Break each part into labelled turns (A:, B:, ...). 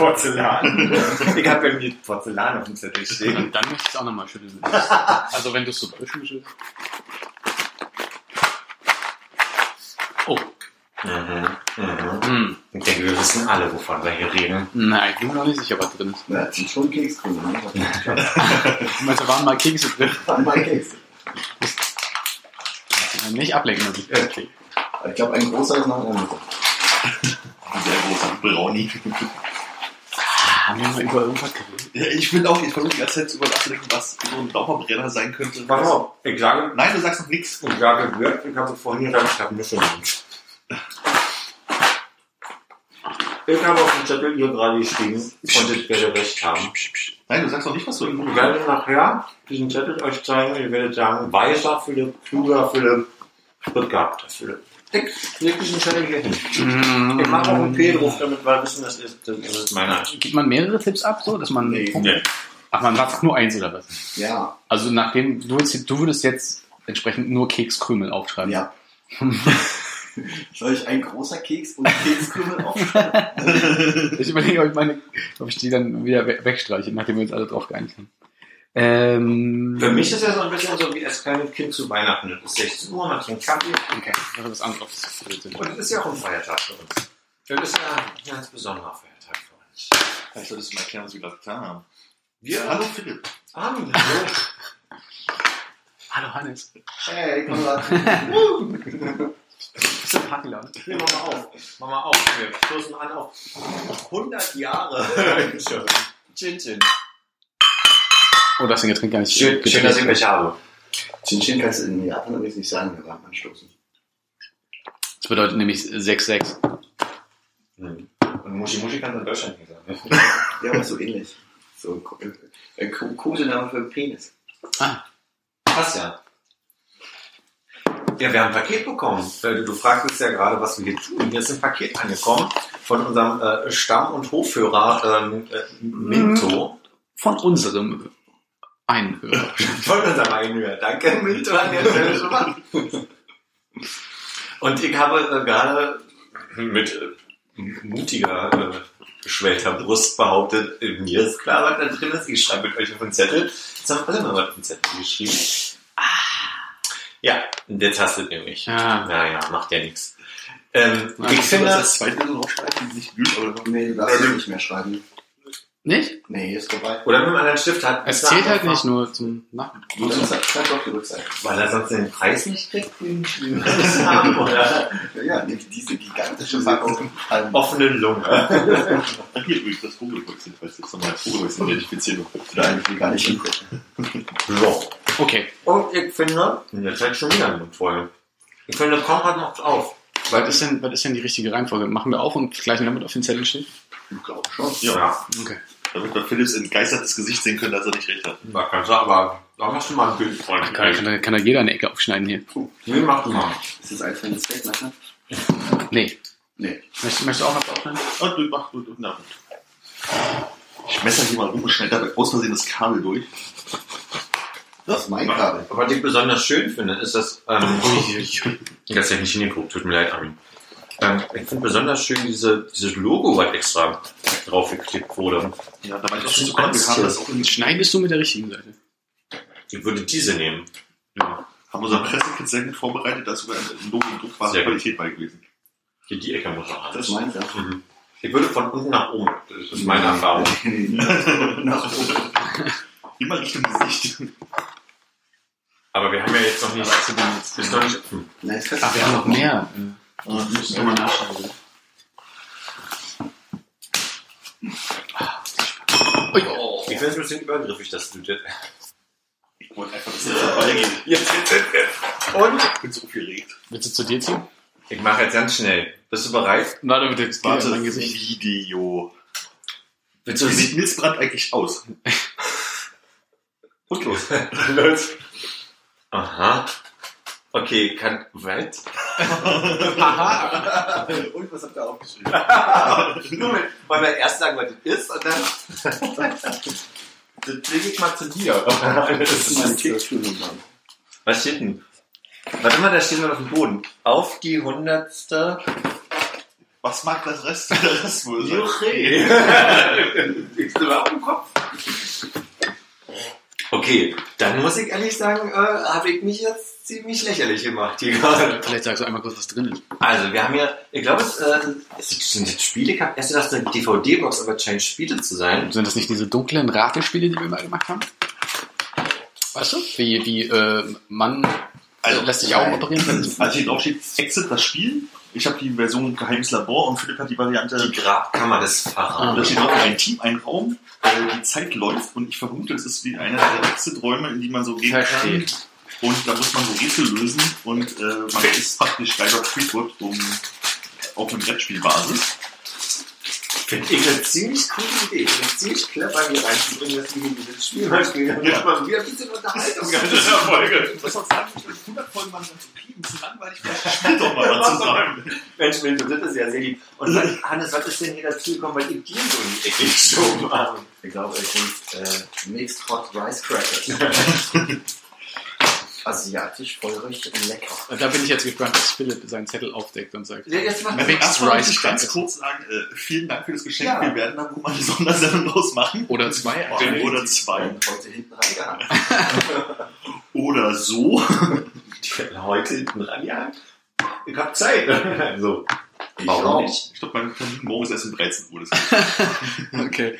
A: Porzellan.
B: Ich habe bei mir Porzellan auf dem Zettel stehen.
C: Und dann möchte ich es auch nochmal schütteln. Also wenn du es so durchmischst. Oh.
B: Mhm. Mhm.
C: Hm.
B: Ich denke, wir wissen alle, wovon wir hier reden.
C: Nein, ich bin mir noch nicht sicher, was drin ist.
A: Ja, das sind schon Kekskugeln. Ne?
C: Du meinst, da waren mal Kekse drin.
A: Mal Keks.
C: Nicht ablenken. Also.
B: Okay.
A: Ich glaube, ein großer ist noch in der Mitte.
D: Ein sehr großer Brownie.
C: Haben wir mal über irgendwas geredet?
D: Ja, ich bin auch, ich versuche die ganze Zeit darüber nachzudenken, was so ein Raucherbrenner sein könnte.
B: Pass auf, ich sage,
D: Nein, du sagst noch nichts.
B: ich sage Wirt, ich habe vorhin gesagt, ich habe eine Stimme. Ich habe auf dem Zettel hier gerade geschrieben und ich werde recht haben.
D: Nein, du sagst noch nicht, was du
B: Ich werde nachher diesen Zettel euch zeigen und ihr werdet sagen, weiser Philipp, kluger Philipp, begabter Philipp. Ich leg diesen Zettel hier hin. Ich mache auch einen P drauf, damit wir wissen, das ist, das ist meiner.
C: Gibt man mehrere Tipps ab, so, dass man.
A: Nee.
B: Nee.
C: Ach, man sagt nur eins oder was?
A: Ja,
C: Also nachdem, du würdest, du würdest jetzt entsprechend nur Kekskrümel aufschreiben.
A: ja. Soll ich ein großer Keks und Kekskrümel aufschreiben?
C: Ich überlege, ob ich, meine, ob ich die dann wieder we- wegstreiche, nachdem wir uns alle drauf geeinigt haben. Ähm,
B: Für mich ist das so ein bisschen so wie als kleines Kind zu Weihnachten. Es ist 16 Uhr, man trinkt Kaffee
C: Okay, das ist was anderes.
B: und es ist ja auch ein Feiertag für uns. Das ist ja ein ganz besonderer Feiertag für uns.
D: Vielleicht solltest du mal erklären, was wir gerade getan haben.
B: Wir
D: Hallo Philipp.
B: Abend. Hallo.
C: Hallo Hannes.
A: Hey, komm mal.
C: Bist du Partylaune?
B: Nee, mach mal auf. Mach mal auf. Wir stoßen an auf 100 Jahre. Chin Chin.
C: Oh, das Getränk gar nicht.
B: Schön, schön, dass ich mich habe.
A: Chin Chin kannst du in Japan übrigens nicht sagen, wir waren anstoßen.
C: Das bedeutet nämlich 6-6.
B: Und Muschi Muschi kann in Deutschland nicht sagen.
A: Ja, aber so ähnlich. So ein Ko- äh, ein Ko- Kosename für Penis.
C: Ah,
B: Passt ja. Ja, wir haben ein Paket bekommen. Du du fragtest ja gerade, was wir hier tun. Hier ist ein Paket angekommen von unserem äh, Stamm- und Hofhörer ähm, äh, Minto.
C: von unserem Einhörer.
B: Von unserem Einhörer. Danke, Minto, an der Stelle schon mal. Und ich habe äh, gerade mit äh, mutiger, äh, geschwellter Brust behauptet, äh, mir ist klar, was da drin ist. Ich schreibe mit euch auf den Zettel. Jetzt haben alle mal was auf den Zettel geschrieben. Ah. Ja, du es nämlich.
C: Ah.
B: Naja, macht ja nichts. Ähm,
C: Ja,
B: ich
D: das
B: finde,
D: als zweite aufschreiben, die nicht gut oder
A: Nee, du darfst nicht mehr schreiben.
C: Nicht?
A: Nee, ist vorbei.
B: oder mit einem anderen Stift hat.
C: Es zählt halt nicht nur zum Nach.
A: Du schreib schreib auf die Rückseite.
B: Weil er sonst den Preis nicht kriegt, den wir das haben, oder
A: Ja, diese gigantische Packung. an.
B: offene Lunge.
D: Hier übrigens das Vogelwachsen, falls du jetzt nochmal als Vogelwachsen identifizieren willst.
A: Da eigentlich gar nicht hingucken.
B: So.
C: Okay.
B: Und ich finde, jetzt hat schon wieder ein Mund voll. Ich finde, Konrad macht auf.
C: Was ist, denn, was ist denn die richtige Reihenfolge? Machen wir auf und gleichen damit auf den Zettel?
A: Ich glaube schon.
D: Ja,
C: Okay.
D: Damit wir Philipps entgeistertes Gesicht sehen können, dass er nicht recht hat.
B: Da kannst du aber, da machst du mal ein Bild von.
C: Kann, kann, kann, kann da jeder eine Ecke aufschneiden hier?
B: Nee, mach du mal.
A: Ist das einfach ein Steakmesser?
C: Nee.
A: Nee.
C: Möchtest, möchtest du auch was aufschneiden?
D: Und du mach du, du, na. Ich messer hier mal rum und schneide dabei aus Versehen das Kabel durch.
A: Das ist mein Kabel.
B: Aber was ich besonders schön finde, ist, dass, ähm, das habe ich nicht hingeguckt, tut mir leid, Armin. Ähm, ich finde besonders schön diese, dieses Logo, was extra draufgeklickt wurde.
D: Ja, da war ich auch
B: Das
D: schon so kommen. Wir haben das auch in,
C: Schneidest du mit der richtigen Seite?
B: Ich würde diese nehmen.
D: ja, haben unser Pressekit sehr gut vorbereitet, da ist sogar ein Logo und
B: gut.
D: Qualität bei gewesen.
B: Hier, die Ecke muss auch
A: Das
B: alles.
A: ist meins, ja.
B: Mhm. Ich würde von unten nach oben. Das ist meine Erfahrung.
A: Nach oben.
D: Immer Richtung Gesicht.
B: Aber wir haben ja jetzt noch nicht.
C: hast du
B: noch nicht.
A: Nein,
C: Ach, wir haben noch mehr. Müssen wir mal nachschauen.
B: Ich finde es ein bisschen übergriffig, dass du das.
D: Ich wollte einfach, dass das vorbeigeht.
B: Jetzt, jetzt, jetzt, jetzt. Und?
D: Ich bin so aufgeregt.
C: Willst du zu dir ziehen?
B: Ich mache jetzt ganz schnell. Bist du bereit?
C: Warte bitte, jetzt
D: Warte,
C: mein Gesicht.
D: Video.
B: Willst
D: Wie
B: du
D: sieht Nils Brandt eigentlich aus?
B: Und los. los. Aha. Okay, kann. Was? Aha.
A: Und was habt ihr aufgeschrieben?
B: Moment, wollen wir erst sagen, was das ist und dann. Das lege ich mal zu dir.
A: Das ist meine Kekskrümel.
B: Was steht denn? Warte mal, da steht noch auf dem Boden. Auf die hundertste
D: Was mag das Rest der Rest wohl sein?
B: Juche! Liegst du überhaupt im Kopf? Okay, dann muss ich ehrlich sagen, äh, habe ich mich jetzt ziemlich lächerlich gemacht hier gerade.
C: Vielleicht sagst du einmal kurz, was drin ist.
B: Also, wir haben hier, ich glaube, es, äh, es sind jetzt Spiele, ich habe erst gedacht, eine DVD-Box, aber es scheinen Spiele zu sein.
C: Sind das nicht diese dunklen Ratespiele, die wir mal gemacht haben? Weißt du? Wie, wie äh, man
D: Also,
C: äh, lässt sich auch
A: nein.
C: operieren?
D: Also hier drauf steht Exit, das Spiel. Ich habe die Version Geheimes Labor und Philipp hat die Variante.
B: Die Grabkammer des
D: Und
B: Pharao.
D: da steht drauf ein Team, ein Raum, äh, die Zeit läuft und ich vermute, es ist wie einer der Exit-Räume, in die man so gehen
C: Verstehe.
D: kann. Und da muss man so Rätsel lösen und äh, man ist praktisch Guide Freewood um auf einer Brettspielbasis.
B: Finde ich eine ziemlich coole Idee. Finde ich ziemlich clever, hier reinzubringen, dass wir dieses Spiel mal spielen. Dann
D: Ja.
B: man wieder ein bisschen Unterhaltung.
D: Folge. Ich muss auch sagen, ich bin 100 Folgen lang so okay, ein bisschen langweilig, vielleicht spielt doch mal was zusammen.
B: Mensch, Mensch, das ist ja sehr lieb. Und was, Hannes, was ist denn hier dazu gekommen, weil ich dir so in die Ecke geschoben habe?
A: Ich glaube, es sind äh, Mixed Hot Rice Crackers. Asiatisch, feurig und lecker.
C: Da bin ich jetzt gespannt, dass Philipp seinen Zettel aufdeckt und sagt.
B: Ja, jetzt mach
D: wir erstmal
C: Rice
D: richtig ganz kurz sagen, äh, vielen Dank für das Geschenk.
A: Ja.
D: Wir werden da wohl mal eine Sondersendung draus machen.
C: Oder zwei.
D: Oder, oder zwei.
A: Und heute hinten reingehangen.
D: Oder so.
B: heute hinten ran, ja. Ich hab Zeit. so.
A: Ich
B: Warum
A: auch.
B: nicht?
D: Ich glaube, mein Termin morgen ist erst um 13 Uhr. Das
C: Okay.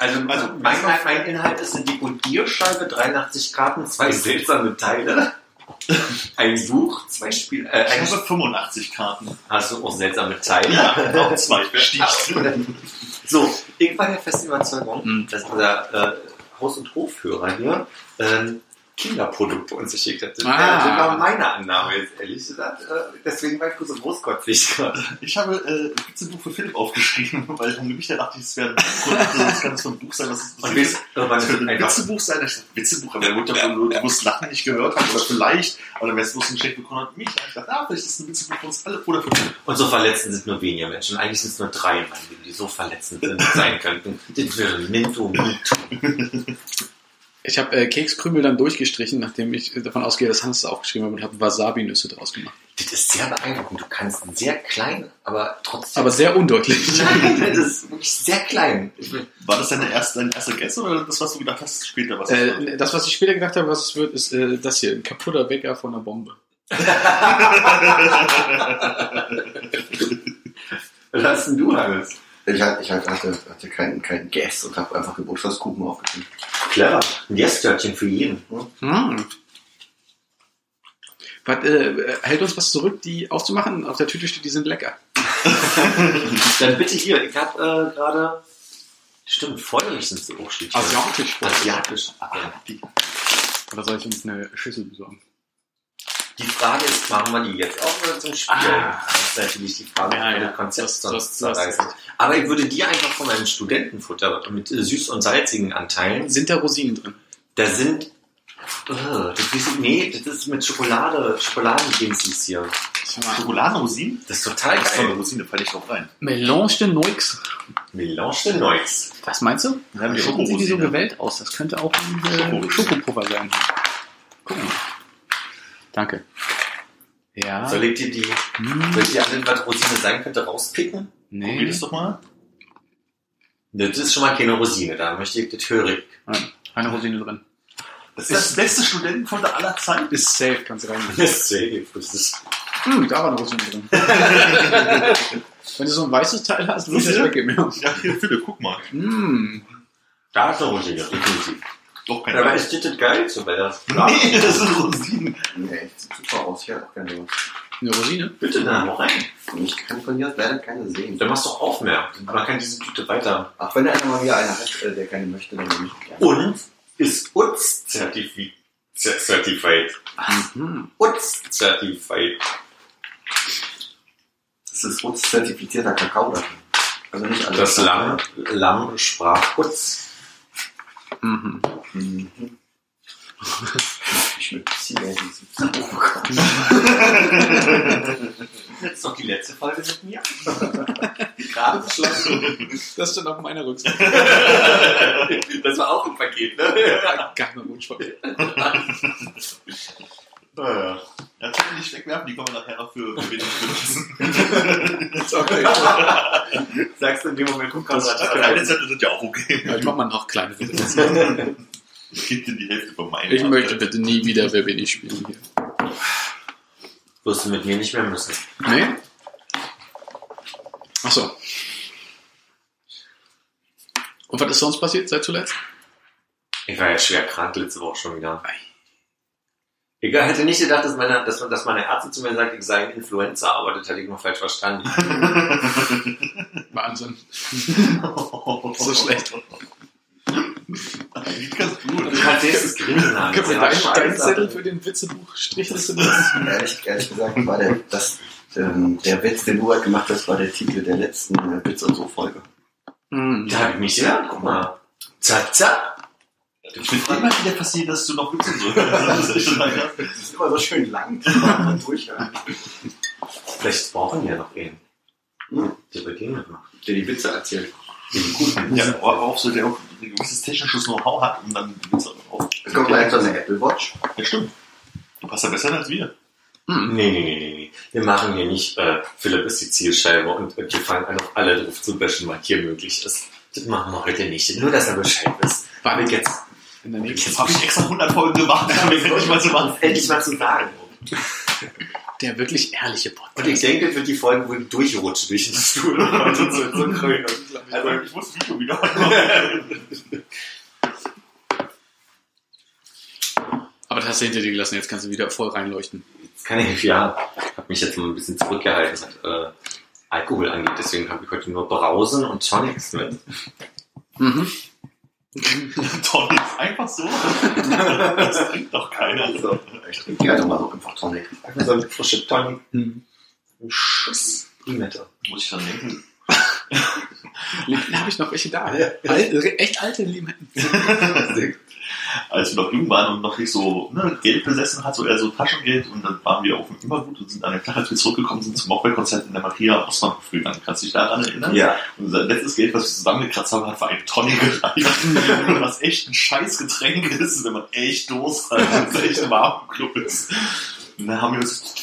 B: Also,
D: Also,
B: mein, mein, Inhalt ist eine Dekodierscheibe, 83 Karten, zwei seltsame Teile, ein Buch, zwei Spiele. Äh,
D: ich habe 85 Karten.
B: hast du auch seltsame Teile?
D: Ja, auch zwei. Versticht.
B: So, ich war der festen Überzeugung, dass unser äh, Haus- und Hofführer hier ähm, Kinderprodukte uns geschickt hat. Das
C: Ah.
B: das war meine Annahme jetzt, ehrlich gesagt. Äh, deswegen war ich so großkotzig gerade.
D: Ich habe äh, ein Witzebuch für Philipp aufgeschrieben, weil um mich da dachte ich, es wäre ein Buch. Und das kann so ein Buch sein,
B: Und
D: Das
B: ist
D: könnte
B: es
D: ein Witzebuch sein. Ich dachte, Witzebuch, aber er wird ja wohl bloß Lachen nicht gehört haben. Oder vielleicht, aber dann wäre es bloß ein Geschenk bekommen hat mich. Ich dachte, ah, vielleicht ist es ein Witzebuch für uns alle oder für.
B: Und so verletzend sind nur weniger Menschen. Eigentlich sind es nur drei in meinem Leben, die so verletzend sind, sein könnten. Das wäre Minto, Minto.
C: Ich habe äh, Kekskrümel dann durchgestrichen, nachdem ich davon ausgehe, dass Hans es aufgeschrieben hat und habe Wasabi-Nüsse draus gemacht.
B: Das ist sehr beeindruckend. Du kannst sehr klein, aber trotzdem.
C: Aber sehr undeutlich.
B: Nein, das ist wirklich sehr klein.
D: War das deine erste, dein erster Guess oder das, was du gedacht hast später? Was?
C: Äh, das, was ich später gedacht habe, was es wird, ist äh, das hier, ein kaputter Wecker von einer Bombe.
B: Was hast denn du, Hannes?
A: Ich, hatte, ich hatte, hatte keinen kein Guess und habe einfach Geburtstagskuchen aufgeschrieben.
B: Clever. Ein Yes-Törtchen für jeden.
C: Hm. Was, äh, hält uns was zurück, die aufzumachen? Auf der Tüte steht, die sind lecker.
B: Dann bitte hier. Ich habe äh, gerade. Stimmt, feuerlich sind sie auch steht hier.
C: Asiatisch.
B: Asiatisch.
C: Oder soll ich uns eine Schüssel besorgen?
B: Die Frage ist, machen wir die jetzt auch oder zum Spiel?
C: Ah.
B: Das ist natürlich die Frage,
C: Ja, ja.
B: das Konzept
C: Das-
B: sonst
C: das-.
B: Aber ich würde dir einfach von meinem Studentenfutter mit äh, süß- und salzigen Anteilen,
C: Sind da Rosinen drin?
B: da sind, äh, das ist, nee, das ist mit Schokolade, Schokoladengenzis hier.
C: Mal.
D: Schokoladenrosinen?
B: Das ist total
D: Ach so, eine
B: geil.
D: Rosine, falle ich drauf rein.
C: Melange de Noix.
B: Melange de Noix.
C: Was meinst du?
D: Ja, die
C: Schauen Sie die so gewählt aus. Das könnte auch ein äh. Schokopuffer sein. Gucken wir. Danke. Ja.
B: Soll ich dir die,
C: Hm,
B: soll ich dir alle, was Rosine sein könnte, rauspicken?
D: Probier
C: nee.
D: das doch mal.
B: Das ist schon mal keine Rosine, da möchte ich das hörig.
C: Nein, Keine Rosine drin.
D: Das ist das beste Studentenfutter aller Zeiten.
C: Ist safe, kannst du rein.
B: Ist safe. Das ist
C: Hm, da war eine Rosine drin. Wenn du so ein weißes Teil hast, ich das
D: Ja.
C: weggeben. Ja.
D: Ja, hier, Philipp, guck mal.
C: Hm.
B: Da ist eine Rosine, definitiv.
D: Doch kein
B: Aber ist das das Geilste, weil das.
D: Nee, das sind Rosinen.
A: Nee, sieht super aus. Ich hatte auch keine
C: Eine Rosine?
B: Bitte da noch rein.
A: Ich kann von hier aus leider keine sehen.
B: Dann machst du auch auf mehr. Man kann diese Tüte weiter.
A: Ach, wenn einer mal wieder einer hat, äh, der keine möchte, dann nehme ich gerne.
B: Und ist UTS Certified. Certified.
C: Mhm.
B: UTS Certified.
A: Das ist uns zertifizierter Kakao dafür. Also nicht alles.
B: Das Lamm, Lamm sprach UTS.
C: Mhm.
A: Mhm. Ich zum Buch bekommen.
B: Jetzt noch die letzte Folge mit mir. Gerade beschlossen.
C: Das stand auf meiner Rückseite.
B: Das war auch ein Paket, ne?
C: Gar kein Wunsch
B: Ja.
D: Ja, check Zettel nicht wegwerfen, die können wir nachher noch für, für wenig benutzen.
C: okay.
B: Sagst du in dem Moment, guck
D: Das, kleine Zettel sind ja auch okay.
C: Ja, ich mach mal noch kleine Witze.
D: Ich gebe dir die Hälfte von meinen.
C: Ich möchte bitte nie wieder Wer bin ich spielen hier.
B: Wirst du mit mir nicht mehr müssen.
C: Nee? Achso. Und was ist sonst passiert seit zuletzt?
B: Ich war ja schwer krank letzte Woche schon wieder. Ich hätte nicht gedacht, dass meine, dass, dass meine Ärzte zu mir sagt, ich sei ein Influencer, aber das hatte ich nur falsch verstanden.
C: Wahnsinn.
D: so
C: schlecht.
D: Ganz gut.
B: Ich hatte jetzt das Grinsen an.
C: Können wir deinen Zettel für den Witzebuch Strichliste benutzen?
A: Ehrlich, ehrlich gesagt war der, das, ähm, der Witz, den du halt gemacht hast, war der Titel der letzten äh, Witz und so Folge.
C: Hm.
B: Da habe ich mich gedacht, guck mal. Zack, zack.
D: Ich will immer wieder passieren, dass du noch Witze so. Das ist.
A: Das immer so schön lang. Durchhören.
B: Vielleicht brauchen wir noch einen.
A: Hm.
B: Der bei denen macht.
A: Der die Witze erzählt.
B: Die guten.
D: Ja, aber auch so, der auch ein gewisses technisches Know-how hat, um dann die Witze auch.
A: Es kommt gleich so eine Apple Watch.
D: Ja, stimmt. Du passt ja besser als wir.
C: Hm.
B: Nee, nee, nee, nee, nee. Wir machen hier nicht, äh, Philipp ist die Zielscheibe und wir fangen an, auf alle drauf zu bashen, was hier möglich ist. Das machen wir heute nicht. Nur, dass er Bescheid ist. War jetzt
C: In der nächsten
D: Jetzt habe ich extra 100 Folgen gemacht, damit endlich mal zu machen.
B: endlich mal zu sagen.
C: Der wirklich ehrliche
B: Und
C: Podcast.
B: ich denke, wird die Folge, wo ich durchrutsche durch den Stuhl und krönen.
D: Also, ich muss das Video wieder anmachen.
C: Aber das hast du hinter dir gelassen, jetzt kannst du wieder voll reinleuchten.
B: Jetzt kann ich, ja, ich habe mich jetzt mal ein bisschen zurückgehalten, was äh, Alkohol angeht. Deswegen habe ich heute nur Brausen und Tonics mit.
C: Mhm.
D: Tonic einfach so. Das trinkt doch keiner.
A: Also, ich trinke gerne mal so einfach Tonic.
B: Einfach so eine frische Tonic.
C: Mhm.
B: Ein Schuss Limette.
D: Muss ich dann denken.
C: Limetten habe ich noch welche da.
A: Ja.
C: Al echt alte Limetten.
D: Als wir noch jung waren und noch nicht so ne, Geld besessen hat, so eher so Taschengeld und dann waren wir auf dem Immergut und sind an der Tag, als wir zurückgekommen sind zum Mockback-Konzert in der Maria Osman gegangen. Kannst du dich daran erinnern?
A: Ja.
D: Unser letztes Geld, was wir zusammengekratzt haben, hat für eine Tonne gereicht. was echt ein scheiß Getränk ist, wenn man echt Durst hat, wenn es echt warm im Club ist. Und dann haben wir uns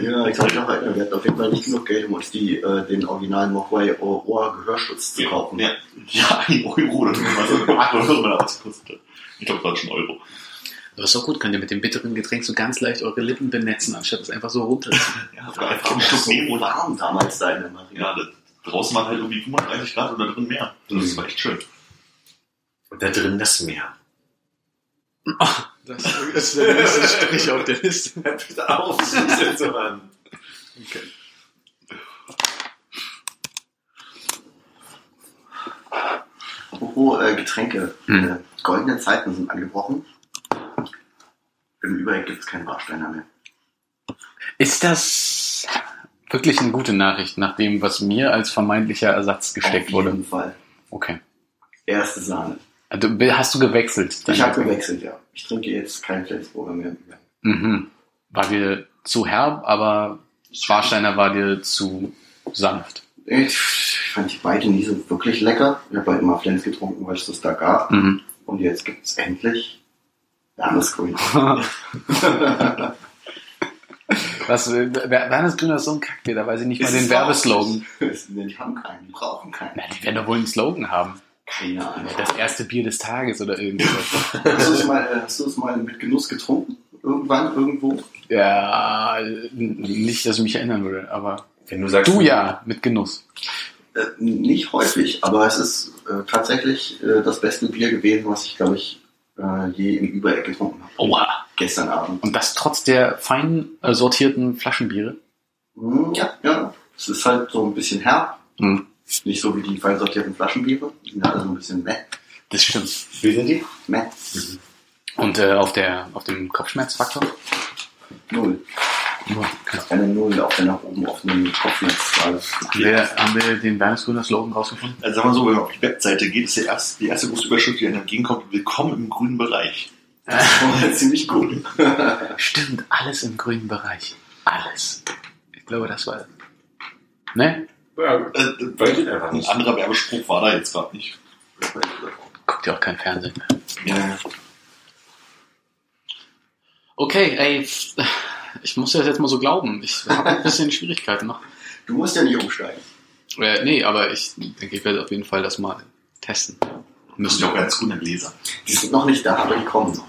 A: Ja, ich kann mich auch erinnern, wir hatten auf jeden Fall nicht genug Geld, um uns die, äh, den originalen Mogwai Ohr-Gehörschutz zu kaufen.
D: Ja, ja, ein Euro oder auch immer, oder was das gekostet hat. Ich glaube, das war schon Euro.
C: Das ist doch gut, könnt ihr mit dem bitteren Getränk so ganz leicht eure Lippen benetzen, anstatt es einfach so runterzuziehen.
D: Ja,
A: War einfach so
D: nehmen und
A: warm damals da in der
D: draußen waren halt irgendwie 35 Grad und da drin mehr. Das war echt schön.
B: Und da drin das Meer.
C: Das ist der nächste Strich auf der Liste.
B: Bitte auf, so an.
C: Okay.
A: Apropos äh, Getränke.
C: Hm.
A: Äh, goldene Zeiten sind angebrochen. Im Übereck gibt es keinen Warsteiner mehr.
C: Ist das wirklich eine gute Nachricht, nach dem, was mir als vermeintlicher Ersatz gesteckt
A: Auf
C: wurde?
A: jeden Fall.
C: Okay.
A: Erste Sahne.
C: Also, hast du gewechselt?
A: Ich habe gewechselt, ja. Ich trinke jetzt keinen Flensburger mehr.
C: Mhm. War dir zu herb, aber Warsteiner war dir zu sanft.
A: Ich fand die beide nie so wirklich lecker. Ich habe halt immer Flens getrunken, weil es das da gab.
C: Mhm.
A: Und jetzt gibt es endlich Wernesgrün.
C: Was, äh, Wer- Wernesgrün ist so ein Kack, da weiß ich nicht mal den
A: es
C: Werbeslogan.
A: Die haben keinen, die brauchen keinen.
C: Na, die werden doch wohl einen Slogan haben.
A: Keine Ahnung.
C: Das erste Bier des Tages oder irgendwas.
A: Hast du es mal, äh, hast du es mal mit Genuss getrunken? Irgendwann, irgendwo?
C: ja, nicht, dass ich mich erinnern würde, aber
B: Wenn du sagst,
C: du ja, mit Genuss.
A: Äh, nicht häufig, aber es ist äh, tatsächlich äh, das beste Bier gewesen, was ich, glaube ich, je im Übereck getrunken habe.
C: Oha.
A: Gestern Abend.
C: Und das trotz der fein sortierten Flaschenbiere.
A: Hm, ja, ja. Es ist halt so ein bisschen herb.
C: Hm.
A: Nicht so wie die fein sortierten Flaschenbiere. Die sind alle so ein bisschen meh.
C: Das stimmt.
B: wie sind die?
A: meh.
C: Und äh, auf, der, auf dem Kopfschmerzfaktor?
A: Null.
C: Okay.
A: Eine Null auf der nach oben offenen Kopfnetzskala.
C: Haben, wir, haben wir den Wernesgrüner Slogan rausgefunden?
D: Also sagen wir so, wenn man auf die Webseite geht, ist der erste, die erste große Überschrift, die einem entgegenkommt, willkommen im grünen Bereich.
A: Das war ziemlich gut.
C: Stimmt, alles im grünen Bereich. Alles. Ich glaube, das war. Ne?
B: Ja,
D: Äh, ein anderer Werbespruch war da jetzt gerade nicht.
C: Guckt ja auch kein Fernsehen mehr.
D: Ja.
C: Okay, ey. Ich muss das jetzt mal so glauben. Ich habe ein bisschen Schwierigkeiten noch.
A: Du musst ja nicht umsteigen.
C: Äh, nee, aber ich denke, ich werde auf jeden Fall das mal testen
D: Müssen auch ganz grüne Gläser.
A: Die sind noch nicht da, aber die kommen noch.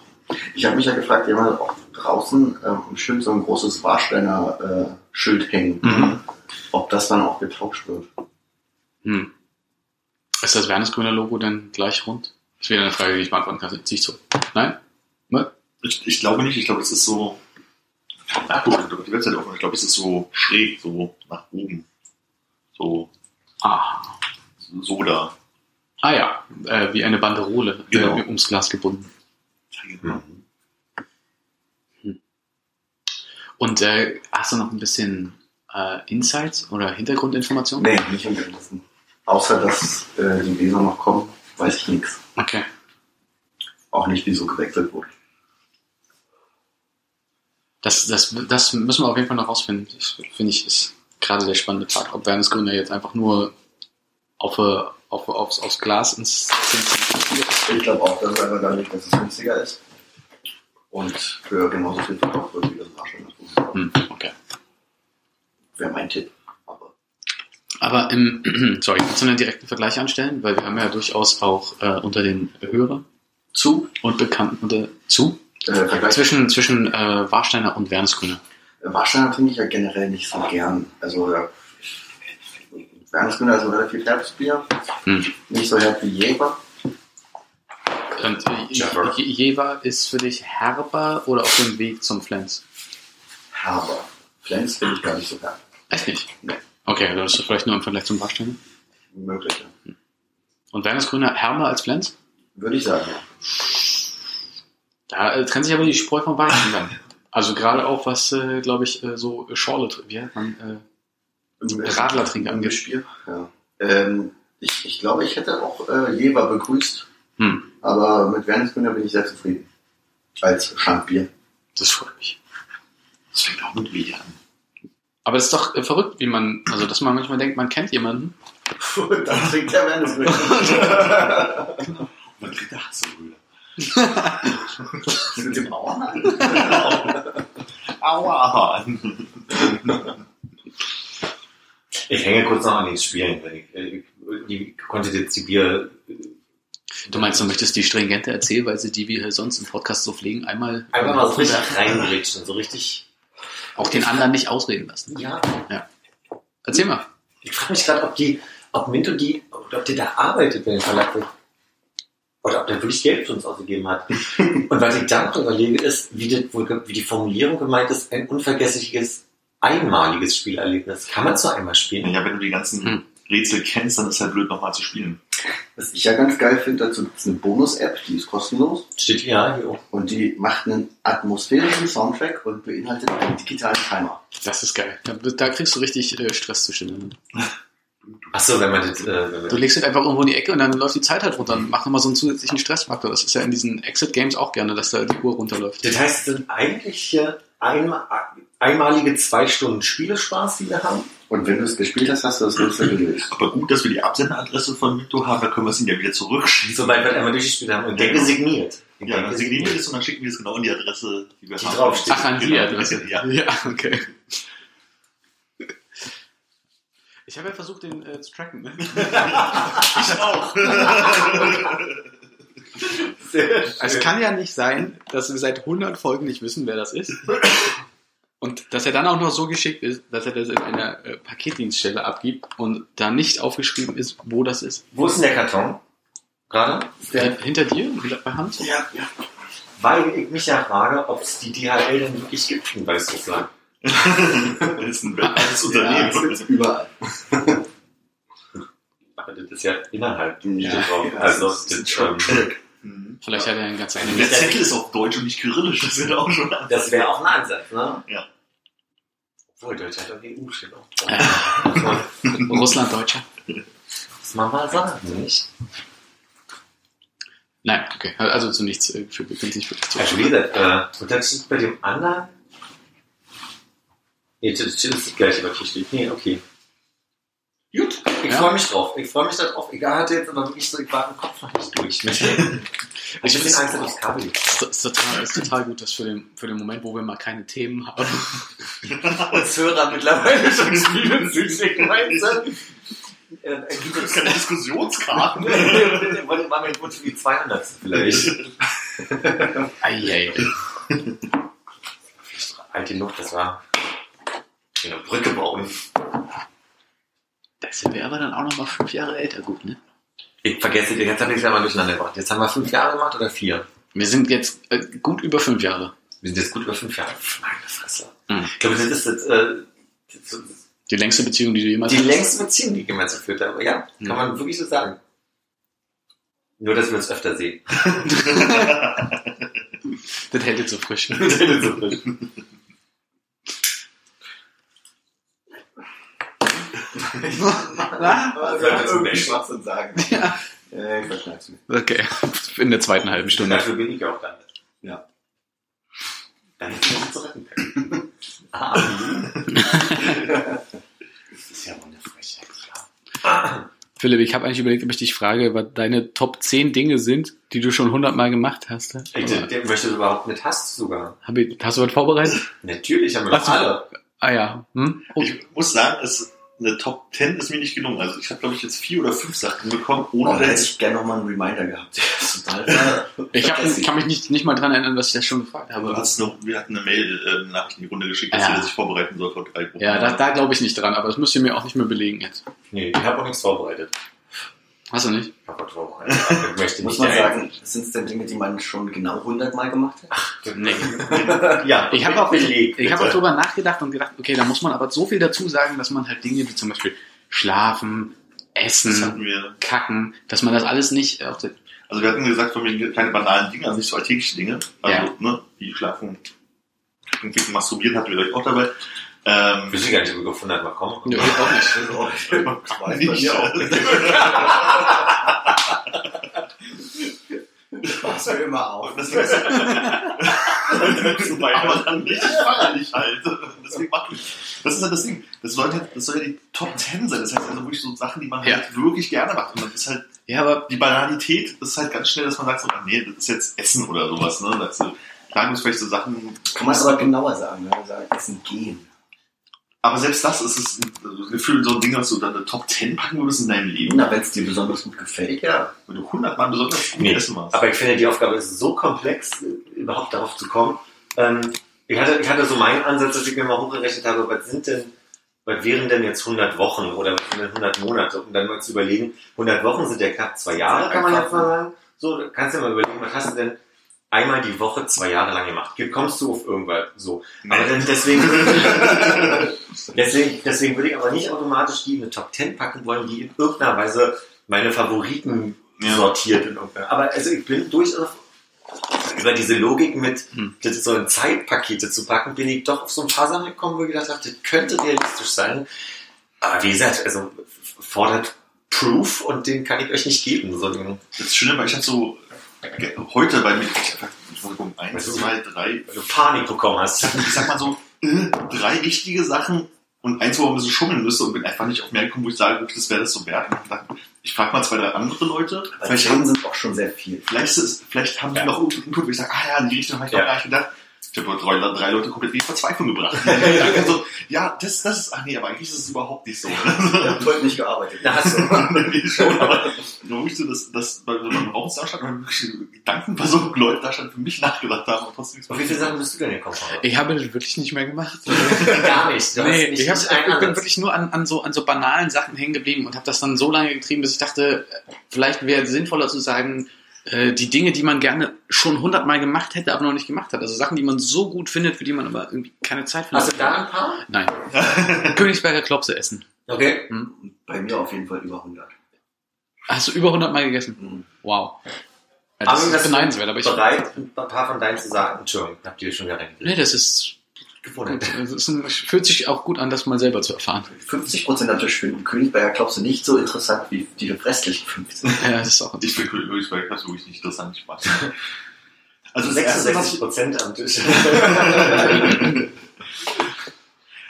A: Ich habe mich ja gefragt, ja auch draußen ähm, schön so ein großes Warsteiner äh, Schild hängen.
C: Mhm.
A: Ob das dann auch getauscht wird.
C: Hm. Ist das Wernesgrüner Logo denn gleich rund? Das wieder eine Frage, die ich beantworten kann. Ich zurück. Nein? Ne?
D: Ich, ich glaube nicht, ich glaube, es ist so. Na gut, ich habe die Webseite offen. Ich glaube, es ist so schräg, so nach oben. So,
C: Ah.
D: so da.
C: Ah ja, äh, wie eine Banderole
D: Genau.
C: äh, ums Glas gebunden. Und äh, hast du noch ein bisschen äh, Insights oder Hintergrundinformationen?
A: Nee, nicht Wissen. Außer, dass äh, die Leser noch kommen, weiß ich nichts.
C: Okay.
A: Auch nicht, wieso gewechselt wurde.
C: Das, das, das müssen wir auf jeden Fall noch rausfinden. Das finde ich ist gerade der spannende Part. Ob Wernes Gründer jetzt einfach nur auf, äh, auf, aufs, aufs Glas ins
A: Ich glaube auch, dass einfach dadurch, dass es günstiger ist. Und für genauso viel verkauft wird, wie das tut.
C: hm, Okay.
A: Wäre mein Tipp. Aber
C: Aber im, sorry, kannst du einen direkten Vergleich anstellen? Weil wir haben ja durchaus auch äh, unter den Hörern
A: zu,
C: und Bekannten unter, zu
A: äh,
C: zwischen, zwischen äh, Warsteiner und Wernesgrüner.
A: Warsteiner trinke ich ja generell nicht so gern. Also, ja, Wernesgründer ist ein relativ herbes Bier.
C: Hm.
A: Nicht so herb wie Jäger.
C: Und äh. Je- Jever ist für dich herber oder auf dem Weg zum Flens?
A: Herber. Flens finde ich gar nicht so herb.
C: Echt nicht?
A: Nee.
C: Okay, das ist vielleicht nur im Vergleich zum Warsteiner.
A: Möglich. ja.
C: Und Wernesgrüner herber als Flens?
A: Würde ich sagen.
C: Da äh, trennt sich aber die Spreu vom Weizen dann. Also gerade auch was, äh, glaube ich, äh, so Schorle, wie heißt man, äh, Radlertrinker angeht.
A: Bier. Ja. Ähm, ich, ich glaube, ich hätte auch äh, Jever begrüßt.
C: Hm,
A: Aber mit Wernesgründer bin ich sehr zufrieden. Als Schankbier.
C: das freut mich.
D: Das fängt auch mit W an.
C: Aber es ist doch äh, verrückt, wie man, also dass man manchmal denkt, man kennt jemanden.
A: Und dann trinkt der Wernesgründer.
D: Man kriegt der Hasselrühle.
A: Mit dem Auerhahn.
D: Aua!
B: Ich hänge kurz noch an den Spielen. Ich, äh, die konnte jetzt die Bier
C: Du meinst, du möchtest die stringente Erzählweise, die wir hier sonst im Podcast so pflegen, einmal,
B: einfach mal so richtig reingrätschen, so richtig.
C: auch den anderen nicht ausreden lassen.
B: Ja.
C: Erzähl mal.
B: Ich frage mich gerade, ob die, ob Minto die, oder ob der da arbeitet, wenn der Verlag. Oder ob der wirklich Geld für uns ausgegeben hat. Und was ich dann noch überlege, ist, wie die, wie die Formulierung gemeint ist, ein unvergessliches, einmaliges Spielerlebnis. Kann man so einmal spielen?
D: Ja, wenn du die ganzen
C: Hm.
D: Rätsel kennst, dann ist halt blöd, nochmal zu spielen.
A: Was ich ja ganz geil finde, dazu gibt es eine Bonus-App, die ist kostenlos.
B: Steht hier, ja, hier oben.
A: Und die macht einen atmosphärischen Soundtrack und beinhaltet einen digitalen Timer.
C: Das ist geil. Da, da kriegst du richtig äh, Stresszustände.
B: Achso, wenn man das, äh, wenn man
C: Du legst es einfach irgendwo in die Ecke und dann läuft die Zeit halt runter und macht nochmal so einen zusätzlichen Stressfaktor. Das ist ja in diesen Exit-Games auch gerne, dass da die Uhr runterläuft.
B: Das heißt, es sind eigentlich hier einmal, einmalige zwei Stunden Spielespaß, die wir haben.
A: Und wenn du es gespielt hast, hast du das Rätsel gelöst.
D: Aber gut, dass wir die Absenderadresse von Mito haben, da können wir es ihnen ja wieder zurückschicken.
B: Sobald wir einmal durchgespielt haben und denke signiert.
D: Ja, dann signieren wir das und dann schicken wir es genau an die Adresse, die wir
B: Die
D: haben.
B: draufsteht.
C: Ach, an die
D: Genau,
C: Adresse.
D: Ja.
C: ja okay. Ich habe ja versucht, den äh, zu tracken. Ne?
D: Ich auch.
C: Es kann ja nicht sein, dass wir seit 100 Folgen nicht wissen, wer das ist. Und dass er dann auch noch so geschickt ist, dass er das in einer äh, Paketdienststelle abgibt und da nicht aufgeschrieben ist, wo das ist.
B: Wo ist denn der Karton? Gerade?
C: Äh, hinter dir, hinter, bei Hand?
A: Ja, ja.
B: Weil ich mich ja frage, ob es die DHL denn wirklich gibt in Weißrussland.
D: Das ist ein weltweites
A: Ja,
D: Unternehmen.
A: das gibt's überall.
B: Aber das ist ja innerhalb.
A: Ja, ja,
B: also,
A: das
B: das
A: ist
B: schon.
D: Mhm.
C: Vielleicht hat er einen ganz
D: Der
C: eigenen.
D: Zettel ist auf Deutsch und nicht kyrillisch, das wird auch schon
B: Das wäre auch ein Ansatz, ne?
D: Ja.
B: Obwohl, Deutschland und EU steht auch drauf. Muss man-
C: Russland-Deutscher.
B: Muss man mal sagen, nicht?
C: Nein, okay. Also zu nichts äh, für befindlich wirklich zu.
B: Also wie gesagt, äh, und dann steht bei dem anderen. Nee, das das ist das gleiche, steht. Nee, okay. Gut, ich
C: Ja.
B: freue mich drauf. Ich freue mich darauf. Ich hatte jetzt aber wirklich so, ich war im Kopf noch nicht durch. Mit. Ich bin
C: find's-
B: Angst, dass ich Kabel nicht
C: Ist, ist, total, ist total gut, dass für den, für den Moment, wo wir mal keine Themen haben.
B: uns Hörer mittlerweile schon spielen? Äh, äh, gibt
D: Das
B: es
D: ist keine Diskussionskarten.
B: Wollte war mir Wunsch wie 200 vielleicht.
C: Eieiei.
B: Alte Luft, das war eine Brücke bauen.
C: Da sind wir aber dann auch noch mal fünf Jahre älter, gut, ne?
B: Ich vergesse, jetzt habe ich es ja mal durcheinander gebracht. Jetzt haben wir fünf Jahre gemacht oder vier?
C: Wir sind jetzt äh, gut über fünf Jahre.
B: Wir sind jetzt gut über fünf Jahre. Meine Fresse.
C: Mhm.
B: Ich glaube, das ist jetzt, äh, das
C: Die längste Beziehung, die du jemals
B: die
C: hattest.
B: längste Beziehung, die ich jemals geführt habe. Ja, kann
C: Ja.
B: man wirklich so sagen. Nur, dass wir uns öfter sehen.
C: Das hält jetzt so frisch.
A: Was
B: sollte irgendwie
A: Schwachsinn sagen?
C: Ja.
A: Ich verschneid's mir.
C: Okay, in der zweiten halben Stunde.
B: Dafür bin ich auch dann.
A: Ja.
B: Dann ist es zu retten. Ah. Das ist ja wohl eine Frechheit, klar.
C: Philipp, ich habe eigentlich überlegt, ob ich dich frage, was deine Top 10 Dinge sind, die du schon hundertmal gemacht hast.
B: Ich, der, der möchte überhaupt mit Hass sogar.
C: Hab ich, hast du was vorbereitet?
B: Natürlich haben wir
C: so.
B: alle.
C: Ah ja. Hm? Oh,
D: Ich muss sagen, es, eine Top 10 ist mir nicht gelungen. Also ich habe, glaube ich, jetzt vier oder fünf Sachen bekommen, ohne
A: Oh, da hätte
D: dass
A: ich gerne nochmal einen Reminder gehabt.
C: Ich hab, kann mich nicht, nicht mal dran erinnern, was ich das schon gefragt habe.
D: noch, wir hatten eine Mail, äh, in die Runde geschickt, dass
C: Ja.
D: jeder sich vorbereiten soll vor drei Wochen.
C: Ja, da, da glaube ich nicht dran, aber das müsst ihr mir auch nicht mehr belegen jetzt.
B: Nee, ich habe auch nichts vorbereitet.
C: Hast du nicht?
B: Auch vorbereitet. Ich möchte
A: Muss
B: nicht
A: man sagen, sind es denn Dinge, die man schon genau 100 Mal gemacht hat?
C: Nee.
B: Ja,
C: Ich habe auch,
B: belegt.
C: ich hab auch drüber nachgedacht und gedacht, okay, da muss man aber so viel dazu sagen, dass man halt Dinge wie zum Beispiel schlafen,
D: Das
C: essen,
D: wir.
C: kacken, dass man das alles nicht auf der,
D: Also wir hatten gesagt, von wegen keine banalen Dinge, also nicht so alltägliche Dinge. Also,
C: Ja.
D: ne, wie schlafen, masturbieren hatten wir gleich auch dabei. Ähm,
B: Wir sind gar nicht über 100 Mal kommen.
C: Nö, ich auch nicht.
A: Das weiß bei mir auch. Das machst du immer auf.
D: Das ist aber dann richtig feierlich halt. Deswegen machen wir. Das ist halt das Ding. Das soll, halt, das soll ja die Top 10 sein. Das heißt also wirklich so Sachen, die man
C: Ja.
D: halt wirklich gerne macht. Und dann ist halt
C: Ja, aber
D: die Banalität, das ist halt ganz schnell, dass man sagt so, ah, nee, das ist jetzt Essen oder sowas. Ne? Das ist, klar es vielleicht so Sachen.
A: Kann man aber genauer sagen, wenn man sagt, essen gehen.
D: Aber selbst das ist es ein Gefühl, so ein Ding, was du dann eine Top 10 packen würdest in deinem Leben.
A: Na, wenn es dir besonders gut gefällt, ja.
D: Wenn du 100 Mal besonders gut
B: Nee,
D: essen machst.
B: aber ich finde, die Aufgabe ist so komplex, überhaupt darauf zu kommen. Ähm, ich, hatte, ich hatte so meinen Ansatz, dass ich mir mal hochgerechnet habe, was sind denn, was wären denn jetzt 100 Wochen oder was sind denn 100 Monate? Und dann mal zu überlegen, 100 Wochen sind ja knapp zwei Jahre, kann man jetzt mal sagen. So, kannst du dir mal überlegen, was hast du denn einmal die Woche zwei Jahre lang gemacht? Kommst du auf irgendwas so? Aber dann deswegen, deswegen, deswegen würde ich aber nicht automatisch die in eine Top 10 packen wollen, die in irgendeiner Weise meine Favoriten
D: Ja.
B: sortiert in irgendeiner. Aber also ich bin durchaus über diese Logik mit
C: Hm.
B: so in Zeitpakete zu packen, bin ich doch auf so ein paar Sachen gekommen, wo ich gedacht habe, das könnte realistisch sein. Aber wie gesagt, also fordert Proof und den kann ich euch nicht geben. So,
D: Das Schöne, weil ich hatte so heute bei mir, Entschuldigung, eins,
B: Also,
D: zwei, drei,
B: weil du Panik bekommen hast.
D: ich sag mal so, äh, drei wichtige Sachen und eins, wo man ein bisschen schummeln müsste und bin einfach nicht auf mehr gekommen, wo ich sage, das wäre das so wert. Ich frage mal zwei, drei andere Leute.
A: Aber
D: Vielleicht haben,
A: sind auch schon sehr viel.
D: vielleicht, ist, vielleicht haben die
B: Ja.
D: noch irgendeinen Input, wo ich sage, ah ja, in die Richtung habe ich noch
B: Ja.
D: gar nicht gedacht. Ich habe drei, drei Leute komplett in die Verzweiflung gebracht. also, ja, das, das ist, ach nee, aber eigentlich ist es überhaupt nicht so.
A: Ich habe heute nicht gearbeitet.
B: Da hast du.
D: Schon, aber wirklich so, dass, dass bei so einem Raum da stand, weil wirklich Gedankenversuch Leute da stand für mich nachgedacht haben und trotzdem nichts
B: wie viele Sachen bist du denn gekommen?
C: Ich habe das wirklich nicht mehr gemacht.
B: Gar nicht. Du
C: Nee,
B: nicht,
C: ich, hab, ich bin wirklich nur an, an, so, an so banalen Sachen hängen geblieben und habe das dann so lange getrieben, bis ich dachte, vielleicht wäre es sinnvoller zu sagen, äh, die Dinge, die man gerne schon hundertmal gemacht hätte, aber noch nicht gemacht hat. Also Sachen, die man so gut findet, für die man aber irgendwie keine Zeit findet.
B: Hast du da ein paar?
C: Nein. Königsberger Klopse essen.
B: Okay.
C: Hm?
A: Bei mir auf jeden Fall über 100.
C: Hast du über 100 Mal gegessen?
A: Mhm.
C: Wow. Ja,
B: Aber
C: das ist
B: das-
C: beneidenswert, aber ich...
B: Bereit, ein paar von deinen zu sagen? Entschuldigung, habt ihr schon wieder reingeredet?
C: Nee, das ist... Das ist ein, fühlt sich auch gut an, das mal selber zu erfahren.
A: 50% natürlich finden Königsberger Klopse nicht so interessant wie die restlichen 50.
C: Ja, das ist auch...
D: Ich finde Königsberg das wirklich nicht interessant. Also das erste, was
B: 66
D: ich,
B: Prozent am Tisch.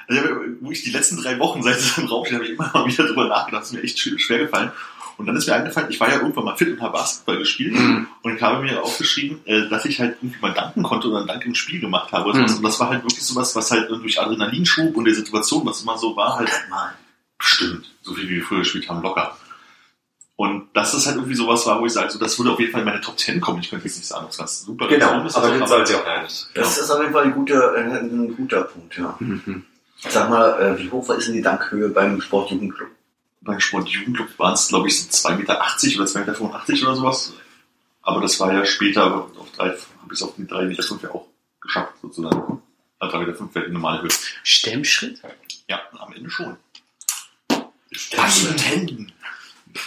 D: also wo ich die letzte letzten drei Wochen, seit es im Raum steht, habe ich immer mal wieder drüber nachgedacht. Das ist mir echt schwer gefallen. Und dann ist mir eingefallen, ich war ja irgendwann mal fit und habe Basketball gespielt.
C: Mhm.
D: Und ich habe mir aufgeschrieben, äh, dass ich halt irgendwie mal danken konnte oder einen Dank im Spiel gemacht habe.
C: Mhm.
D: Und das war halt wirklich sowas, was halt durch Adrenalinschub und der Situation, was immer so war, halt
A: Mal.
D: bestimmt. So viel wie wir früher gespielt haben, locker. Und das ist halt irgendwie sowas war, wo ich sage, so, das würde auf jeden Fall in meine Top 10 kommen. Ich könnte jetzt nicht sagen, es ganz super
B: Genau,
D: ist,
B: aber den sollte ihr auch gar nicht.
A: Das ist auf jeden Fall ein guter, äh, ein guter Punkt, ja.
C: Mhm.
A: Sag mal, äh, wie hoch ist denn die Dankhöhe beim Sportjugendclub?
D: Beim Sportjugendclub waren es, glaube ich, so 2,80 Meter oder 2,85 Meter oder sowas. Aber das war ja später auf drei, habe ich es auf die 3,5 Meter fünf ja auch geschafft, sozusagen. Also 3,5 Meter fünf wäre die normale Höhe.
C: Stemmschritt?
D: Ja, am Ende schon. Das mit Händen.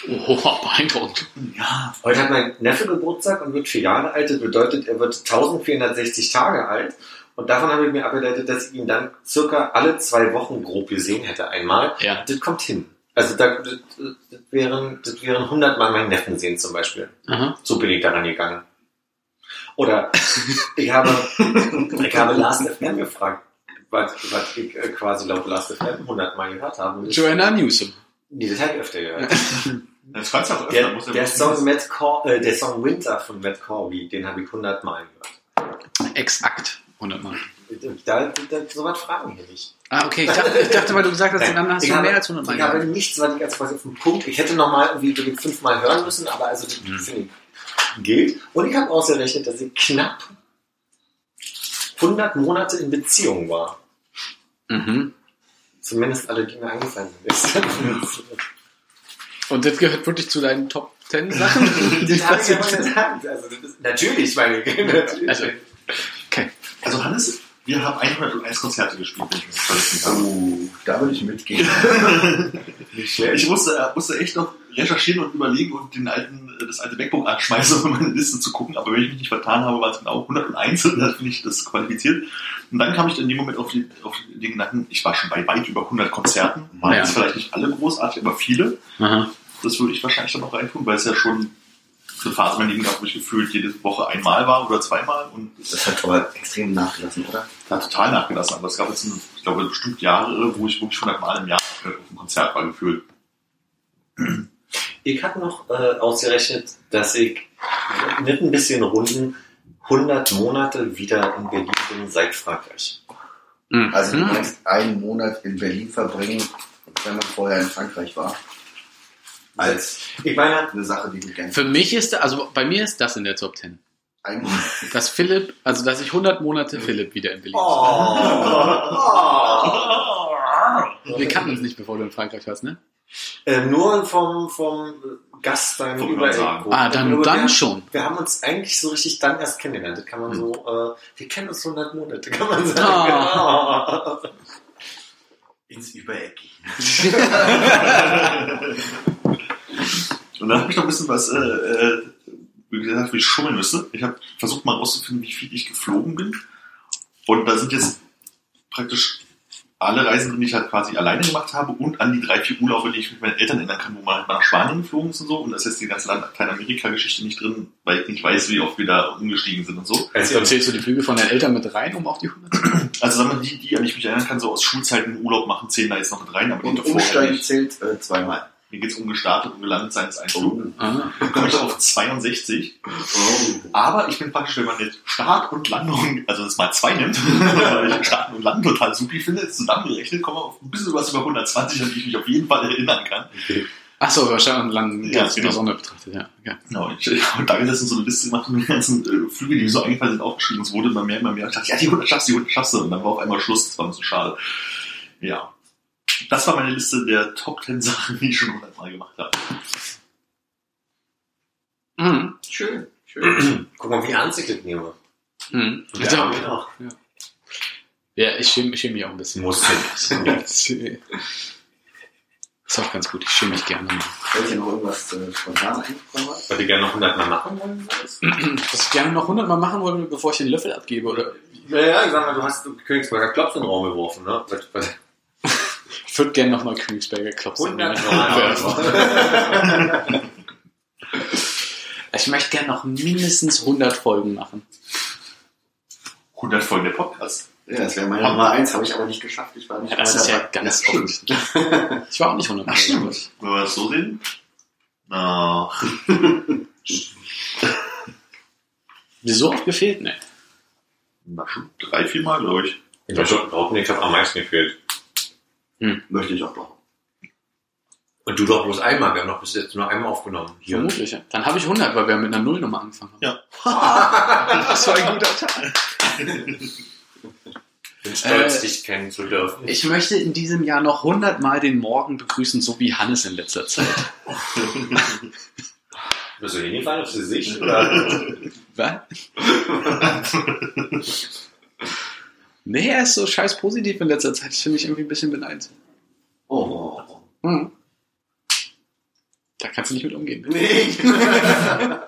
C: Oh, beeindruckend.
D: Ja.
B: Heute hat mein Neffe Geburtstag und wird vier Jahre alt. Das bedeutet, er wird 1460 Tage alt. Und davon habe ich mir abgeleitet, dass ich ihn dann circa alle zwei Wochen grob gesehen hätte einmal.
C: Ja.
B: Das kommt hin. Also da, das, das, wären, das wären 100 Mal meinen Neffen sehen zum Beispiel.
C: Aha.
B: So bin ich daran gegangen. Oder ich habe, ich habe Last FM gefragt, was, was ich äh, quasi laut Last FM 100 Mal gehört habe. Das,
C: Joanna Newsom.
B: nee, das habe ich öfter gehört.
D: Das kannst du auch öfter.
B: Der,
D: muss ja
B: der, Song Matt Cor äh, der Song Winter von Matt Corby, den habe ich 100 Mal gehört.
C: Exakt. 100 Mal.
B: Da, da, so was fragen hier nicht.
C: Ah, okay. Ich dachte, ich dachte weil du gesagt hast, dann hast
B: ich
C: du
B: habe,
C: mehr als 100 Mal.
B: Ich habe
C: gehört.
B: nichts, was ich jetzt quasi auf den Punkt. Ich hätte nochmal irgendwie fünfmal hören müssen, aber also das finde ich gilt. Und ich habe ausgerechnet, dass ich knapp 100 Monate in Beziehung war.
C: Mhm.
B: Zumindest alle, die mir eingefallen sind.
C: Und das gehört wirklich zu deinen Top 10 Sachen? die
B: das habe ich ja mal gesagt. Also, das ist, natürlich, meine ich. Natürlich.
C: Also, okay.
D: Also Hannes, wir haben 101 Konzerte gespielt, wenn ich mich vergessen habe.
A: Oh, da würde ich mitgehen.
D: Ich musste, äh, musste echt noch recherchieren und überlegen und den alten, äh, das alte MacBook anschmeißen, um meine Liste zu gucken. Aber wenn ich mich nicht vertan habe, war es genau 101 und dann finde ich das qualifiziert. Und dann kam ich in dem Moment auf, die, auf den Gedanken, ich war schon bei weit über 100 Konzerten. Waren
C: Ja.
D: jetzt vielleicht nicht alle großartig, aber viele.
C: Aha.
D: Das würde ich wahrscheinlich dann noch reintun, weil es ja schon eine Phase mein Leben gab, wo ich gefühlt jede Woche einmal war oder zweimal und
A: Das hat aber extrem nachgelassen, oder?
D: hat total nachgelassen. Aber es gab jetzt, ich glaube, bestimmt Jahre, wo ich wirklich 100 Mal im Jahr auf einem Konzert war gefühlt.
B: Ich habe noch äh, ausgerechnet, dass ich mit ein bisschen Runden 100 Monate wieder in Berlin bin seit Frankreich.
C: Mhm.
A: Also du meinst einen Monat in Berlin verbringen, wenn man vorher in Frankreich war. Als
B: Ich meine,
A: eine Sache, die du gerne
C: Für mich ist, also bei mir ist das in der Top 10.
A: Ein Monat.
C: Dass Philipp, also dass ich 100 Monate Philipp wieder in Berlin
B: oh,
C: Wir kannten uns nicht, bevor du in Frankreich warst, ne?
B: äh, nur vom, vom Gast Überall-
D: Hörensagen.
C: Ah, dann, dann
B: wir,
C: schon.
B: wir haben uns eigentlich so richtig dann erst kennengelernt. Das kann man
D: Hm.
B: so, äh, wir kennen uns 100 Monate, kann man sagen.
C: Ah.
A: ins Übereck.
D: Und dann habe ich noch ein bisschen was, äh, äh, wie gesagt, wie ich schummeln müsste. Ich habe versucht mal rauszufinden, wie viel ich geflogen bin. Und da sind jetzt praktisch alle Reisen drin, die ich halt quasi alleine gemacht habe und an die drei, vier Urlaube, die ich mit meinen Eltern erinnern kann, wo man halt mal nach Spanien geflogen ist und so. Und da ist jetzt die ganze Lateinamerika-Geschichte nicht drin, weil ich nicht weiß, wie oft wir da umgestiegen sind und so.
B: Also,
C: Zählst du die Flüge von deinen Eltern mit rein, um auf die 100 zu kommen?
D: Also sagen wir, die, die an die ich mich erinnern kann, so aus Schulzeiten Urlaub machen, zählen da jetzt noch mit rein, aber die
A: Und Umsteigen zählt äh, zweimal.
D: Mir geht's um gestartet und gelandet sein ist ein Flug. Dann komme ich auf 62.
A: Oh.
D: Aber ich bin praktisch, wenn man jetzt Start und Landung, also das mal zwei nimmt, weil ich Start und Landung total supi finde, zusammengerechnet, komme ich auf ein bisschen was über 120, an die ich mich auf jeden Fall erinnern kann.
C: Achso, wahrscheinlich dann
D: Ja,
C: ganz
D: genau.
C: die Sonne betrachtet, ja. ja.
D: Genau, ich, habe da gestern so eine Liste gemacht und die ganzen äh, Flüge, die mir so eingefallen sind, aufgeschrieben. Es wurde immer mehr, immer mehr. Ich dachte, ja, die 100 schaffst du, die 100 schaffst du. Und dann war auf einmal Schluss. Das war ein bisschen schade. Ja. Das war meine Liste der Top 10 Sachen, die ich schon 100 Mal gemacht habe.
C: Mhm.
B: schön, schön. Guck mal, wie ernst ich das nehme.
C: Mhm.
B: Ja,
C: Ja,
B: genau.
C: ja, ich schäme, ich schäme mich auch ein bisschen.
B: Muss
C: Das ist auch ganz gut, ich schäme mich gerne. mal.
A: Fällt dir noch irgendwas äh, spontan eingekommen?
B: Was du gerne noch 100 Mal machen wollen?
C: Was ich gerne noch 100 Mal machen wollte, bevor ich den Löffel abgebe, oder?
B: Naja, ich sag mal, du hast Königsberger Klops in den Raum geworfen, ne?
C: Ich würde gerne noch mal Königsberger Klops
B: 100
C: Mal.
B: Mal.
C: Ich möchte gerne noch mindestens 100 Folgen machen.
D: 100 Folgen der Podcast.
A: Ja, das wäre meine Nummer eins, habe ich aber nicht geschafft. Ich war nicht
C: Ja, das
A: mal
C: ist ja
A: dabei.
C: ganz
D: Ja,
C: offensichtlich. Ich war auch nicht 100
D: Ach, stimmt. Wenn wir das so sehen. Na,
C: Mir so oft gefehlt, ne?
D: na, schon drei, vier Mal, glaube ich.
B: Ich behaupten, ich habe am meisten gefehlt.
A: Möchte ich auch doch.
B: Und du doch bloß einmal, wir haben doch bis jetzt nur einmal aufgenommen. Hier.
C: Vermutlich, ja. Dann habe ich 100, weil wir mit einer Nullnummer angefangen haben.
D: Ja.
C: Das war ein guter Tag.
B: Ich bin stolz,
C: Äh,
B: dich kennen zu dürfen.
C: Ich möchte in diesem Jahr noch 100 Mal den Morgen begrüßen, so wie Hannes in letzter Zeit.
B: Bist du hingefallen aufs Gesicht? Oder?
C: Was? nee, er ist so scheiß positiv in letzter Zeit. Das finde ich irgendwie ein bisschen beneidenswert.
A: Oh.
C: Hm. Da kannst du nicht mit umgehen.
A: Nee.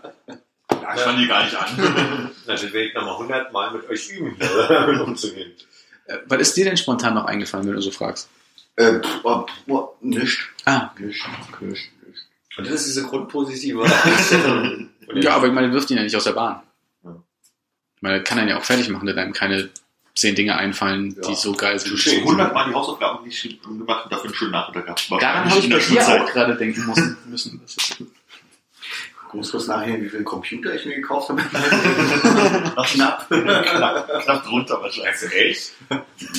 D: Ja, ich fand die gar nicht an.
B: Dann werde ich nochmal 100 Mal mit euch üben, damit umzugehen.
C: Äh, Was ist dir denn spontan noch eingefallen, wenn du so fragst?
A: äh, oh, oh, nicht.
C: Ah,
A: Nicht, nicht, nicht.
B: Und das ist diese grundpositive
C: ja, aber ich meine, wirft ihn ja nicht aus der Bahn.
B: Ja.
C: Ich meine, kann er ja auch fertig machen, wenn einem keine zehn Dinge einfallen, die
A: Ja.
C: so geil sind.
B: Touché.
D: 100 Mal die Hausaufgaben nicht gemacht und dafür einen schönen Nachmittag gehabt.
C: Daran habe ich
D: in
C: bei
D: der
C: dir
D: Schulzeit.
C: auch gerade denken müssen. müssen. Das ist
A: Muss kurz nachher, wie viel Computer ich mir gekauft habe. Knapp.
D: knapp, knapp drunter wahrscheinlich.
B: Du echt?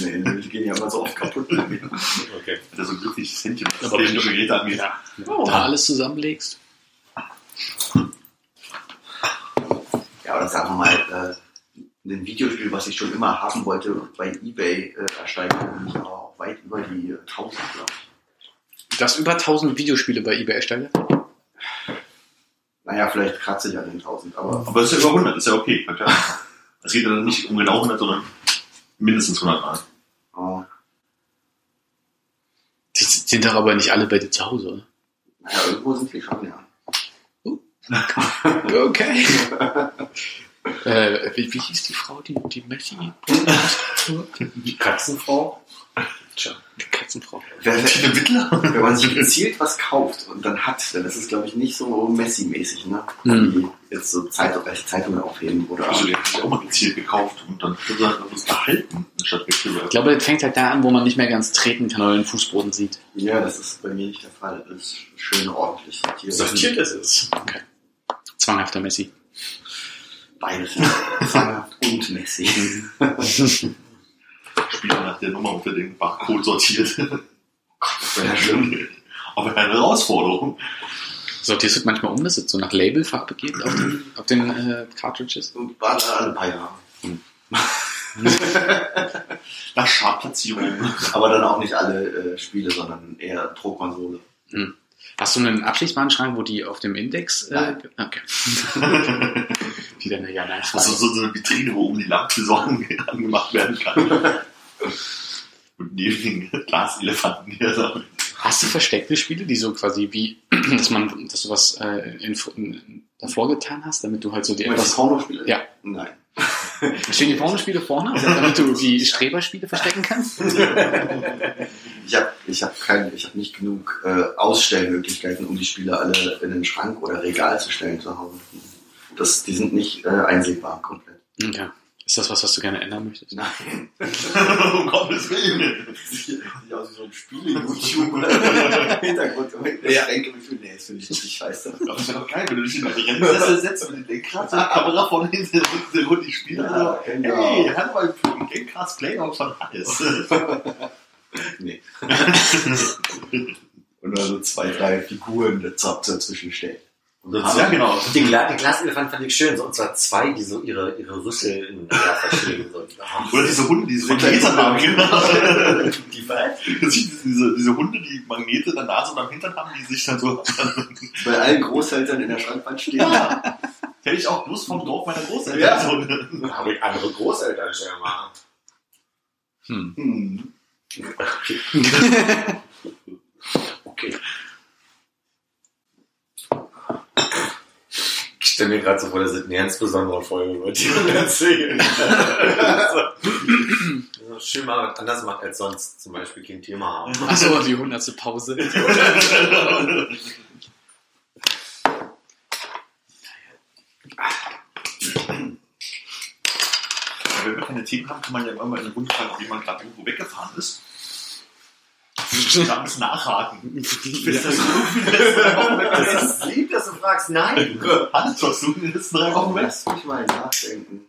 A: Nee, die gehen ja immer so oft kaputt.
B: Okay.
D: Hat er so ein glückliches Händchen, was
C: Aber
D: den
C: bestimmt.
D: Juliette angeht.
C: ja, wenn du da alles zusammenlegst.
A: Ja, oder sagen wir mal, äh, ein Videospiel, was ich schon immer haben wollte, bei Ebay äh, aber auch weit über die äh, 1000, glaube ich.
C: Das über 1000 Videospiele bei eBay erstellt.
A: Naja, vielleicht kratze ich an den 1000, aber
D: Aber es ist ja über 100, ist ja okay. na klar. Es geht ja dann nicht um genau 100, sondern mindestens 100 Mal.
A: oh,
C: Die sind doch aber nicht alle bei dir zu Hause, oder?
A: naja, irgendwo sind die schon, ja.
C: Okay. äh, wie, wie hieß die Frau, die, die Messi?
B: Die Katzenfrau?
C: Tja, die Katzenfrau.
A: Wer,
D: Tine Wittler?
A: wenn man sich gezielt was kauft und dann hat, dann ist es, glaube ich, nicht so Messi-mäßig, ne?
C: Hm.
A: Wie jetzt so Zeitung, Zeitungen aufheben oder.
D: Also, die hat sich auch mal gezielt gekauft und dann gesagt, man muss behalten, anstatt
C: Ich
D: wegzuwerfen.
C: glaube, das fängt halt da an, wo man nicht mehr ganz treten kann oder den Fußboden sieht.
A: Ja, das ist bei mir nicht der Fall. Das ist schön ordentlich sortiert.
B: Sortiert ist es.
C: Okay. Zwanghafter Messi.
A: Beides. Zahnhaft und Messi.
D: Spieler nach der Nummer unter den Barcode sortiert.
A: Das wäre ja schlimm.
D: Aber eine Herausforderung.
C: Sortierst du das manchmal um, dass es so nach Labelfarbe geht auf den, auf den äh, Cartridges?
A: Und war da ein paar Jahre.
D: Nach Schadplatzierung.
A: Aber dann auch nicht alle äh, Spiele, sondern eher pro Konsole.
C: Hast du einen abschließbaren Schrank, wo die auf dem Index... Äh,
A: Nein.
C: okay. Wieder eine ja nein
D: Also so, eine Vitrine, wo um die Lampe so ange- angemacht werden kann. Und neben den Glaselefanten hier so.
C: Hast du versteckte Spiele, die so quasi wie, dass man, dass du was äh, in, in, davor getan hast, damit du halt so die etwas...
A: Pornospiele?
C: Ja.
A: Nein.
C: Stehen die Pornospiele vorne, damit du die Streberspiele verstecken kannst?
A: Ich habe ich hab kein, ich hab nicht genug äh, Ausstellmöglichkeiten, um die Spiele alle in den Schrank oder Regal zu stellen zu Hause. Das, die sind nicht äh, einsehbar komplett.
C: Okay. Ist das was, was du gerne ändern möchtest?
A: Nein.
D: um Gottes Willen.
A: Sieht aus wie so ein Spiele-YouTube oder Hintergrund. Ja, denke mir, nee, das finde ich richtig scheiße.
D: Aber ist ja doch geil, wenn du dich in den Rennsessel setzt mit dem Lenkrad, eine Kamera vorne hinten und die Spieler.
A: Ja, genau.
D: Hey, hallo beim Gamecast Playoffs von Hannes.
A: Nee. Und dann so zwei, drei Figuren der Zap dazwischen stellen.
D: Ja, genau.
B: Die, Gla die Glaselefant fand ich schön, so, und zwar zwei, die so ihre, ihre Rüssel ineinander verschlingen. So.
D: Oder diese Hunde, die diese Magnete haben, genau.
B: Die was?
D: Diese, diese Hunde, die Magnete in der Nase und am Hintern haben, die sich dann so.
A: Bei allen Großeltern in der Schrankwand stehen.
D: Ja. Hätte ich auch bloß vom Dorf meiner Großeltern.
A: Ja.
D: So.
B: Habe ich andere Großeltern schon mal.
C: Hm.
A: Hm.
B: Okay. Ich stelle mir gerade so vor, das ist eine ganz besondere Folge, wird die man erzählen. so. Schön mal was anders macht als sonst, zum Beispiel kein Thema haben.
C: Achso, die hundertste Pause.
D: Wenn wir keine Themen haben, kann man ja immer mal in Runde fragen, ob jemand gerade irgendwo weggefahren ist. Ich bisschen nachhaken. Du so
B: Das ist lieb, dass du fragst. Nein.
D: Hans, was du in den letzten drei Wochen?
A: Lass mich mal nachdenken.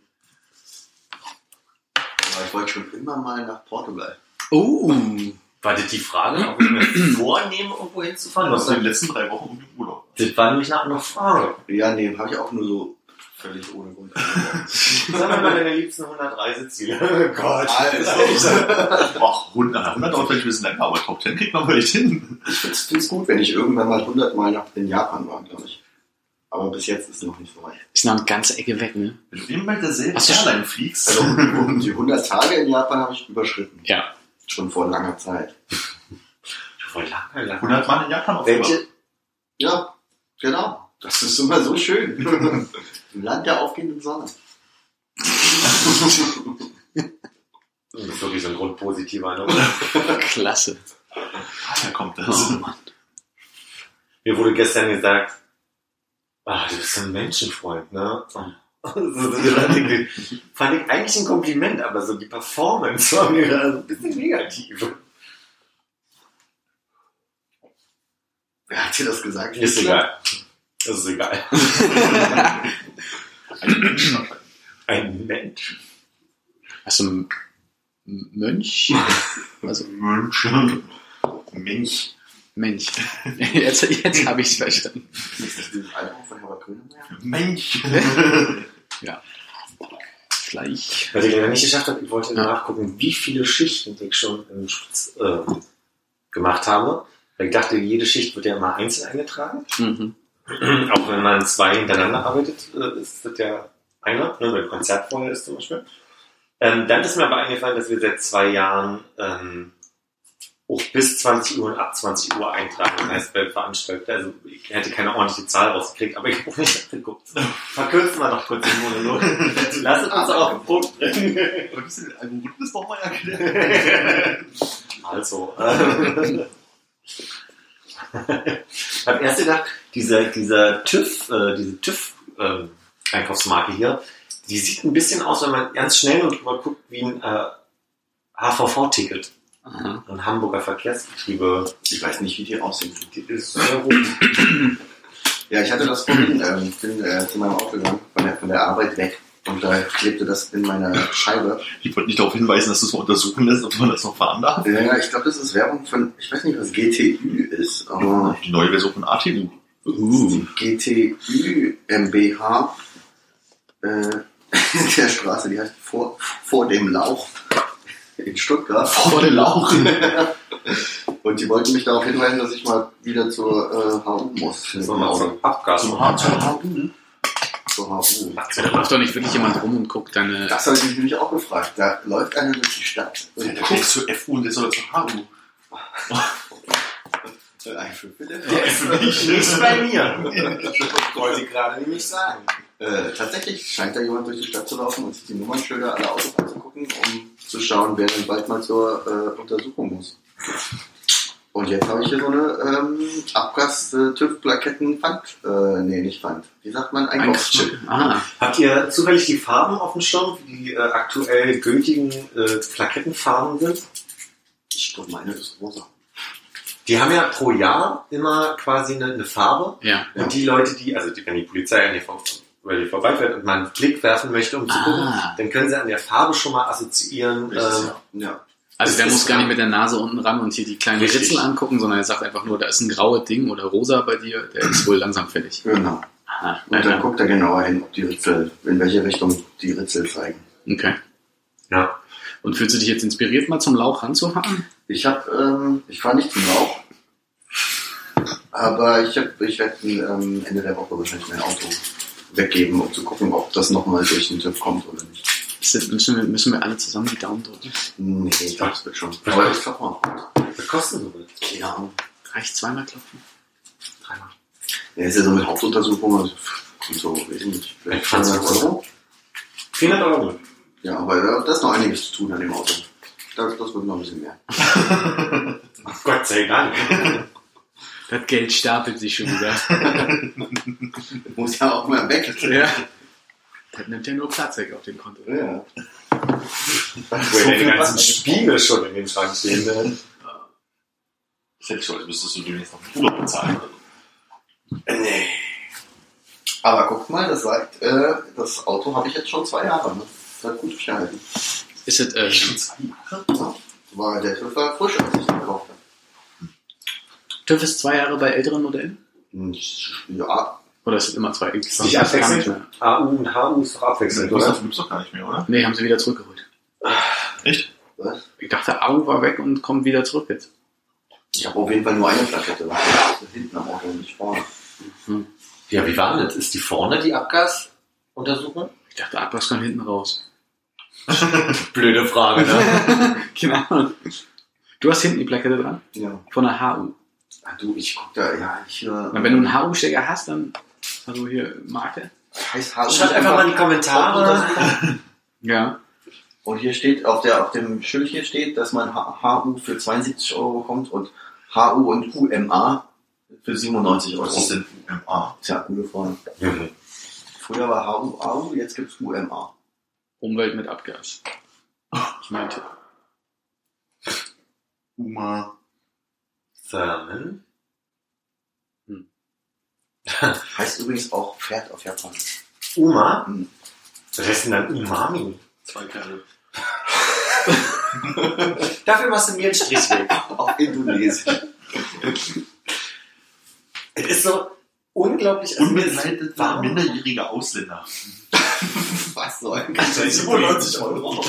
A: Aber ich wollte schon immer mal nach Portugal.
C: Oh.
B: War das die Frage, ob ich mir vornehme, irgendwo hinzufahren?
D: Du hast in den letzten drei Wochen irgendwie im Urlaub.
B: das war nämlich nach einer Frage.
A: Ja, nee, habe ich auch nur so völlig ohne Grund.
B: Sag mal deine liebsten 100 Reiseziele. Oh Gott.
D: Ach, 100, 100 dauert vielleicht ein bisschen länger, aber Top 10 kriegt man vielleicht hin.
A: Ich finde es gut, wenn ich irgendwann mal 100 Mal nach, in Japan war, glaube ich. Aber bis jetzt ist es noch nicht so weit.
C: Ist noch eine ganze Ecke weg, ne?
D: Wenn du immer mit derselben
C: Hast du
D: Airline fliegst,
A: Also die 100 Tage in Japan habe ich überschritten.
C: Ja.
A: Schon vor langer Zeit.
B: Voll lange, lange.
D: 100 Mal in Japan auf.
A: Welche? Ja, genau. Das ist immer so schön. Im Land der aufgehenden Sonne.
B: Das ist wirklich so ein grundpositiver, ne?
C: Klasse.
D: Daher kommt das.
C: Oh, Mann.
B: Mir wurde gestern gesagt, ah, du bist ein Menschenfreund, ne? So, so, so, fand ich eigentlich ein Kompliment, aber so die Performance war mir da so ein bisschen negativ.
A: Wer hat dir das gesagt?
B: Ist egal. Das ist egal.
D: Ein Mensch.
B: Ein Mensch.
C: Einen Mönch? Also,
D: Mensch. Mensch.
C: Mensch. Jetzt, jetzt habe ich es verstanden.
D: Mensch.
C: Ja. Fleisch.
B: Was ich leider nicht geschafft habe, ich wollte nachgucken, wie viele Schichten ich schon äh, gemacht habe. Weil ich dachte, jede Schicht wird ja immer einzeln eingetragen.
C: Mhm.
B: Auch wenn man zwei hintereinander arbeitet, äh, ist das ja einer, ne, wenn Konzert vorher ist zum Beispiel. Ähm, dann ist mir aber eingefallen, dass wir seit zwei Jahren ähm, auch bis 20 Uhr und ab 20 Uhr eintragen. Das heißt, bei Veranstaltungen, also ich hätte keine ordentliche Zahl rausgekriegt, aber ich habe nicht geguckt. Verkürzen wir noch kurz den Monolog. Lass uns auf den Punkt bringen.
D: Ein Algorithmus braucht man ja erklären.
B: Also, äh, ich habe erst gedacht, dieser, dieser TÜV, äh, diese TÜV-Einkaufsmarke hier, die sieht ein bisschen aus, wenn man ganz schnell und drüber guckt, wie ein äh, HVV-Ticket.
C: Aha.
B: Ein Hamburger Verkehrsbetriebe.
A: Ich weiß nicht, wie die aussehen.
B: Die ist sehr rot.
A: Ja, ich hatte das vorhin, ähm, ich bin äh, zu meinem Auto gegangen, von der, von der Arbeit weg. Und da klebte das in meiner Scheibe.
D: Ich wollte nicht darauf hinweisen, dass du es mal untersuchen lässt, ob man das noch fahren darf.
A: Ja, ich glaube, das ist Werbung von, ich weiß nicht, was GTÜ ist, aber
D: Die neue Version von ATU.
A: Die GTÜ MBH äh, der Straße, die heißt vor, vor dem Lauch in Stuttgart.
C: Vor dem Lauch.
A: Und die wollten mich darauf hinweisen, dass ich mal wieder zur äh, HU muss.
B: So Abgas.
A: Zum HU. Zur HU.
C: Da läuft doch nicht wirklich jemand rum und guckt deine.
A: Das habe ich mich nämlich auch gefragt. Da läuft einer durch die Stadt
D: Der
A: und
D: guckt
A: guckt
D: zur FU und der soll zur HU.
A: Ein für Philipp.
B: Nicht bei mir. Wollte ich gerade nämlich sagen.
A: Äh, tatsächlich scheint da jemand durch die Stadt zu laufen und sich die Nummernschilder aller Autos anzugucken, um zu schauen, wer dann bald mal zur äh, Untersuchung muss. Und jetzt habe ich hier so eine ähm, Abgas-TÜV-Plaketten-Pfand, äh, nee, nicht Pfand. Wie sagt man? Einkaufschip.
C: Ah,
B: Habt ihr zufällig die Farben auf dem Schirm, wie die äh, aktuell gültigen äh, Plakettenfarben sind?
A: Ich glaube, meine ist rosa.
B: Die haben ja pro Jahr immer quasi eine, eine Farbe.
C: ja.
B: Und die Leute, die, also die, wenn die Polizei an die, vor- über die vorbeifährt und man einen Blick werfen möchte, um zu
C: Ah.
B: gucken, dann können sie an der Farbe schon mal assoziieren.
A: Richtig,
B: ähm,
A: ja. ja.
C: Also
B: Das
C: der muss gar nicht mit der Nase unten ran und hier die kleinen
B: Richtig.
C: Ritzel angucken, sondern er sagt einfach nur, da ist ein graues Ding oder rosa bei dir, der ist wohl langsam fertig.
A: Genau.
C: Aha.
A: Und dann guckt er genauer hin, ob die Ritzel, in welche Richtung die Ritzel zeigen.
C: Okay.
B: ja.
C: Und fühlst du dich jetzt inspiriert, mal zum Lauch ranzuhauen?
A: Ich habe, ähm, ich fahre nicht zum Lauch, aber ich hab, ich werde ähm, Ende der Woche wahrscheinlich mein Auto weggeben, um zu gucken, ob das nochmal durch den TÜV kommt oder nicht.
C: Das- Müssen wir, müssen wir alle zusammen die Daumen drücken?
A: Nee, ich glaube, es wird schon. Aber ich glaube mal.
B: Was kostet viel?
A: Keine Ahnung.
C: Reicht zweimal klopfen?
B: Dreimal.
A: Ja, ist ja so mit Hauptuntersuchung, also kommt so, weiß ich nicht, vielleicht 200 Euro.
B: 400 Euro.
A: Ja, aber da da ist noch einiges zu tun an dem Auto. Das, das wird noch ein bisschen mehr.
B: Gott sei Dank.
C: Das Geld stapelt sich schon wieder.
A: Muss ja auch mal weg.
C: ja. Das nimmt ja nur Platz weg auf dem Konto.
A: Ja.
B: Wo ja die ganzen Spiele schon in den Schrank stehen. Ne?
D: Selbst heute müsstest du demnächst noch Urlaub bezahlen.
A: Nee. Aber guck mal, das sagt, äh, das Auto habe ich jetzt schon zwei Jahre. Ne? Das hat gut gehalten.
C: Ist es, äh,
A: Ja. War der TÜV war frisch, als ich ihn gekauft habe.
C: TÜV ist zwei Jahre bei älteren Modellen?
A: Hm, Ja,
C: Oder ist es immer zwei? Ich
B: Nicht abwechselnd? AU und HU ist doch abwechselnd,
D: Das
B: oder?
D: gibt's doch gar nicht mehr, oder?
C: Nee, haben sie wieder zurückgeholt.
D: Echt?
A: was?
C: Ich dachte, AU war weg und kommt wieder zurück jetzt.
A: Ich habe auf jeden Fall nur eine Plakette. Das ist hinten am Auto, nicht vorne.
B: Ja, wie war denn das? Ist die vorne die Abgasuntersuchung?
C: Ich dachte, Abgas kann hinten raus.
B: Blöde Frage, ne?
C: genau. Du hast hinten die Plakette dran?
A: Ja.
C: Von der HU.
A: Ah, du, ich guck da, ja, ich, äh,
C: wenn du einen HU-Stecker hast, dann, also hier Marke.
A: heißt HU.
B: Schreibt einfach mal in die Kommentare.
C: Ja.
A: Und hier steht, auf, der, auf dem Schild hier steht, dass man HU für 72 Euro bekommt und HU und UMA für 97 Euro.
D: Was ist denn UMA?
A: Tja, gute Frage.
B: Mhm.
A: Früher war HU, AU, jetzt gibt's UMA.
C: Umwelt mit Abgas. Ich meinte.
D: UMA.
B: Thermen.
A: Heißt übrigens auch Pferd auf Japanisch.
B: Uma?
A: Hm.
B: Was heißt denn dann Umami?
D: Zwei Kerle.
B: Dafür machst du mir einen Strich weg.
A: Auf Indonesisch.
B: Es ist so unglaublich. also mir ist
D: Unbegleitete
B: warm.
D: minderjährige Ausländer.
A: Was soll?
D: 97
A: Euro.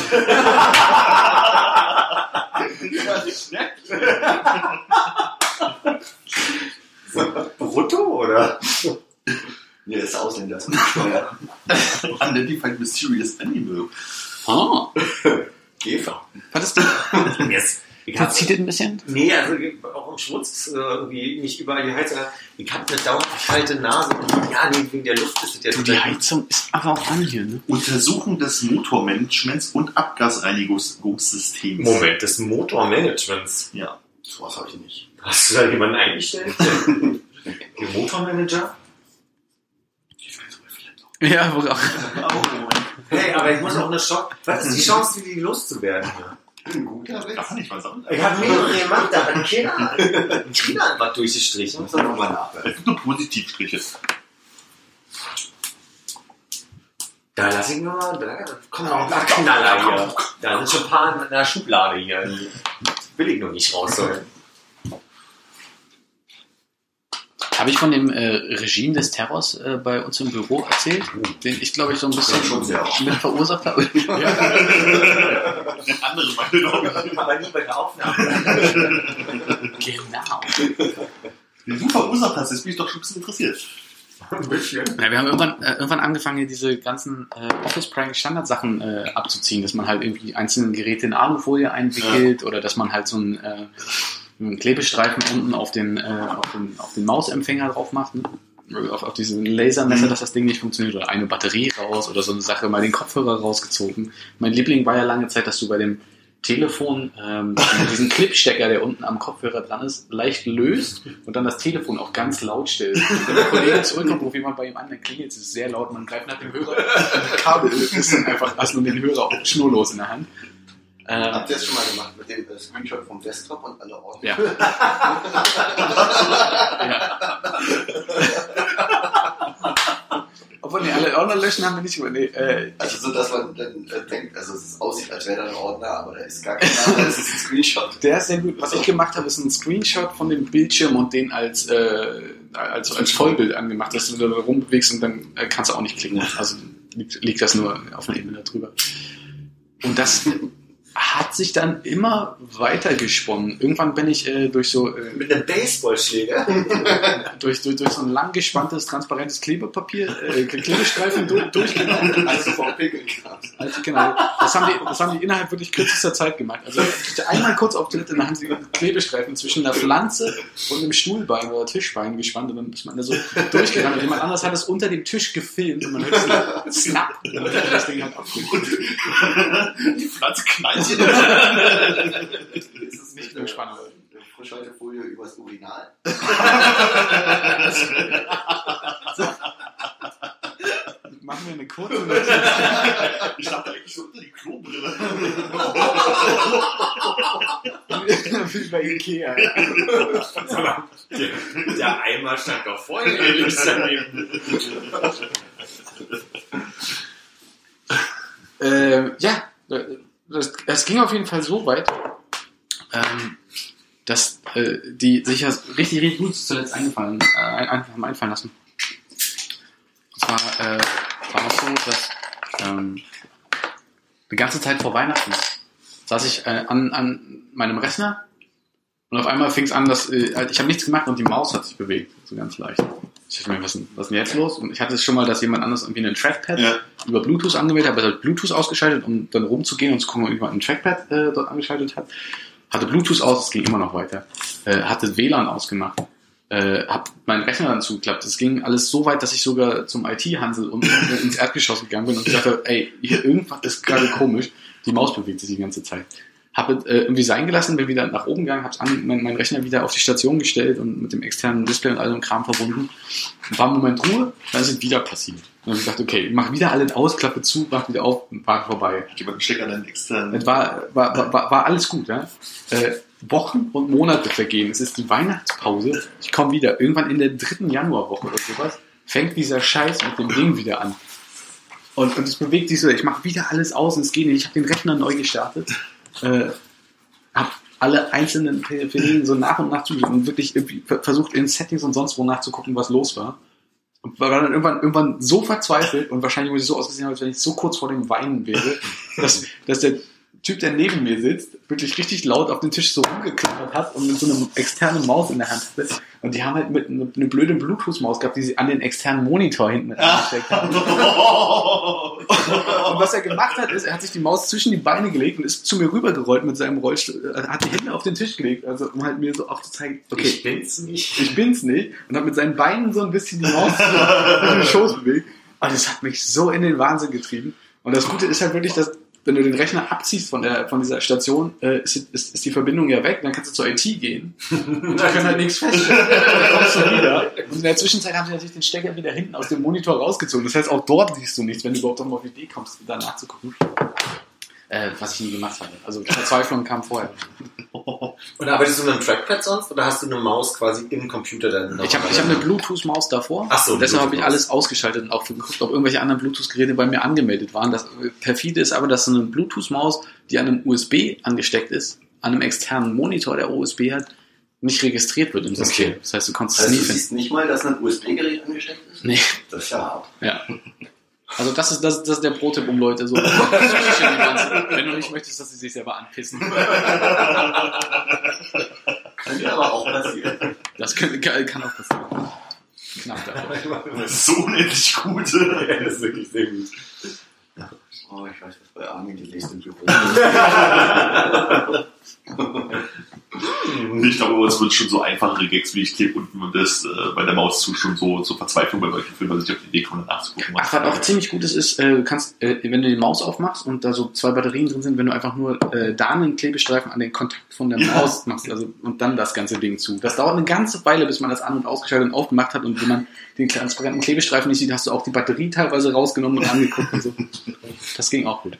B: Brutto, oder?
A: Nee, das ist Ausländer, das ist Steuer.
D: Unidentified Mysterious Animal.
C: Ah.
A: Käfer.
C: Was ist das?
B: Mir ist- Ich
C: Das
B: hab,
C: zieht es ein bisschen?
B: nee, also auch im Schmutz äh, irgendwie nicht überall die Heizung. Ich habe eine dauernd kalte Nase. Ja, nee, wegen der Luft ist es ja
C: die Heizung ist aber auch an hier, ne?
D: Untersuchung des Motormanagements und Abgasreinigungssystems.
B: Moment, des Motormanagements.
D: Ja.
A: Sowas habe ich nicht.
B: Hast du da jemanden eingestellt? Den Motormanager?
C: Ja, worauf?
B: Hey, aber ich muss auch eine Chance. Was ist die Chance, die loszuwerden?
A: Ein guter Witz.
D: Man nicht mal sagen.
B: Ich habe mehrere gemacht, da hat keiner, keiner einfach durchgestrichen.
A: Muss doch nochmal nachhören.
D: Es gibt nur Positivstriche.
B: Da lass ich nur mal, da kommen noch ein paar Knaller hier. Da sind schon ein paar in der Schublade hier. Will ich noch nicht rausholen.
C: Habe ich von dem äh, Regime des Terrors äh, bei uns im Büro erzählt? Den ich, glaube ich, so ein bisschen
A: Ja, schon sehr oft.
C: mit verursacht habe.
D: Andere meine glaube
B: Aber nie bei der Aufnahme.
C: genau.
D: Wie du verursacht hast, jetzt bin ich doch schon ein bisschen interessiert.
B: Ein bisschen.
C: Ja, wir haben irgendwann, äh, irgendwann angefangen, hier diese ganzen äh, Office Prank Standardsachen äh, abzuziehen, dass man halt irgendwie einzelne Geräte in Alufolie einwickelt oder dass man halt so einen, äh, einen Klebestreifen unten auf den, äh, auf den, auf den Mausempfänger drauf macht. Ne? Auf, auf diesen Lasermesser,
D: Mhm.
C: dass das Ding nicht funktioniert oder eine Batterie raus oder so eine Sache, mal den Kopfhörer rausgezogen. Mein Liebling war ja lange Zeit, dass du bei dem Telefon ähm, diesen Clipstecker, der unten am Kopfhörer dran ist, leicht löst und dann das Telefon auch ganz laut stellt. Wenn der Kollege zurückkommt, ruft jemand bei ihm an, dann klingelt es sehr laut, man greift nach dem Hörer, Kabel ist dann einfach, hast nur den Hörer auch schnurlos in der Hand. Ähm,
A: Habt ihr das schon mal gemacht mit dem äh, Screenshot vom Desktop und alle Ordner?
C: ja. ja. Obwohl, nee, alle Ordner löschen haben wir nicht über. Nee, äh,
A: Also so, dass man dann äh, denkt, also es aussieht, als wäre da ein Ordner, aber da ist gar kein Name, es ist ein Screenshot.
C: Der ist sehr gut. Was ich gemacht habe, ist ein Screenshot von dem Bildschirm und den als, äh, als, als Vollbild angemacht, dass du da rumbewegst und dann äh, kannst du auch nicht klicken. Also liegt, liegt das nur auf einer Ebene darüber. Und das hat sich dann immer weiter gesponnen. Irgendwann bin ich äh, durch so äh,
B: Mit einem Baseballschläger.
C: durch, durch, durch so ein lang gespanntes, transparentes Klebepapier, äh, Klebestreifen du, durchgelaufen.
A: Also vor Pickel gehabt.
C: Also, genau. Das haben, die, das haben die innerhalb wirklich kürzester Zeit gemacht. Also einmal kurz auf Toilette, dann haben sie Klebestreifen zwischen der Pflanze und dem Stuhlbein oder Tischbein gespannt und dann ist man da so durchgegangen. Und jemand anders hat es unter dem Tisch gefilmt und man hört so Snap und das Ding halt abgeholt.
D: Die Pflanze knallt
A: ist es
C: nicht eine spannende
A: Frischhaltefolie übers Urinal.
C: Machen wir eine kurze Notiz.
D: Ich dachte eigentlich so unter die Klobrille.
C: Wie bei Ikea.
B: der, der Eimer stand doch vorher links daneben.
C: Ähm, ja, das, das ging auf jeden Fall so weit, ähm, dass äh, die sich ja richtig, richtig gut zuletzt eingefallen, äh, einfach haben einfallen lassen. Und zwar äh, war es so, dass ähm, die ganze Zeit vor Weihnachten saß ich äh, an, an meinem Rechner und auf einmal fing es an, dass äh, ich habe nichts gemacht und die Maus hat sich bewegt, so ganz leicht. Ich dachte mir, was, ist denn- was ist denn jetzt los? Und ich hatte es schon mal, dass jemand anders irgendwie einen Trackpad
D: Ja.
C: über Bluetooth angemeldet hat, aber er hat Bluetooth ausgeschaltet, um dann rumzugehen und zu gucken, ob jemand ein Trackpad äh, dort angeschaltet hat. Hatte Bluetooth aus, es ging immer noch weiter. Äh, hatte WLAN ausgemacht. Äh, hab meinen Rechner dann zugeklappt. Es ging alles so weit, dass ich sogar zum IT-Hansel und ins Erdgeschoss gegangen bin und gesagt habe, ey, hier irgendwas ist gerade komisch. Die Maus bewegt sich die ganze Zeit. Habe äh, irgendwie sein gelassen, bin wieder nach oben gegangen, habe meinen mein Rechner wieder auf die Station gestellt und mit dem externen Display und all dem Kram verbunden. War ein Moment Ruhe, dann ist es wieder passiert. Dann habe ich gedacht, okay, mach wieder alles aus, Klappe zu, mach wieder auf, war vorbei.
D: Mal einen Stecker an deinen externen.
C: Es war, war, war, war, war alles gut, ja. Äh, Wochen und Monate vergehen. Es ist die Weihnachtspause. Ich komme wieder. Irgendwann in der dritten Januarwoche oder sowas fängt dieser Scheiß mit dem Ding wieder an. Und, und es bewegt sich so. Ich mache wieder alles aus und es geht nicht. Ich habe den Rechner neu gestartet. Äh, habe alle einzelnen Peripherien so nach und nach zugeschrieben und wirklich irgendwie ver- versucht in Settings und sonst wo nachzugucken, was los war. Und war dann irgendwann, irgendwann so verzweifelt und wahrscheinlich muss ich so ausgesehen als wenn ich so kurz vor dem Weinen wäre, dass, dass der Typ, der neben mir sitzt, wirklich richtig laut auf den Tisch so rumgeklappert hat und mit so einer externen Maus in der Hand hatte. Und die haben halt mit eine, eine blöde Bluetooth-Maus gehabt, die sie an den externen Monitor hinten reingesteckt haben. Und was er gemacht hat, ist, er hat sich die Maus zwischen die Beine gelegt und ist zu mir rübergerollt mit seinem Rollstuhl, äh, hat die Hände auf den Tisch gelegt, also um halt mir so auch zu zeigen, okay,
B: Ich bin's nicht.
C: ich bin's nicht und hat mit seinen Beinen so ein bisschen die Maus in den Schoß bewegt. Und das hat mich so in den Wahnsinn getrieben. Und das Gute ist halt wirklich, dass wenn du den Rechner abziehst von der von dieser Station, äh, ist, ist, ist die Verbindung ja weg, dann kannst du zur IT gehen und die können halt nichts feststellen. Dann kommst du wieder. Und in der Zwischenzeit haben sie natürlich den Stecker wieder hinten aus dem Monitor rausgezogen. Das heißt, auch dort siehst du nichts, wenn du überhaupt noch mal auf die Idee kommst, da nachzugucken. Äh, was ich nie gemacht habe. Also Verzweiflung kam vorher.
B: Und arbeitest du mit einem Trackpad sonst oder hast du eine Maus quasi im Computer dann?
C: Ich habe ich hab eine Bluetooth-Maus davor.
B: Ach so,
C: und deshalb habe ich alles ausgeschaltet und auch geguckt, ob irgendwelche anderen Bluetooth-Geräte bei mir angemeldet waren. Das perfide ist aber, dass so eine Bluetooth-Maus, die an einem USB angesteckt ist, an einem externen Monitor, der USB hat, nicht registriert wird im System.
B: Okay.
C: Das heißt, du kannst es
A: Also
C: nie
A: du
C: finden.
A: siehst nicht mal, dass ein USB-Gerät angesteckt ist?
C: Nee.
A: Das ist ja hart.
C: Ja. Also das ist, das, das ist der Pro-Tipp, um Leute so wenn du nicht möchtest, dass sie sich selber anpissen.
A: Könnte aber auch passieren.
C: Das kann, kann kann auch passieren. Knapp davor.
D: Das ist so unendlich gut.
B: ja, das ist wirklich sehr gut.
A: Oh, ich weiß, was bei Armin gelesen im Büro.
D: Ich glaube, es wird schon so einfachere Gags, wie ich klebe unten und das äh, bei der Maus zu schon so, so Verzweiflung bei solchen Filmen, dass ich auf die Idee komme, nachzugucken.
C: Ach, was auch ziemlich gut ist, ist, äh, du kannst, äh, wenn du die Maus aufmachst und da so zwei Batterien drin sind, wenn du einfach nur äh, da einen Klebestreifen an den Kontakt von der Maus machst, also und dann das ganze Ding zu. Das dauert eine ganze Weile, bis man das an- und ausgeschaltet und aufgemacht hat und wenn man den transparenten Klebestreifen nicht sieht, hast du auch die Batterie teilweise rausgenommen und angeguckt und so. Das ging auch gut.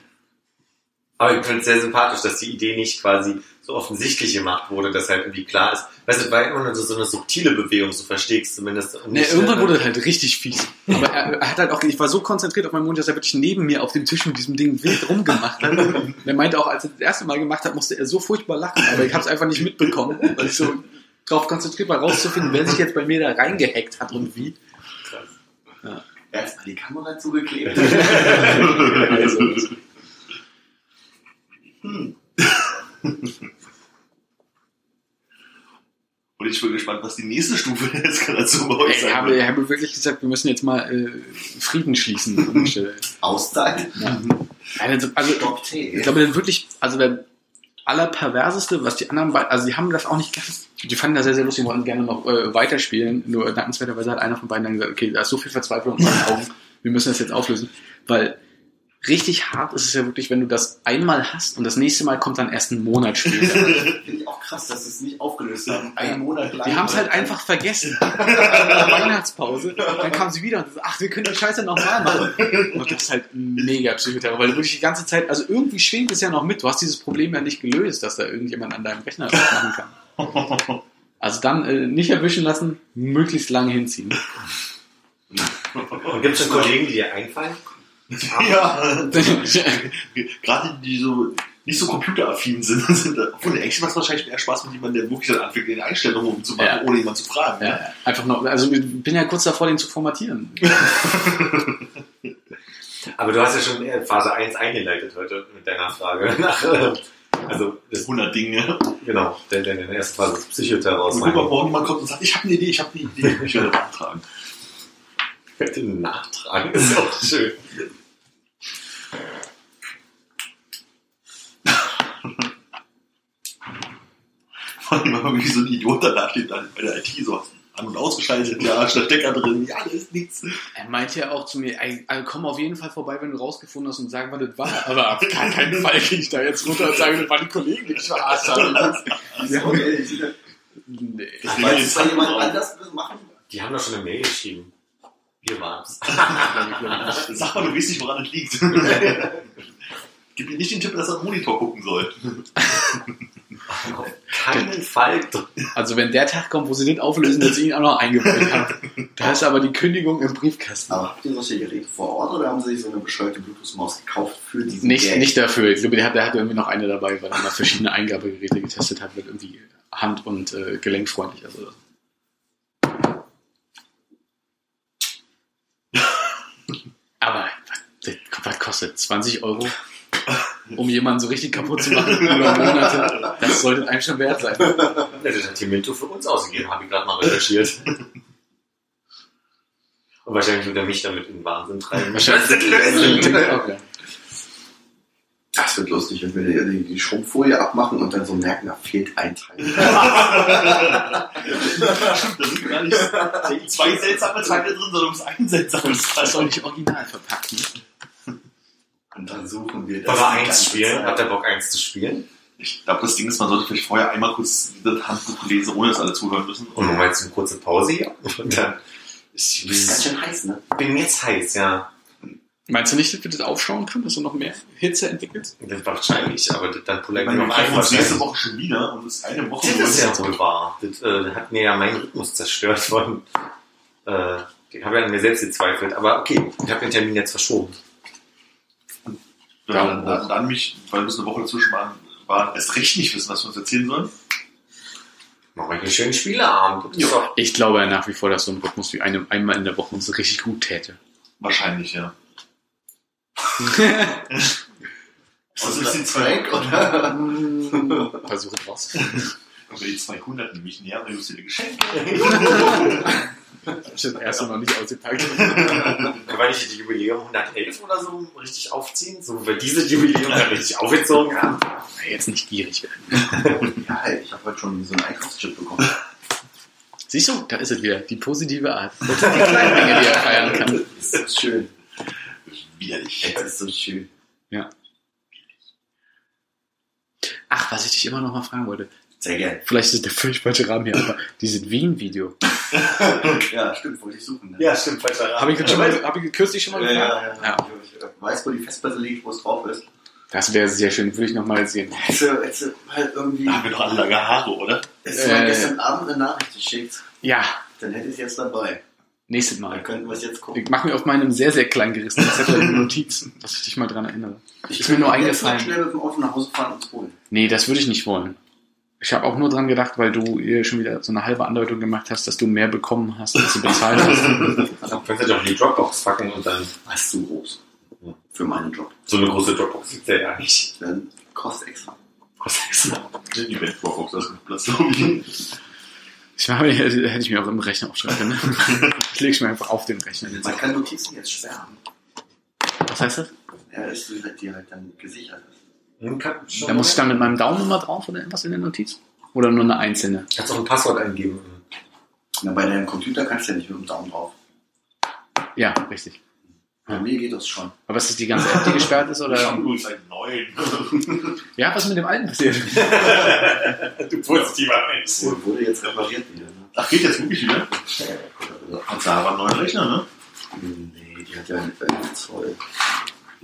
B: Aber ich finde es sehr sympathisch, dass die Idee nicht quasi so offensichtlich gemacht wurde, dass halt irgendwie klar ist. Weißt du, war immer nur so, so eine subtile Bewegung, so verstehst zumindest. Und nicht,
C: irgendwann
B: äh,
C: wurde es halt richtig fies. Aber er, er hat halt auch, ich war so konzentriert auf meinen Mund, dass er wirklich neben mir auf dem Tisch mit diesem Ding wild rumgemacht hat. Der meinte auch, als er das erste Mal gemacht hat, musste er so furchtbar lachen, aber ich habe es einfach nicht mitbekommen, weil ich so darauf konzentriert war, rauszufinden, wer sich jetzt bei mir da reingehackt hat und wie.
A: Erstmal die Kamera zugeklebt.
C: Also,
D: Und ich bin gespannt, was die nächste Stufe der Eskalation bei euch
C: ich
D: sein
C: habe, ich habe wirklich gesagt, wir müssen jetzt mal äh, Frieden schließen.
A: Auszeit.
C: Also, also
A: Stopp
C: Ich glaube, wirklich, also der allerperverseste, was die anderen beiden, also die haben das auch nicht ganz, die fanden das sehr, sehr lustig, wollten gerne noch äh, weiterspielen. Nur dankenswerterweise hat einer von beiden dann gesagt, okay, da ist so viel Verzweiflung in meinen Augen, wir müssen das jetzt auflösen. Weil richtig hart ist es ja wirklich, wenn du das einmal hast und das nächste Mal kommt dann erst einen Monat später.
A: Finde ich auch krass, dass sie es nicht aufgelöst haben. Einen Monat lang.
C: Die haben es halt einfach vergessen. In der Weihnachtspause. Dann kamen sie wieder und so, ach, wir können die Scheiße nochmal machen. Und das ist halt mega Psychoterror, weil du wirklich die ganze Zeit, also irgendwie schwingt es ja noch mit. Du hast dieses Problem ja nicht gelöst, dass da irgendjemand an deinem Rechner was machen kann. Also dann äh, nicht erwischen lassen, möglichst lange hinziehen.
B: Und gibt es schon Kollegen, die dir einfallen?
D: Ja. Gerade die so nicht so computeraffin sind, sind obwohl der eigentlich macht es wahrscheinlich mehr Spaß mit jemandem, der wirklich dann anfängt, den Einstellungen umzumachen,
C: Ja.
D: ohne jemanden zu fragen.
C: Ja, einfach noch, also ich bin ja kurz davor, den zu formatieren.
B: Aber du hast ja schon Phase 1 eingeleitet heute mit deiner Frage. Nach, äh, also, das,
D: 100 Dinge.
B: genau, der, der in der ersten Phase ist Psychoterror
D: mal, morgen jemand kommt und sagt, ich habe eine Idee, ich habe eine Idee. Ich werde beantragen.
B: Den Nachtragen ist auch schön.
D: Vor allem, wenn wirklich so ein Idiot danach steht, dann bei der IT so an- und ausgeschaltet, ja, der Stecker drin, ja, da ist nichts.
C: Er meinte ja auch zu mir, ey, also komm auf jeden Fall vorbei, wenn du rausgefunden hast und sagen, was das war. Aber auf gar keinen Fall gehe ich da jetzt runter und sage, das waren die Kollegen, die mich verarscht haben. Ja,
A: die-
C: nee.
D: Deswegen
A: Weil
D: jetzt
A: jemand anders das machen.
B: Die haben doch schon eine Mail geschrieben. Wir waren's.
D: Sag mal, du weißt nicht, woran es liegt. Gib ihm nicht den Tipp, dass er einen Monitor gucken soll.
B: Auf keinen Fall.
C: Also wenn der Tag kommt, wo sie den auflösen, dass sie ihn auch noch eingebaut haben. Da ist aber die Kündigung im Briefkasten.
A: Aber habt ihr solche Geräte vor Ort oder haben sie sich so eine bescheuerte Bluetooth-Maus gekauft für diesen
C: Nicht,
A: Gag?
C: nicht dafür. Ich glaube, der hat, der hat irgendwie noch eine dabei, weil er mal verschiedene Eingabegeräte getestet hat, mit irgendwie hand- und äh, gelenkfreundlich. Also, aber was kostet 20 Euro, um jemanden so richtig kaputt zu machen über Monate? Das sollte einem schon wert sein.
B: Das hat Timento für uns ausgegeben, habe ich gerade mal recherchiert. Und wahrscheinlich wird er mich damit in den Wahnsinn treiben.
C: Wahrscheinlich. Okay.
A: Das wird lustig, wenn wir die, die Schrumpffolie abmachen und dann so merken, da fehlt ein Teil.
D: Da sind gar nicht zwei seltsame Teile drin, sondern es ist ein seltsames
C: Das
D: Teil.
C: soll nicht original verpackt. Ne?
A: Und dann suchen wir
B: Wollen wir
A: die
B: eins spielen?
A: Zeit.
B: Habt ihr Bock, eins zu spielen?
D: Ich glaube, das Ding ist, man sollte vielleicht vorher einmal kurz das Handbuch lesen, ohne dass alle zuhören müssen.
B: Und wir jetzt eine kurze Pause hier. Und dann. Ich
A: Das ist ganz schön heiß, ne?
B: bin jetzt heiß, ja.
C: Meinst du nicht, dass wir das aufschauen können, dass du noch mehr Hitze entwickelst?
B: Das wahrscheinlich, aber das- dann pullern wir
D: meine,
B: noch
D: wir
B: ein.
D: treffen uns nächste. Woche schon wieder und es ist eine Woche.
B: Das ist ja
D: wo-
B: wohl wahr. Das äh, hat mir ja meinen Rhythmus zerstört von. Äh, ich habe ja an mir selbst gezweifelt. Aber okay, ich habe den Termin jetzt verschoben.
D: Dann, dann, dann mich, weil wir es eine Woche dazwischen waren, waren erst recht nicht wissen, was wir uns erzählen sollen.
B: Machen wir einen schönen Spieleabend. Doch-
C: Ich glaube ja nach wie vor, dass so ein Rhythmus wie eine, einmal in der Woche uns richtig gut täte.
D: Wahrscheinlich, ja.
A: Also ist die Frank oder?
C: Versuche draus.
D: Und die 200 nämlich näher, weil du dir Geschenke.
C: Ich habe das erste noch nicht ausgepackt.
B: Können wir nicht die Jubiläum 111 oder so richtig aufziehen? So, weil diese Jubiläum ja richtig aufgezogen haben.
C: Jetzt nicht gierig werden.
A: Ja, ey, ich habe heute schon so einen Einkaufschip bekommen.
C: Siehst du, da ist es wieder. Die positive Art. Das sind die kleinen Dinge, die er feiern kann.
A: Das ist so schön.
D: Widerlich.
A: Das ist so schön.
C: Ja. Ach, was ich dich immer noch mal fragen wollte.
A: Sehr gerne.
C: Vielleicht ist der völlig falsche Rahmen hier, aber dieses Wien-Video.
A: Ja, stimmt, wollte ich suchen. Ne?
B: Ja, stimmt, falscher
C: Habe ich, schon mal- hab ich kürzlich schon mal
A: ja,
C: gefragt?
A: ja, ja. Ich äh, weiß, wo die Festplatte liegt, wo es drauf ist.
C: Das wäre sehr schön, würde ich noch mal sehen.
A: Hätte, hätte halt irgendwie.
D: Da haben wir doch alle lange Haare, oder?
A: Hättest du mal
C: Äh.
A: gestern Abend eine Nachricht geschickt,
C: Ja,
A: dann hätte ich es jetzt dabei.
C: nächstes
A: Dann
C: Mal.
A: könnten wir es jetzt gucken.
C: Ich mache mir auf meinem sehr, sehr klein gerissenen Zettel eine Notiz, dass ich dich mal dran erinnere.
A: Ich
C: ist mir nur eingefallen.
A: schnell mit dem Auto nach Hause fahren und holen.
C: Nee, das würde ich nicht wollen. Ich habe auch nur dran gedacht, weil du ihr schon wieder so eine halbe Andeutung gemacht hast, dass du mehr bekommen hast, als du bezahlt hast.
B: Dann könnt ihr doch in die Dropbox packen und dann
A: Das ist zu groß. Für meinen Job.
B: so eine große Dropbox gibt's ja ja nicht.
A: Dann kostet extra.
B: Ist das?
D: Die Event Dropbox, das ist genug Platz, ich.
C: Mache, mir- hätte ich mir auch im Rechner aufschreiben können. Ich lege es mir einfach auf den Rechner.
A: Man kann Notizen jetzt sperren.
C: Was heißt das?
A: Ja, dass du halt die halt dann gesichert ist.
C: Da muss ich dann mit meinem Daumen immer drauf oder irgendwas in der Notiz? Oder nur eine einzelne?
B: Kannst auch ein Passwort eingeben.
A: Na, bei deinem Computer kannst du ja nicht mit dem Daumen drauf.
C: Ja, richtig.
A: Bei mir geht das schon.
C: Aber ist das die ganze App, die gesperrt ist? Oder?
D: Shampoo ist ein neuen.
C: Ja, was ist mit dem alten passiert?
B: du positiver Mensch.
A: Wurde wurde jetzt repariert wieder. Ne?
D: Ach, geht jetzt wirklich wieder? Hat Sarah einen neuen Rechner, ne?
A: Nee, die hat ja einen 11 Zoll.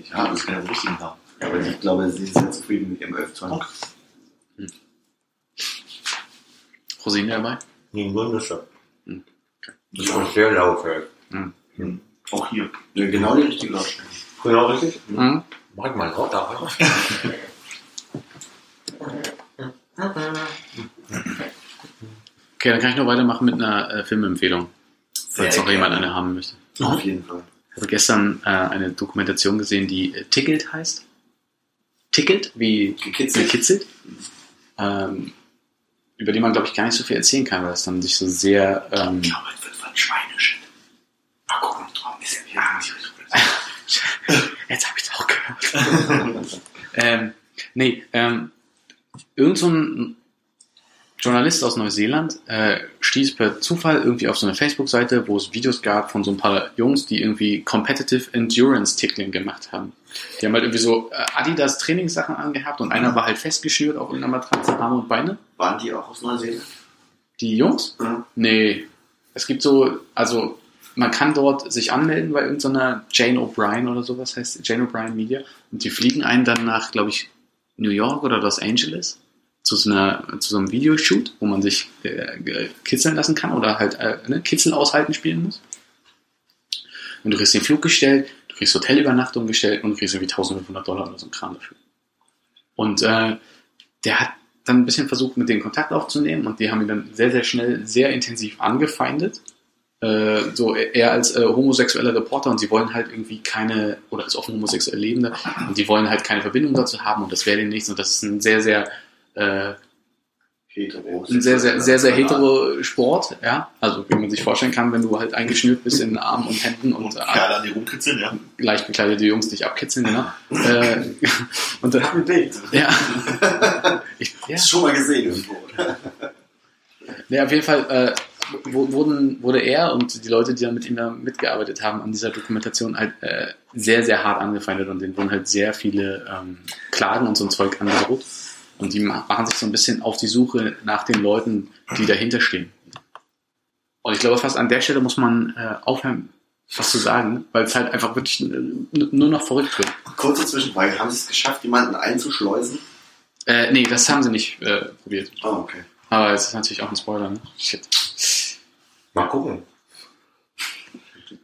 D: Ja, das kann ja so richtig haben.
A: Ja, aber ich glaube, sie ist sehr zufrieden mit ihrem 11 Zoll.
C: Rosine dabei?
B: Nee, wunderschön.
C: Hm.
B: Das ist sehr laut. ey.
D: Auch hier.
A: Ja, genau die richtige Lautstärke.
B: Genau richtig?
C: Mhm.
B: Mach mal laut da.
C: Okay, dann kann ich noch weitermachen mit einer äh, Filmempfehlung. Falls noch jemand eine haben möchte.
A: Auf jeden Fall.
C: Ich habe gestern äh, eine Dokumentation gesehen, die äh, Tickled heißt. Tickled, wie
A: Gekitzelt.
C: gekitzelt. Ähm, über die man, glaube ich, gar nicht so viel erzählen kann, weil es dann sich so sehr... Ähm,
A: Ich glaube, es wird von Schweineshit. Mal gucken, Traum ist ja wieder.
C: Jetzt habe ich es auch gehört. ähm, nee, ähm, irgend so ein Journalist aus Neuseeland äh, stieß per Zufall irgendwie auf so eine Facebook-Seite, wo es Videos gab von so ein paar Jungs, die irgendwie Competitive Endurance Tickling gemacht haben. Die haben halt irgendwie so äh, Adidas Trainingssachen angehabt und einer war halt festgeschnürt auf irgendeiner Matratze, Arme und Beine.
A: Waren die auch aus Neuseeland?
C: Die Jungs?
A: Ja.
C: Nee. Es gibt so, also man kann dort sich anmelden bei irgendeiner Jane O'Brien oder sowas heißt Jane O'Brien Media und die fliegen einen dann nach, glaube ich, New York oder Los Angeles zu so, einer, zu so einem Videoshoot, wo man sich äh, kitzeln lassen kann oder halt äh, ne, Kitzel aushalten spielen muss. Und du kriegst den Flug gestellt, kriegst Hotelübernachtung gestellt und kriegst irgendwie 1500 Dollar oder so ein Kram dafür. Und äh, der hat dann ein bisschen versucht, mit denen Kontakt aufzunehmen und die haben ihn dann sehr, sehr schnell, sehr intensiv angefeindet. Äh, so er als äh, homosexueller Reporter und sie wollen halt irgendwie keine, oder als offen homosexuell Lebende, und die wollen halt keine Verbindung dazu haben und das wäre denen nichts und das ist ein sehr, sehr, äh,
A: Hetero.
C: ein sehr, sehr, sehr, sehr hetero Sport, ja. Also wie man sich vorstellen kann, wenn du halt eingeschnürt bist in Armen und Händen und äh,
D: Kerle an die rumkritzeln, ja.
C: leicht bekleidete Jungs dich abkitzeln, genau. äh, und dann,
A: ein Bild.
C: ja. Ich, ja.
A: Schon mal gesehen irgendwo.
C: Ja, auf jeden Fall äh, wurden, wurde er und die Leute, die dann mit ihm da mitgearbeitet haben an dieser Dokumentation, halt äh, sehr, sehr hart angefeindet und denen wurden halt sehr viele ähm, Klagen und so ein Zeug angedroht. Und die ma- machen sich so ein bisschen auf die Suche nach den Leuten, die dahinter stehen. Und ich glaube, fast an der Stelle muss man äh, aufhören, was zu sagen, weil es halt einfach wirklich nur noch verrückt wird.
A: Kurze Zwischenfrage. Haben Sie es geschafft, jemanden einzuschleusen?
C: Äh, nee, das haben sie nicht äh, probiert.
A: Oh, okay.
C: Aber es ist natürlich auch ein Spoiler, ne? Shit.
B: Mal gucken.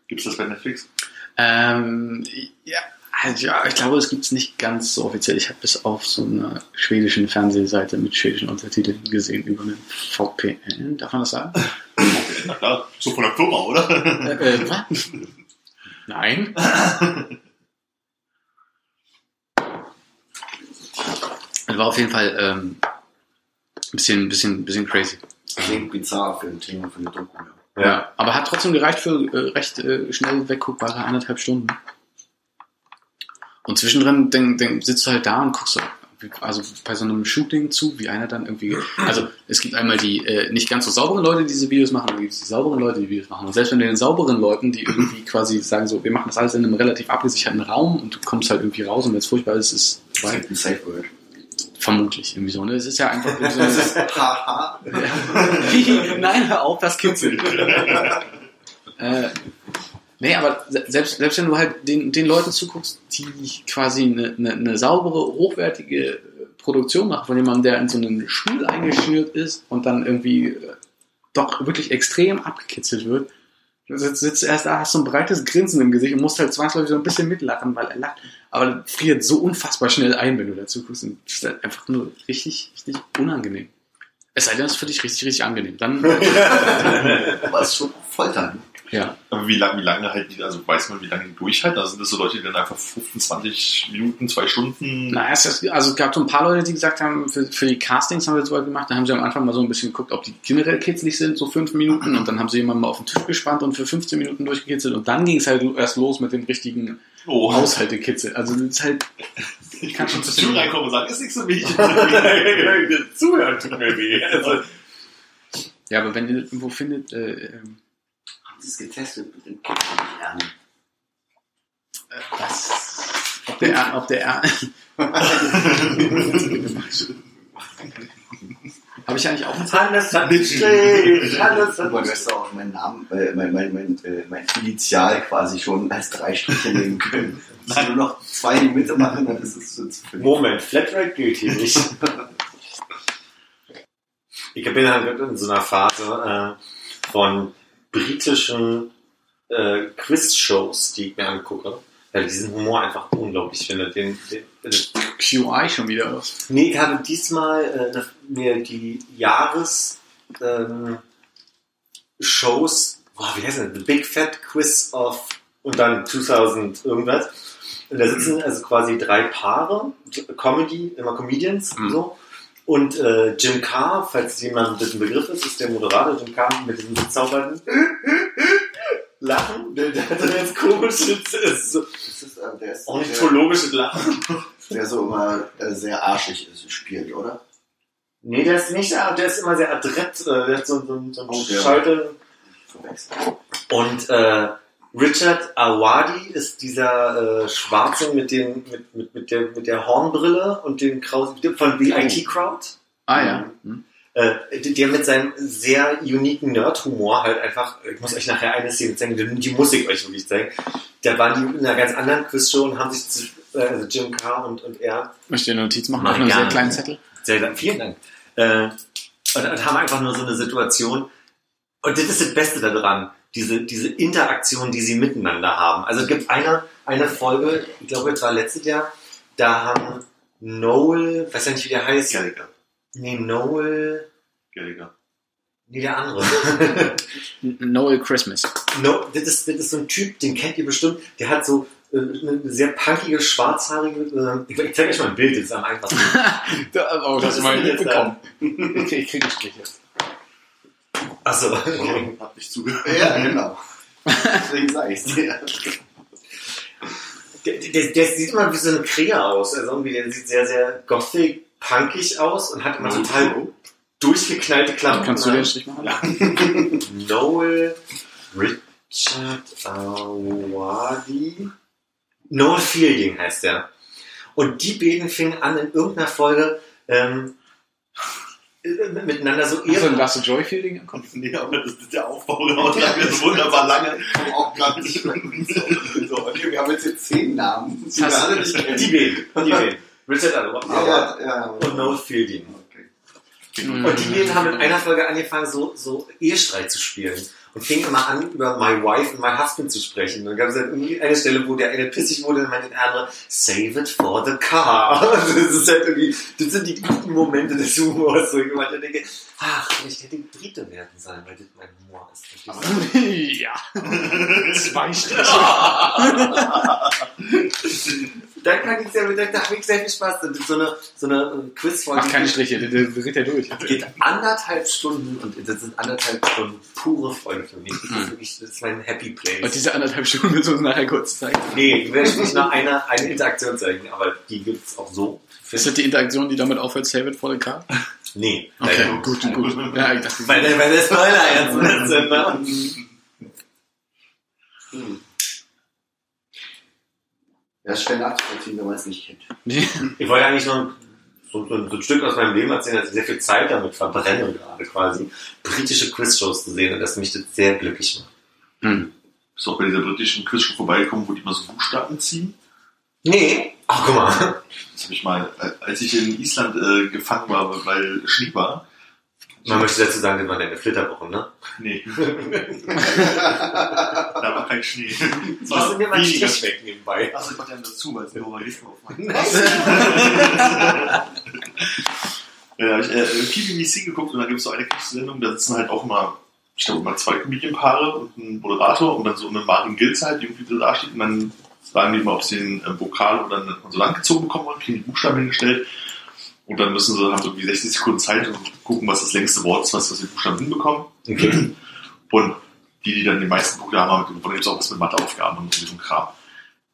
D: Gibt's das bei Netflix?
C: Ähm, ja, also ja, ich glaube, es gibt es nicht ganz so offiziell. Ich habe es auf so einer schwedischen Fernsehseite mit schwedischen Untertiteln gesehen über einen VPN. Darf man das sagen?
D: Na klar, so von der Firma, oder?
C: äh, äh, was? Nein. Es war auf jeden Fall ähm, ein bisschen, bisschen, bisschen crazy.
A: Klingt bizarr für ein Thema, für eine Doku. Ja.
C: Ja. aber hat trotzdem gereicht für äh, recht äh, schnell wegguckbare eineinhalb Stunden. Und zwischendrin denk, denk, sitzt du halt da und guckst so, also bei so einem Shooting zu, wie einer dann irgendwie. Also es gibt einmal die äh, nicht ganz so sauberen Leute, die diese Videos machen, dann gibt es die sauberen Leute, die Videos machen. Und selbst wenn du den sauberen Leuten, die irgendwie quasi sagen so, wir machen das alles in einem relativ abgesicherten Raum und du kommst halt irgendwie raus und wenn es furchtbar ist, ist es
A: Das ist ein Safe Word.
C: vermutlich irgendwie so. Ne? Es ist ja einfach so.
A: Das ist haha.
C: Nein, hör auf, das kitzelt. äh, nee, aber se- selbst, selbst wenn du halt den, den Leuten zuguckst, die quasi eine, eine, eine saubere, hochwertige Produktion machen von jemandem, der in so einen Stuhl eingeschnürt ist und dann irgendwie äh, doch wirklich extrem abgekitzelt wird, sitzt, sitzt erst da, hast so ein breites Grinsen im Gesicht und musst halt zwangsläufig so ein bisschen mitlachen, weil er lacht. Aber friert so unfassbar schnell ein, wenn du dazu guckst. Und das ist halt einfach nur richtig, richtig unangenehm. Es sei denn, es ist für dich richtig, richtig angenehm. Dann,
A: Aber es ist schon Folter.
C: Ja.
D: Aber wie lange, wie lange halt die, also weiß man, wie lange die durchhalten? Also sind das so Leute, die dann einfach 15, 20 Minuten, zwei Stunden.
C: Na, es, ist- also es gab so ein paar Leute, die gesagt haben, für, für die Castings haben wir so gemacht, da haben sie am Anfang mal so ein bisschen geguckt, ob die generell kitzlig sind, so fünf Minuten, und dann haben sie jemanden mal auf den Tisch gespannt und für 15 Minuten durchgekitzelt und dann ging es halt erst los mit dem richtigen
D: Oh,
C: Haushaltekitzel. Also das ist halt,
D: ich kann schon zur Tür reinkommen und sagen, ist nichts für mich.
B: Zuhören tut mir weh. Also,
C: ja, aber wenn ihr das irgendwo findet, äh, ähm,
A: es getestet mit dem Kippen lernen?
C: Was? Ob der, ob der, habe ich eigentlich auch einen
B: Hannes hat Strich, Hannes hat
A: du hättest auch meinen Namen, äh, mein, mein, mein, äh, mein Initial quasi schon als drei Striche nehmen können. Wenn nur noch zwei in die Mitte machen, dann ist es so zu viel.
B: Moment, Flatrate gilt hier nicht. Ich bin halt in so einer Phase äh, von britischen äh, Quiz-Shows, die ich mir angucke, weil ich diesen Humor einfach unglaublich finde. Den, den, den,
C: QI schon wieder was.
B: nee, ich habe diesmal äh, mir die Jahres ähm, Shows, boah, wie heißt das? The Big Fat Quiz of und dann 2000 irgendwas. Und da sitzen also quasi drei Paare, Comedy, immer Comedians
C: Mhm.
B: so. Und äh, Jim Carr, falls jemand das ein Begriff ist, ist der Moderator Jim Carr mit dem bezaubernden Lachen. Der, der hat so ganz komisches, ist so
A: Das ist, äh,
B: ornithologisches Lachen.
A: der so immer äh, sehr arschig ist, spielt, oder?
B: Nee, der ist nicht, der ist immer sehr adrett, äh, der hat so, so, so einen
A: Oh,
B: Schalter. Und äh, Richard Awadi ist dieser äh, Schwarze mit, den, mit, mit, mit, der, mit der Hornbrille und den Kraus von The IT Crowd.
C: Ah ja. Hm.
B: Äh, der mit seinem sehr uniken Nerd-Humor halt einfach, ich muss euch nachher eine Szene zeigen, die, muss ich euch wirklich zeigen. Da waren die in einer ganz anderen Quizshow und haben sich, zu, äh, also Jim Carr und, und er,
C: Möchtest du eine Notiz machen
B: Mach
C: auf einem
B: ich
C: sehr kleinen Zettel?
B: sehr, sehr vielen Dank, äh, und, und haben einfach nur so eine Situation, und das ist das Beste daran, diese, diese Interaktion, die sie miteinander haben. Also es gibt eine, eine Folge, ich glaube, es war letztes Jahr, da haben Noel, weiß ja nicht, wie der heißt.
D: Gallagher.
B: Nee, Noel,
D: Gallagher.
B: nee, der andere.
C: Noel Christmas.
B: no, das ist, das ist so ein Typ, den kennt ihr bestimmt, der hat so äh, eine sehr punkige, schwarzhaarige, äh, ich, zeige euch mal ein Bild, das ist am einfachsten.
C: Da, oh,
B: das
C: das
B: ist
C: ist mal
B: denn jetzt
C: mitbekommen. Ich, ich krieg einen Strich jetzt.
B: Achso,
D: Hab nicht zugehört.
A: Ja, genau. Deswegen sag ich's dir.
B: Der, der, der sieht immer wie so eine Krähe aus. Also irgendwie, der sieht sehr, sehr gothic, punkig aus und hat immer total durchgeknallte Klamotten.
C: Kannst du den Strich machen?
B: Noel Richard Awadi. Noel Fielding heißt der. Und die beiden fingen an in irgendeiner Folge ähm, äh, miteinander so
C: Hast du ein. Lasse Joy Fielding im Kopf?
D: Nee, aber das ist der Aufbau wird so wunderbar lange.
A: Ich komm auch gerade nicht mehr. So, okay, wir haben jetzt hier zehn Namen, die wir alle nicht kennen.
B: Die beiden. Die beiden. Richard Awadi
A: ja, ja.
B: und Noel Fielding.
A: Okay.
B: Und die beiden haben in einer Folge angefangen, so, so Ehestreit zu spielen. Und fingen immer an, über My Wife und My Husband zu sprechen. Dann gab es halt irgendwie eine Stelle, wo der eine pissig wurde und meinte der andere, save it for the car. Das ist halt irgendwie, das sind die guten Momente des Humors. So ich immer denke, ach, ich hätte Brite werden sollen, weil das mein Humor ist.
C: Ja. Zwei Striche.
B: Da kann ich sehr, da, da habe ich sehr viel Spaß. Das ist so eine, so eine äh, Quizfolge.
C: Mach keine Striche, der, dreht ja durch.
B: geht anderthalb Stunden und das sind anderthalb Stunden pure Freude für mich. Das ist wirklich, das ist mein Happy
C: Und
B: Place.
C: diese anderthalb Stunden willst du uns nachher kurz zeigen.
B: Nee, ich werde nicht noch eine, eine Interaktion zeigen, aber die gibt's auch so.
C: Ist das die Interaktion, die damit aufhört, Save it for the car?
B: Nee,
C: Okay,
B: leider.
C: gut, gut. Ja, ich dachte,
B: Weil der, weil der Spoiler jetzt sind, ne?
A: Hm. Ja, ist schwer nachzuvollziehen, wenn man es nicht kennt.
B: Ich wollte eigentlich so, so, so ein Stück aus meinem Leben erzählen, dass ich sehr viel Zeit damit verbrenne, gerade quasi, britische Quizshows zu sehen und dass mich das sehr glücklich macht.
C: Hm.
D: Bist du auch bei dieser britischen Quiz schon vorbeigekommen, wo die mal so Buchstaben ziehen?
B: Nee. Ach, guck mal.
D: Das habe ich mal, als ich in Island äh, gefangen war, weil Schnee war.
B: Man möchte dazu sagen, das war deine Flitterwoche, ne?
D: Nee, da war kein Schnee.
B: Lass
D: war
B: mir mal einen
D: weniger
B: Strich weg nebenbei.
D: Achso, ich mach dann dazu, weil es nur mal Hilfe aufmacht. Ja, da habe ich äh, viel BBC geguckt und da gibt es so eine Sendung, da sitzen halt auch immer, ich glaube, immer zwei Comedianpaare und ein Moderator und dann so eine Martin Gilz halt, die irgendwie so da steht und dann sagen die mal, ob sie einen äh, Vokal oder eine Konsonant gezogen bekommen wollen, kriegen die Buchstaben hingestellt und dann müssen sie, haben so irgendwie 60 Sekunden Zeit und gucken, was das längste Wort ist, was, was die Buchstaben hinbekommen.
B: Okay.
D: Und die, die dann die meisten Punkte haben, gewonnen. gibt es auch was mit Matheaufgaben und so Kram.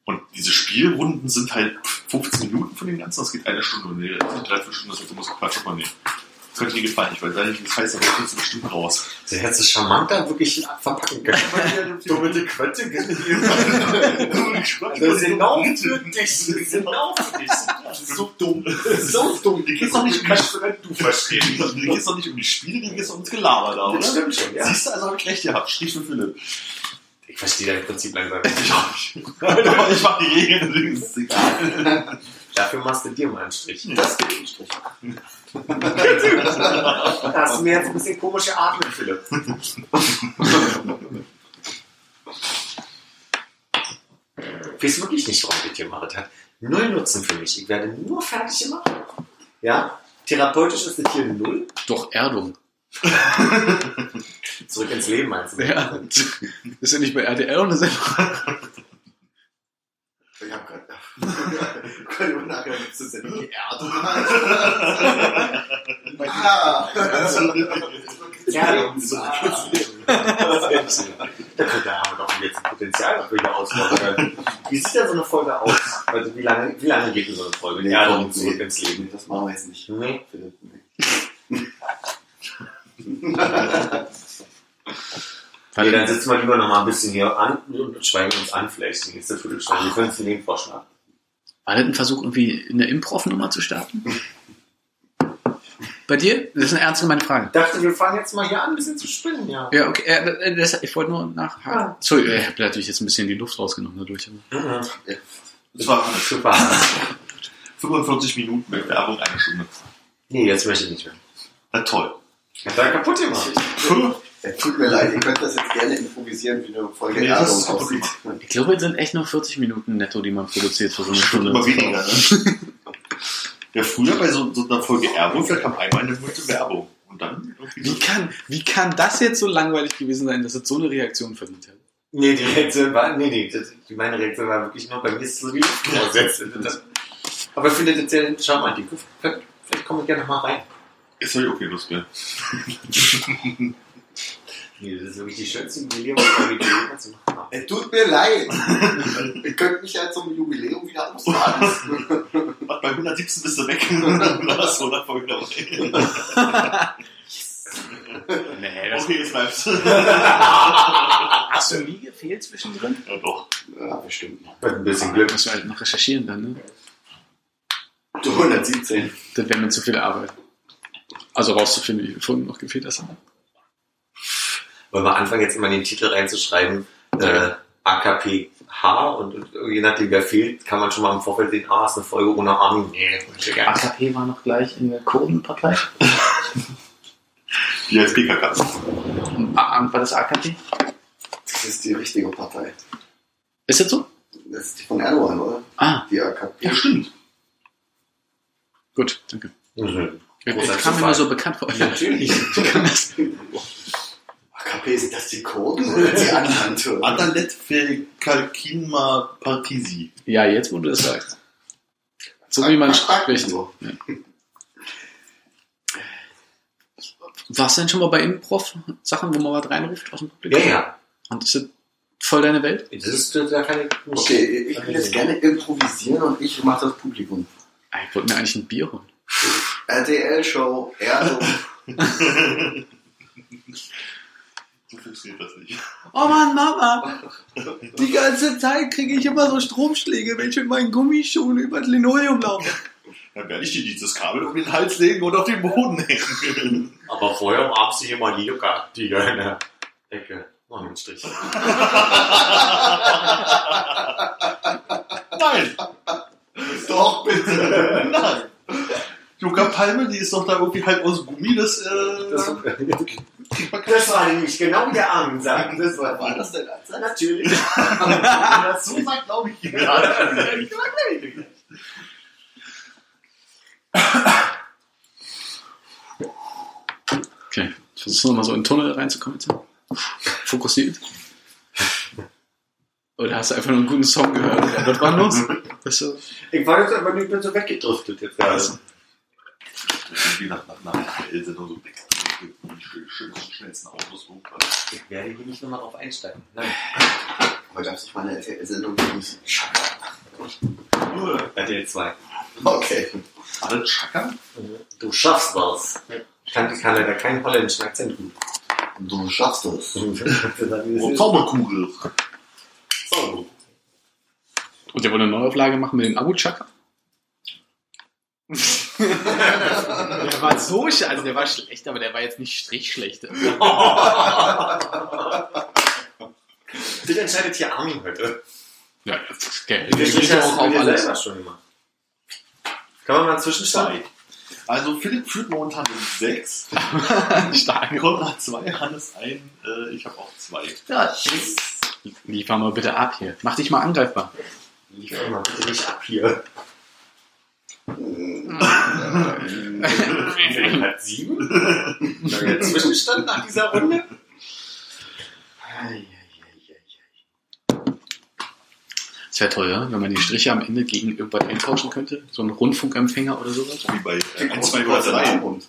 D: Und diese Spielrunden sind halt 15 Minuten von den ganzen, das geht eine Stunde, nee, das sind dreiviertel Stunden, das heißt, du musst Quatsch mal nehmen. Könnte dir gefallen. Ich weiß gar nicht, wie das heißt, aber das ist bestimmt raus.
B: Sie hätte es charmanter wirklich verpacken können. Doppelte Quette gegeben. Das ist genau für dich. Das genau für dich.
D: Das ist so dumm.
B: So dumm.
D: Die geht's doch nicht um die
B: du verstehen.
D: Die geht's doch nicht um die Spiele, die geht's ums Gelaber da, oder?
B: Das stimmt schon, ja.
D: Siehst du, also habe ich recht gehabt. Strich für Philipp.
B: Ich verstehe dein Prinzip langsam
D: nicht. Aber ich mach die Regeln, deswegen ist es egal.
B: Dafür machst du dir mal einen Strich.
A: Das geht im Strich.
B: Da hast du mir jetzt ein bisschen komische Atmen, Philipp. Ich weiß wirklich nicht, warum ich das gemacht hat. Null Nutzen für mich. Ich werde nur fertig gemacht. Ja? Therapeutisch ist das hier null.
C: Doch, Erdung.
B: Zurück ins Leben meinst du?
C: Ja. Ist ja nicht bei RTL und das ist einfach.
A: Ich hab grad. Können wir nachher gibt's das ja die Erde. Ah!
B: Ja, Leben. Da könnte haben wir doch jetzt ein Potenzial, hier ausbauen können. Wie sieht denn so eine Folge aus? Also wie lange, wie lange geht denn so eine Folge? Ja,
A: komm,
B: und zurück ins Leben.
A: Nee, das machen wir jetzt nicht.
B: Nee.
A: Nee.
B: Nee, dann sitzen wir lieber noch mal ein bisschen hier an und schweigen uns an, vielleicht die nächste Viertelstunde. Wir können es den vorschlagen.
C: War das ein Versuch, irgendwie eine Improv-Nummer zu starten? Bei dir? Das ist eine ernst gemeinte Frage.
B: Ich dachte, wir fangen jetzt mal hier an, ein bisschen zu spinnen, ja.
C: Ja, okay. Äh, das, ich wollte nur nachhaken.
B: Ah.
C: Sorry, ich habe natürlich jetzt ein bisschen die Luft rausgenommen dadurch. aber-
B: Mhm.
D: Das war
B: Super.
D: 45 Minuten mit Werbung, eine Stunde.
B: Nee, jetzt möchte ich nicht mehr.
D: Na toll.
B: Ich hab da kaputt gemacht.
A: Ja, tut mir leid, ihr könnt das jetzt gerne improvisieren, wie eine Folge
D: Nee, das
A: Erdung aussieht.
C: Ich glaube, es sind echt nur 40 Minuten netto, die man produziert für so eine Stunde.
D: Immer weniger, ne? Ja, früher bei so, so einer Folge Airwolf, da kam einmal eine Minute Werbung. Und dann
C: Wie kann, wie kann das jetzt so langweilig gewesen sein, dass es so eine Reaktion verdient hat?
B: Nee, die Reaktion war, nee, nee, das, meine Reaktion war wirklich nur bei mir ist so wie aussetzt. Aber ich finde das sehr charmant. Die- Vielleicht komme ich gerne noch mal rein.
D: Ist ja okay, Lust mehr.
B: Nee, das ist wirklich die schönste Jubiläumsfolge, die wir jemals gemacht haben.
A: Es tut mir leid. ihr könnt mich ja zum Jubiläum wieder ausladen.
D: Was, bei 117 bist du weg. Dann hast du 100 Folgen dabei.
C: Nee,
D: Okay, jetzt bleibst.
C: Hast du nie gefehlt zwischendrin?
D: Ja, doch.
A: Ja, bestimmt.
B: Mit ein bisschen Glück.
C: Musst du halt noch recherchieren dann, ne?
A: Du 117.
C: Das wäre mir zu viel Arbeit. Also rauszufinden, wie viele Folgen noch gefehlt hast.
B: Wollen wir anfangen, jetzt immer den Titel reinzuschreiben, äh, AKPH und, und je nachdem, wer fehlt, kann man schon mal im Vorfeld sehen, ah, ist eine Folge ohne Armin. Nee, ich.
C: AKP war noch gleich in der Kurdenpartei.
D: Die als PKK.
C: Und A- und war das AKP?
A: Das ist die richtige Partei.
C: Ist das so?
A: Das ist die von Erdogan, oder?
C: Ah,
A: Die AKP.
D: Ja, stimmt.
C: gut, danke.
B: Mhm.
C: Das
B: Großer
C: kam mir nur so bekannt vor.
B: Natürlich.
A: AKP, sind das die Kurden oder die anderen?
D: Adalet Kalkinma Partisi.
C: Ja, jetzt wo du das sagst. So wie man spricht.
A: So.
C: Warst du denn schon mal bei Improv-Sachen, wo man was reinruft aus dem
B: Ja,
C: Publikum?
B: ja.
C: Und ist das voll deine Welt?
B: Das ist, da kann ich.
A: Okay, ich will jetzt gerne improvisieren und ich mache das Publikum.
C: Ah, Ich wollte mir eigentlich ein Bier holen.
A: RTL-Show, Erdung.
D: So funktioniert das nicht.
C: Oh Mann, Mama! Die ganze Zeit kriege ich immer so Stromschläge, wenn ich mit meinen Gummischuhen über das Linoleum laufe.
D: Dann werde ich dir dieses Kabel um den Hals legen und auf den Boden hängen.
B: Aber vorher umarmst du hier mal die Luca, die in der Ecke. Mach einen Strich.
D: Nein,
A: Doch, bitte.
D: nein. Luca Palme, die ist doch da irgendwie halb aus Gummi, das, äh,
B: Das, das war nämlich genau wie der Armin sagt. Das war,
A: War das denn Ansatz?
B: Natürlich.
D: das so sagt, glaube ich.
C: Okay, versuchst du nochmal so in den Tunnel reinzukommen jetzt? Fokussiert? Oder hast du einfach nur einen guten Song gehört? Was war los? Bist du,
B: Ich war jetzt aber nicht mehr so weggedriftet jetzt gerade.
C: Also.
D: Irgendwie nach, nach, nach RTL-Sendung so die schön- schönsten, schnellsten Autos. so.
B: Ich werde hier nicht nochmal drauf einsteigen. Nein.
A: Aber es nicht mal eine RTL-Sendung, die hieß Schaka?
B: RTL 2.
A: Okay.
D: Alle Chaka?
B: Du schaffst was. kann, kann leider keinen holländischen Akzent gut.
A: Du schaffst es.
D: Oh, Zauberkugel.
B: So.
C: Und der wollte eine Neuauflage machen mit dem Abu Chaka. der war so schlecht, also der war schlecht, aber der war jetzt nicht strichschlecht.
B: Den entscheidet hier Armin heute.
C: Ja, das ist geil.
B: Wie
C: Der
B: viel
C: geht ja auch auf alles.
B: selber schon gemacht? Kann man mal einen Zwischenstand?
D: Also Philipp führt momentan mit sechs.
C: Stark.
D: Konrad zwei, Hannes ein, äh, ich habe auch zwei.
C: Ja, Liefer mal bitte ab hier. Mach dich mal angreifbar.
B: Liefer mal bitte nicht ab hier. Hat sieben. Der Zwischenstand nach dieser Runde.
C: Das wäre toll, ja? wenn man die Striche am Ende gegen irgendwas eintauschen könnte. So ein Rundfunkempfänger oder sowas.
D: Wie bei äh, 1, 2,
A: Kurz
D: 3.
A: und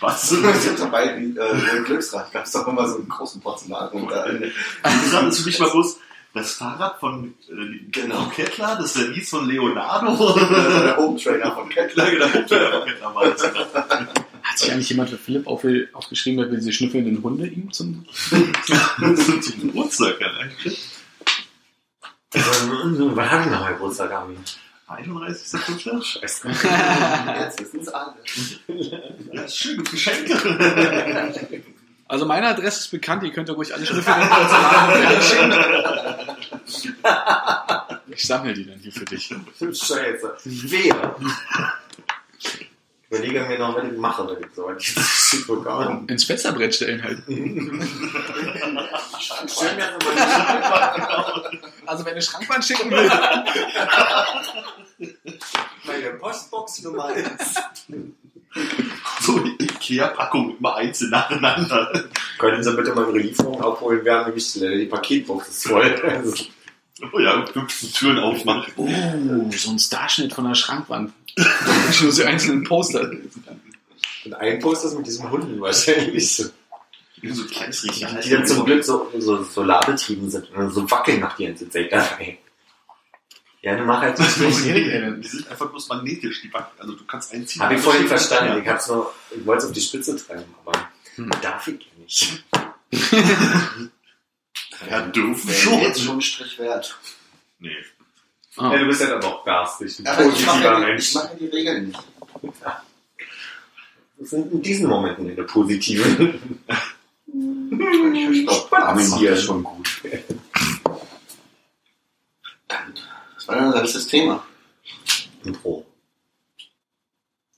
D: Was?
A: Wir sind dabei, äh, im Glücksrad gab es doch immer so einen großen Porzellan. Und da,
D: Die Sache ist für mich mal bloß, das Fahrrad von äh,
A: Genau.
D: Kettler, das ist der Lied von Leonardo.
A: der Home Trainer von Kettler.
D: der Hauptteil von Kettler war das.
C: Hat sich eigentlich jemand für Philipp auf, aufgeschrieben, dass wir diese schnüffelnden Hunde ihm zum.
D: Zum Geburtstag.
B: Also, Was haben wir noch Geburtstag, Armin?
D: 31.05.
B: Scheiße.
A: Jetzt wissen es alle.
D: Ja, schönes Geschenk.
C: Also meine Adresse ist bekannt, ihr könnt ja ruhig alle Porzellan schicken. Ich sammle die dann hier für dich.
B: Scheiße. Wer? Ich überlege mir noch, was ich mache, wenn ich so.
C: Ins Fensterbrett stellen halt.
B: Schön, dass man
C: Also wenn eine Schrankwand schicken will.
B: meine Postbox Nummer 1.
D: So Ikea-Packung immer einzeln nacheinander.
B: Können Sie bitte mal eine Lieferung abholen? Wir haben nämlich die Paketbox ist voll.
D: Oh ja, 15 Türen aufmachen.
C: Oh, so ein Starschnitt von der Schrankwand. Schon so einzelnen Poster.
B: Und ein Poster ist mit diesem Hunden wahrscheinlich.
D: So ein kleines Regal.
B: Die dann zum Glück so, so solarbetrieben sind und so wackeln nach die ganze Zeit dabei. Ja, dann mach halt
C: ihr denn?
D: Die sind einfach bloß magnetisch, die Backen. Also du kannst einziehen.
B: Hab ich vorhin verstanden.
D: Ja.
B: Ich hab's ich wollte es auf die Spitze treiben, aber
C: Hm.
B: darf ich ja nicht.
D: Ja, dürfen
A: Wäre jetzt
D: schon.
A: schon einen Strich wert.
D: Nee.
C: Ah.
B: Ja, du bist ja dann auch garstig. Ein
A: Aber ich
B: positiver
A: mache, ich
B: Mensch.
A: mache die Regeln nicht.
B: Das sind in diesen Momenten eine positive.
A: Ich glaube, Armin macht das schon gut. Das war dann unser letztes Thema.
B: Intro.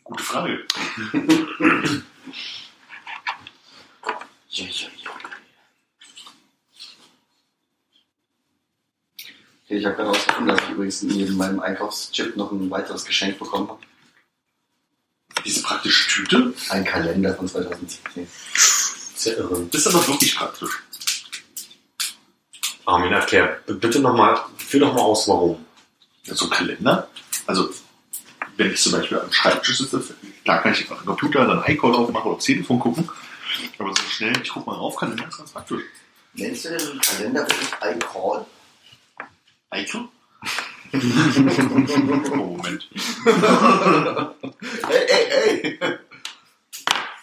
D: Gute Frage.
A: Ja, ja, ja. Okay, ich habe gerade herausgefunden, dass ich übrigens neben meinem Einkaufschip noch ein weiteres Geschenk bekommen habe.
D: Diese praktische Tüte
A: Ein Kalender von 2017.
B: Ist ja irre.
D: ist aber wirklich praktisch.
B: Armin, erklär bitte nochmal, führ doch mal aus, warum.
D: So ein Kalender. Also, wenn ich zum Beispiel am Schreibtisch sitze, da kann ich einfach am Computer dann iCall aufmachen oder aufs Telefon gucken. Aber so schnell, ich gucke mal rauf, kann ich ganz, praktisch.
A: Nennst du den Kalender wirklich iCall?
D: iCloud? oh, Moment.
A: Ey, ey, ey!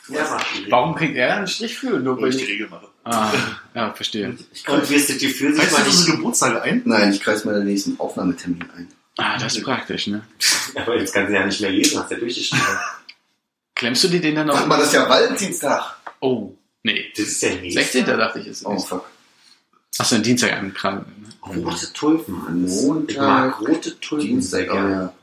B: Ja.
C: Warum kriegt er einen Strich für? Nur
D: Weil ich die Regel mache.
C: Ah, ja, verstehe.
B: Und wirst du dir für sich
D: Weißt du
B: mal nicht...
D: unsere Geburtstage ein?
A: Nein, ich kreise mal den nächsten Aufnahmetermin ein.
C: Ah, das ist praktisch, ne?
B: Aber jetzt kannst du ja nicht mehr lesen, hast ja durchgeschrieben.
C: Klemmst du dir den dann
A: Warte
C: noch?
A: mal, das ist ja Valentinstag.
C: Oh, nee.
B: Das ist ja nicht.
C: 16. dachte ich, ist
A: Oh, fuck.
C: Achso, ein Dienstag an Kram.
B: Rote Tulpen, Mann.
A: Montag,
B: Ich mag rote Tulpen
A: Dienstag, ja.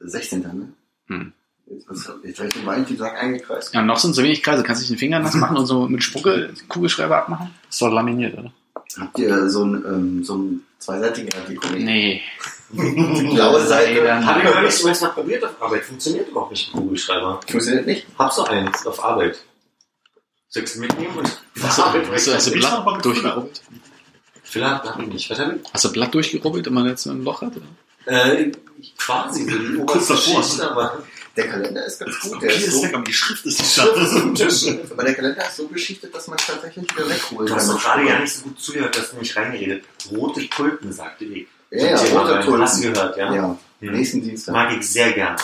A: 16. Ne?
C: Hm.
A: Jetzt, was- jetzt habe ich den Valentinstag eingekreist.
C: Ja, noch sind so wenig Kreise. Kannst du dich den Finger nass machen und so mit Spucke Kugelschreiber abmachen? Ist doch laminiert, oder?
A: Habt ihr so ein, ähm, so ein zweiseitiger Dekorier?
C: Nee.
A: Die blaue Seite.
C: Leider
B: Hab ich
C: nicht.
B: noch nicht mal mal probiert auf Arbeit. Funktioniert überhaupt nicht mit Kugelschreiber.
A: Funktioniert nicht?
B: Hab so eins auf Arbeit. Sechs mitnehmen und
C: Hast du, hast du, hast du
D: Ich
C: Blatt durchgerubbelt?
B: Vielleicht hab ich nicht. Was hab ich?
C: Hast du Blatt durchgerubbelt, wenn man jetzt ein Loch hat? Oder?
B: Äh, quasi
D: Kurz davor.
B: Aber
A: Der Kalender ist ganz gut. Der ist
D: ist
A: so,
D: die Schrift ist nicht
B: Schrift ist
A: aber der Kalender ist so beschichtet, dass man es tatsächlich wieder wegholt.
B: Du hast doch gerade ja nicht so gut zugehört, dass du nicht reingeredet. Rote Tulpen, sagte ich.
A: Ja, ja, rote. Tulpen.
B: Hast du gehört, ja?
A: Ja,
B: Hm.
A: nächsten Dienstag.
B: Mag ich sehr gerne.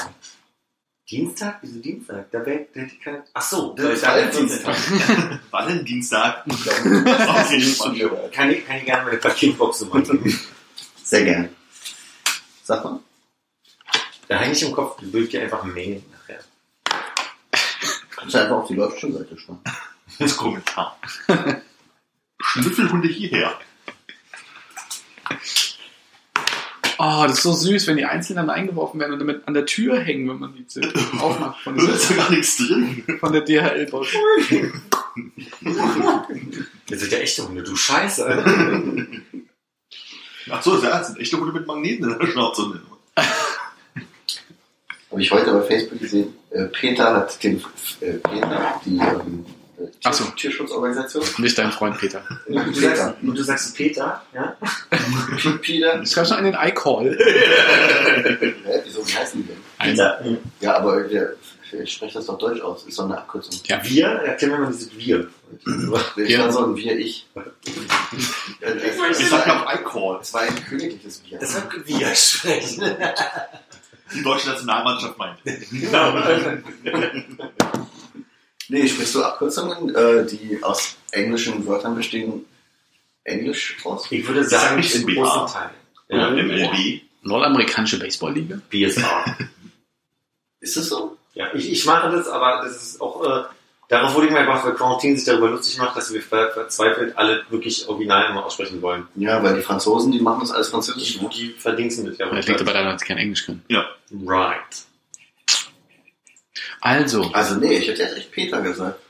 B: Dienstag? Wieso Dienstag? Da wäre der hätte ich keine. Ach so,
A: Das ist Valentinstag.
D: Valentinstag.
A: Okay,
B: Kann ich, kann ich gerne meine Paketbox so machen.
A: Sehr gern. Sag mal.
B: Da hänge ich im Kopf, würde ich dir einfach mailen nachher.
A: Kannst du einfach auf die Läuft-schon-Seite sparen.
D: Das Kommentar. Schnüffelhunde hierher.
C: Oh, das ist so süß, wenn die einzeln dann eingeworfen werden und damit an der Tür hängen, wenn man die so aufmacht von,
D: Da ist
C: der-
D: ja gar nichts drin.
C: von der DHL-Box.
B: Das sind ja echte Hunde, du Scheiße.
D: Ach so, das sind echte Hunde mit Magneten in der Schnauze.
A: Habe ich heute bei Facebook gesehen. Äh, Peter hat den, äh, Peter, die ähm, äh,
C: so.
A: Tierschutzorganisation.
C: Nicht dein Freund Peter.
B: Und du sagst, und du sagst Peter, ja?
A: Peter.
C: Es gab schon einen iCall.
A: Hä, wieso, wie heißen die denn?
B: Peter.
A: Ja, aber der, ich spreche das doch deutsch aus. Ist doch eine Abkürzung.
C: Ja.
B: Wir? Erklär mir mal dieses Wir.
A: Ich
C: Ja.
A: war ein Wir, ich.
D: Ich sag ja auch iCall.
A: Es war ein königliches Wir.
B: Das wird wir sprechen.
D: Die deutsche Nationalmannschaft meint.
B: Genau.
A: Nee, sprichst du Abkürzungen, äh, die aus englischen Wörtern bestehen, Englisch aus?
B: Ich würde
D: Sag
B: sagen,
D: nicht
B: im großen Teil.
D: Oder
B: Ja,
D: MLB.
C: Nordamerikanische Baseballliga?
B: BSR.
A: Ist es so?
B: Ja, ich, ich mache das, aber das ist auch, äh, darauf wurde ich mir einfach, weil Quarantine sich darüber lustig macht, dass wir ver verzweifelt alle wirklich original immer aussprechen wollen.
A: Ja, weil die Franzosen, die machen das alles französisch.
B: Die, die verdingsen das ja.
C: Das liegt aber daran, dass sie kein Englisch können.
D: Ja.
B: Right.
C: Also,
A: Also nee, ich hätte jetzt echt Peter gesagt.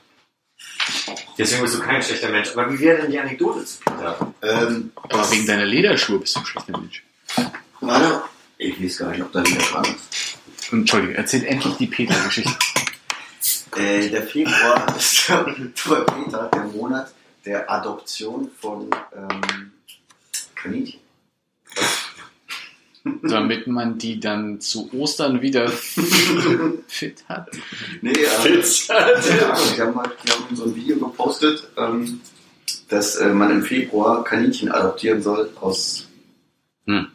B: Deswegen bist du kein schlechter Mensch. Aber wie wäre denn die Anekdote zu Peter?
A: Ähm,
C: aber wegen deiner Lederschuhe bist du ein schlechter Mensch.
A: warte. Ich weiß gar nicht, ob da dran ist.
C: Entschuldige, erzähl endlich die Peter-Geschichte.
A: Äh, der Februar ist für Peter der Monat der Adoption von ähm, Kaninchen.
C: Damit man die dann zu Ostern wieder fit hat.
A: Nee, äh, keine Ahnung, die haben, halt, die haben so ein Video gepostet, ähm, dass äh, man im Februar Kaninchen adoptieren soll aus
C: Hm.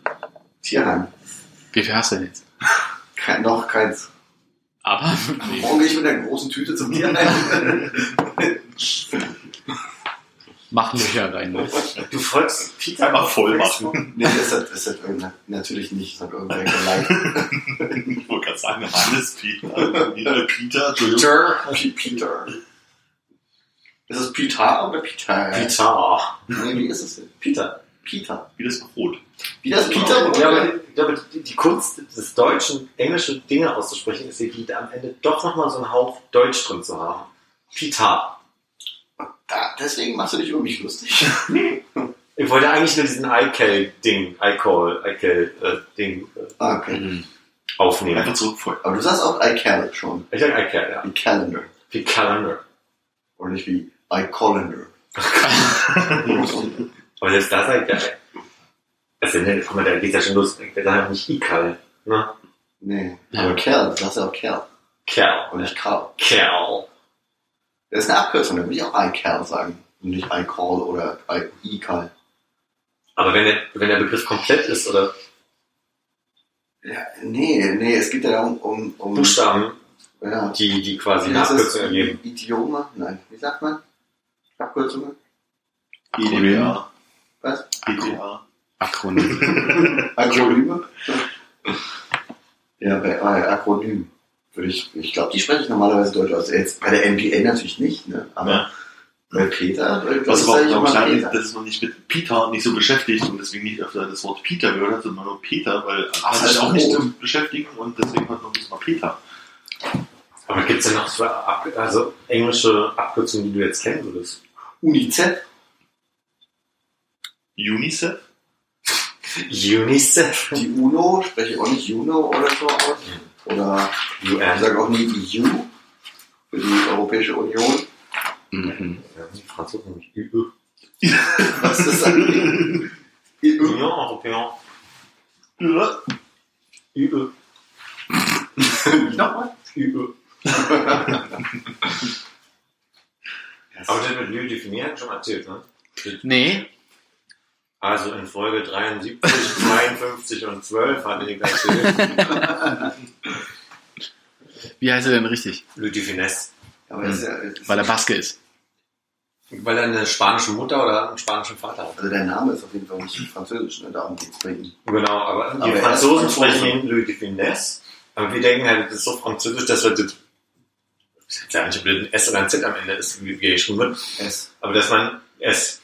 A: Tierheim.
C: Wie viel hast du denn jetzt?
A: Kein, noch keins.
C: Aber,
A: Morgen gehe ich mit einer großen Tüte zum Tierheim.
C: mach Löcher rein. Ne?
B: Du folgst Peter
D: Einmal voll machen.
A: nee, das hat, das hat irgendein, natürlich nicht. Das hat irgendwer geliked.
D: Ich wollte gerade sagen, Hannes Peter. Äh, Peter.
B: Peter.
A: P- Peter. Ist es Peter oder Peter?
B: Peter.
A: Nee, wie ist es denn?
B: Peter.
A: Peter.
D: Wie das Brot.
A: Wie das Peter?
B: Ja, aber ich glaube, die, die Kunst des Deutschen, englische Dinge auszusprechen, ist die da am Ende doch nochmal so einen Hauch Deutsch drin zu haben. Peter.
A: Da, deswegen machst du dich über mich lustig.
B: Ich wollte eigentlich nur diesen iCal-Ding, iCall, iCal-Ding äh,
A: Ah, okay.
C: Mhm.
B: aufnehmen.
D: Einfach zurückfolgen.
A: Aber du sagst auch I can schon.
B: Ich sag iCal, ja.
A: Wie Calendar.
B: Wie Calendar.
A: Oder nicht wie I colander.
B: Aber selbst da sei geil. Also, ne, guck mal, da geht's ja schon los. Wir sagen ja nicht iCal, ne?
A: Nee.
C: Ja.
A: Aber Kerl, du sagst ja auch Kerl.
B: Kerl.
A: Und nicht Karl.
B: Kerl.
A: Das ist eine Abkürzung, da würde ich auch I Kerl sagen. Und nicht call oder I I call.
B: Aber wenn der, wenn der Begriff komplett ist oder
A: Ja, nee, nee, es geht ja darum, um, um
B: Buchstaben,
A: ja,
B: die, die quasi eine
A: das?
B: Abkürzung ergeben.
A: Idiome? Nein, wie sagt man? Abkürzungen?
C: Akronym.
A: Was?
C: Akronym.
A: Akronyme? ja, bei äh, Akronym. Würde ich, ich glaube, die spreche ich normalerweise Deutsch aus. Jetzt bei der NBA natürlich nicht, ne? Aber
D: Ja.
A: bei Peter, äh,
D: Was
A: das
D: aber auch
A: sag ich
D: noch
A: immer
D: klar ist,
A: Peter.
D: dass es noch nicht mit Peter nicht so beschäftigt und deswegen nicht öfter das Wort Peter gehört hat, sondern nur Peter, weil
A: Ach,
D: er sich
A: also
D: auch nicht damit beschäftigen und deswegen hat noch nicht mal Peter.
B: Aber gibt's denn noch so Ab also englische Abkürzungen, die du jetzt kennen würdest?
A: UNICEF?
D: UNICEF?
B: UNICEF.
A: Die UNO, spreche ich auch nicht UNO oder so aus. Oder ich
B: UN.
A: sage auch nie die EU für die Europäische Union.
C: Mhm.
B: Ja, die Franzosen nicht. UE.
A: Was ist das? EU?
B: Union Européenne.
D: Ja.
B: UE.
A: Nochmal?
B: UE. Aber das mit Lü definieren schon erzählt, ne?
C: Nee,
B: Also in Folge 73, 52 und 12 hatte ich erzählt.
C: Wie heißt er denn richtig?
B: Louis de Finesse.
A: Aber das ist ja, das
C: Weil er Baske ist.
B: Weil er eine spanische Mutter oder einen spanischen Vater hat.
A: also der Name ist auf jeden Fall nicht französisch, ne? darum geht's bei ihm.
B: Genau, aber die
A: Aber
B: Franzosen
A: ist Franzose.
B: sprechen ihn Louis de Finesse. Aber wir denken halt, das ist so französisch, dass wir das. Ich nicht, ob das ein S oder ein Z am Ende ist, wie geschrieben wird.
A: S.
B: Aber dass man es.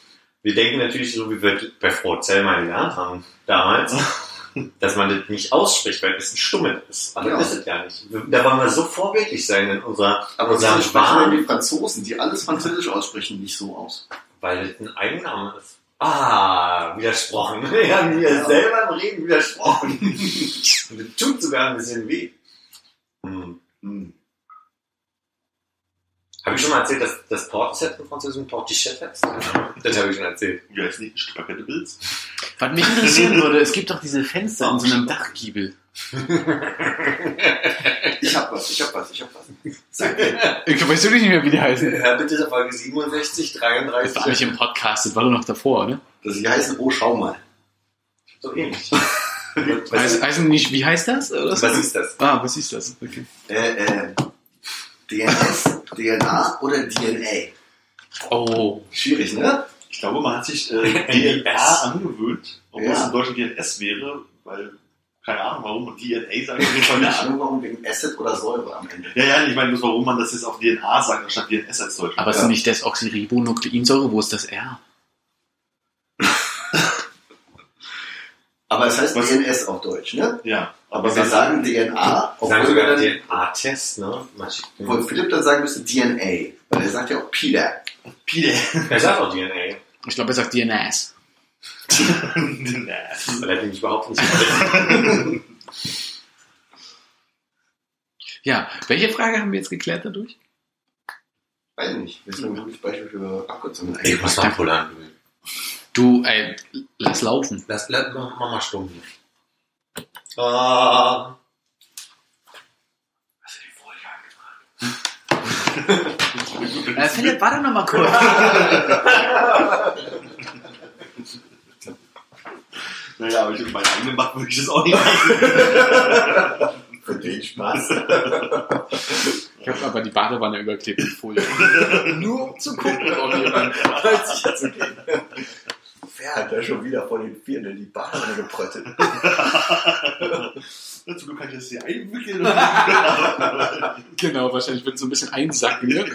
B: Wir denken natürlich so, wie wir bei Frau Zellmer gelernt haben damals, dass man das nicht ausspricht, weil es ein Stummel ist. Aber
A: Ja.
B: das ist es ja nicht. Da wollen wir so vorbildlich sein in unserer,
A: Aber
B: unserem Wahn,
A: die Franzosen, die alles Französisch aussprechen, nicht so aus.
B: weil das ein Eigenname ist. Ah, widersprochen. Wir haben hier
A: Ja.
B: selber im Reden widersprochen. Und das tut sogar ein bisschen weh. Hm.
A: Hm.
B: Habe ich schon mal erzählt, dass das Porteset im Französischen Portichette heißt? Das habe ich schon erzählt.
D: Wie heißt nicht Spaghetti Bills?
C: Was mich interessieren würde, es gibt doch diese Fenster in so einem Dachgiebel.
A: Ich hab was, ich hab was, ich hab was. Sag mir.
C: Ich weiß wirklich nicht mehr, wie die heißen.
B: Hör bitte der Folge 67,
C: Das war
B: 33.
C: nicht im Podcast, das war doch noch davor, ne?
A: Das die heißen, oh, schau mal.
B: So ähnlich.
C: Heißt,
B: was,
C: heißen nicht, wie heißt das? Oder
B: was ist das?
C: Ah, was ist das? Okay.
A: Äh, äh, DNS, DNA oder DNA?
C: Oh,
A: Schwierig, ne?
D: Ich glaube, man hat sich äh,
B: DNS.
D: DNA angewöhnt, obwohl
A: Ja.
D: es in Deutschland DNS wäre, weil, keine Ahnung warum, und DNA sagt auf jeden Fall
A: Keine
D: nicht.
A: Ahnung, warum wegen Acid oder Säure am Ende.
D: Ja, ja, ich meine bloß, warum man das jetzt auf DNA sagt, anstatt DNS als Deutsch.
C: aber ist
A: Ja.
C: nicht Desoxyribonukleinsäure? Wo ist das R?
A: Aber es heißt
D: Was?
A: DNS auf Deutsch, ne?
D: Ja,
A: Aber wir sagen DNA,
B: Sagen
A: obwohl, wir
B: sogar
A: dann,
B: DNA-Test, ne?
A: obwohl Philipp dann sagen müsste DNA. Weil er sagt ja auch Peter.
D: Pide.
B: Er sagt auch DNA.
C: Ich glaube, er sagt DNS.
B: Weil er nämlich überhaupt nicht.
C: Ja, welche Frage haben wir jetzt geklärt dadurch?
A: Weiß ich nicht. Das ist ein gutes Beispiel für Abkürzungen.
B: Ich muss mal pullern.
C: Du, ey, lass laufen.
B: Lass, lass mach, mach mal stumm hier. Ah.
A: Hast du die Folie angebracht?
C: Äh, Philipp, warte noch mal kurz.
D: Naja, aber ich mit meinen eigenen machen würde ich das auch nicht machen.
A: Für den Spaß.
C: Ich habe aber die Badewanne überklebt mit Folie.
A: Nur um zu gucken, ob jemand sicher zu gehen. Wer hat da schon wieder vor den Vieren in die Badewanne gepröttet?
D: Zum Glück kann ich das hier einwickeln.
C: Genau, wahrscheinlich wird so ein bisschen einsacken. Ne?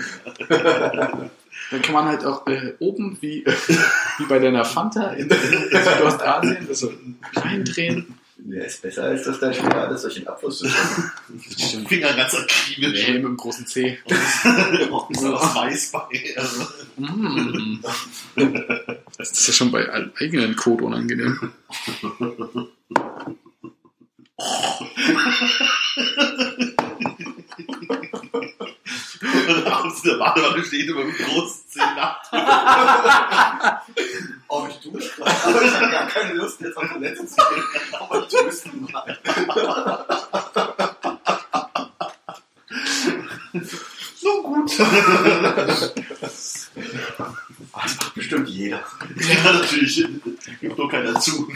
C: Dann kann man halt auch äh, oben wie, wie bei deiner Fanta in, in Südostasien so reindrehen.
A: Der ist besser, als das dann später alles durch den Abfluss zu schaffen.
D: Finger ganz akribisch.
C: Nee, mit dem großen C.
D: Und so das Weiß bei. Also,
C: Mm. Das ist ja schon bei eigenen Code unangenehm.
D: und abends in der Badewanne steht immer mit großen Zehen nach.
A: Oh, ich dusche gerade. Aber ich habe gar keine Lust, jetzt auf Toilette zu gehen. Aber ich müsste mal.
D: So gut.
A: Das macht bestimmt jeder.
D: Ja, natürlich. Gibt nur keiner zu.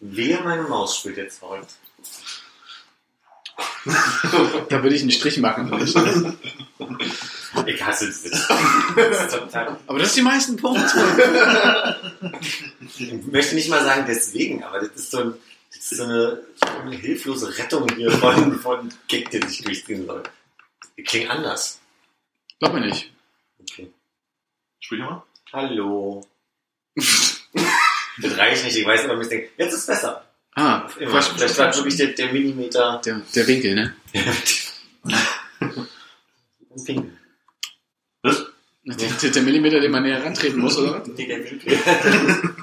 B: Wehe, meine Maus spielt jetzt verrückt.
C: Da würde ich einen Strich machen.
B: Ich hasse diese. Das ist total.
C: Aber das ist die meisten Punkte.
B: Ich möchte nicht mal sagen deswegen, aber das ist so, ein, das ist so eine, eine hilflose Rettung hier von, von Gag, der sich durchziehen soll. Die klingen anders.
C: Glaub mir nicht.
B: Okay.
D: Sprich mal.
B: Hallo. das reicht nicht, ich weiß aber, ich denke, jetzt ist besser.
C: Ah,
B: Immer. Vielleicht war wirklich der, der Millimeter.
C: der, der Winkel, ne?
B: Finger.
D: Was?
C: Der, der, Millimeter, den man näher rantreten muss, oder? was?
B: Der Winkel.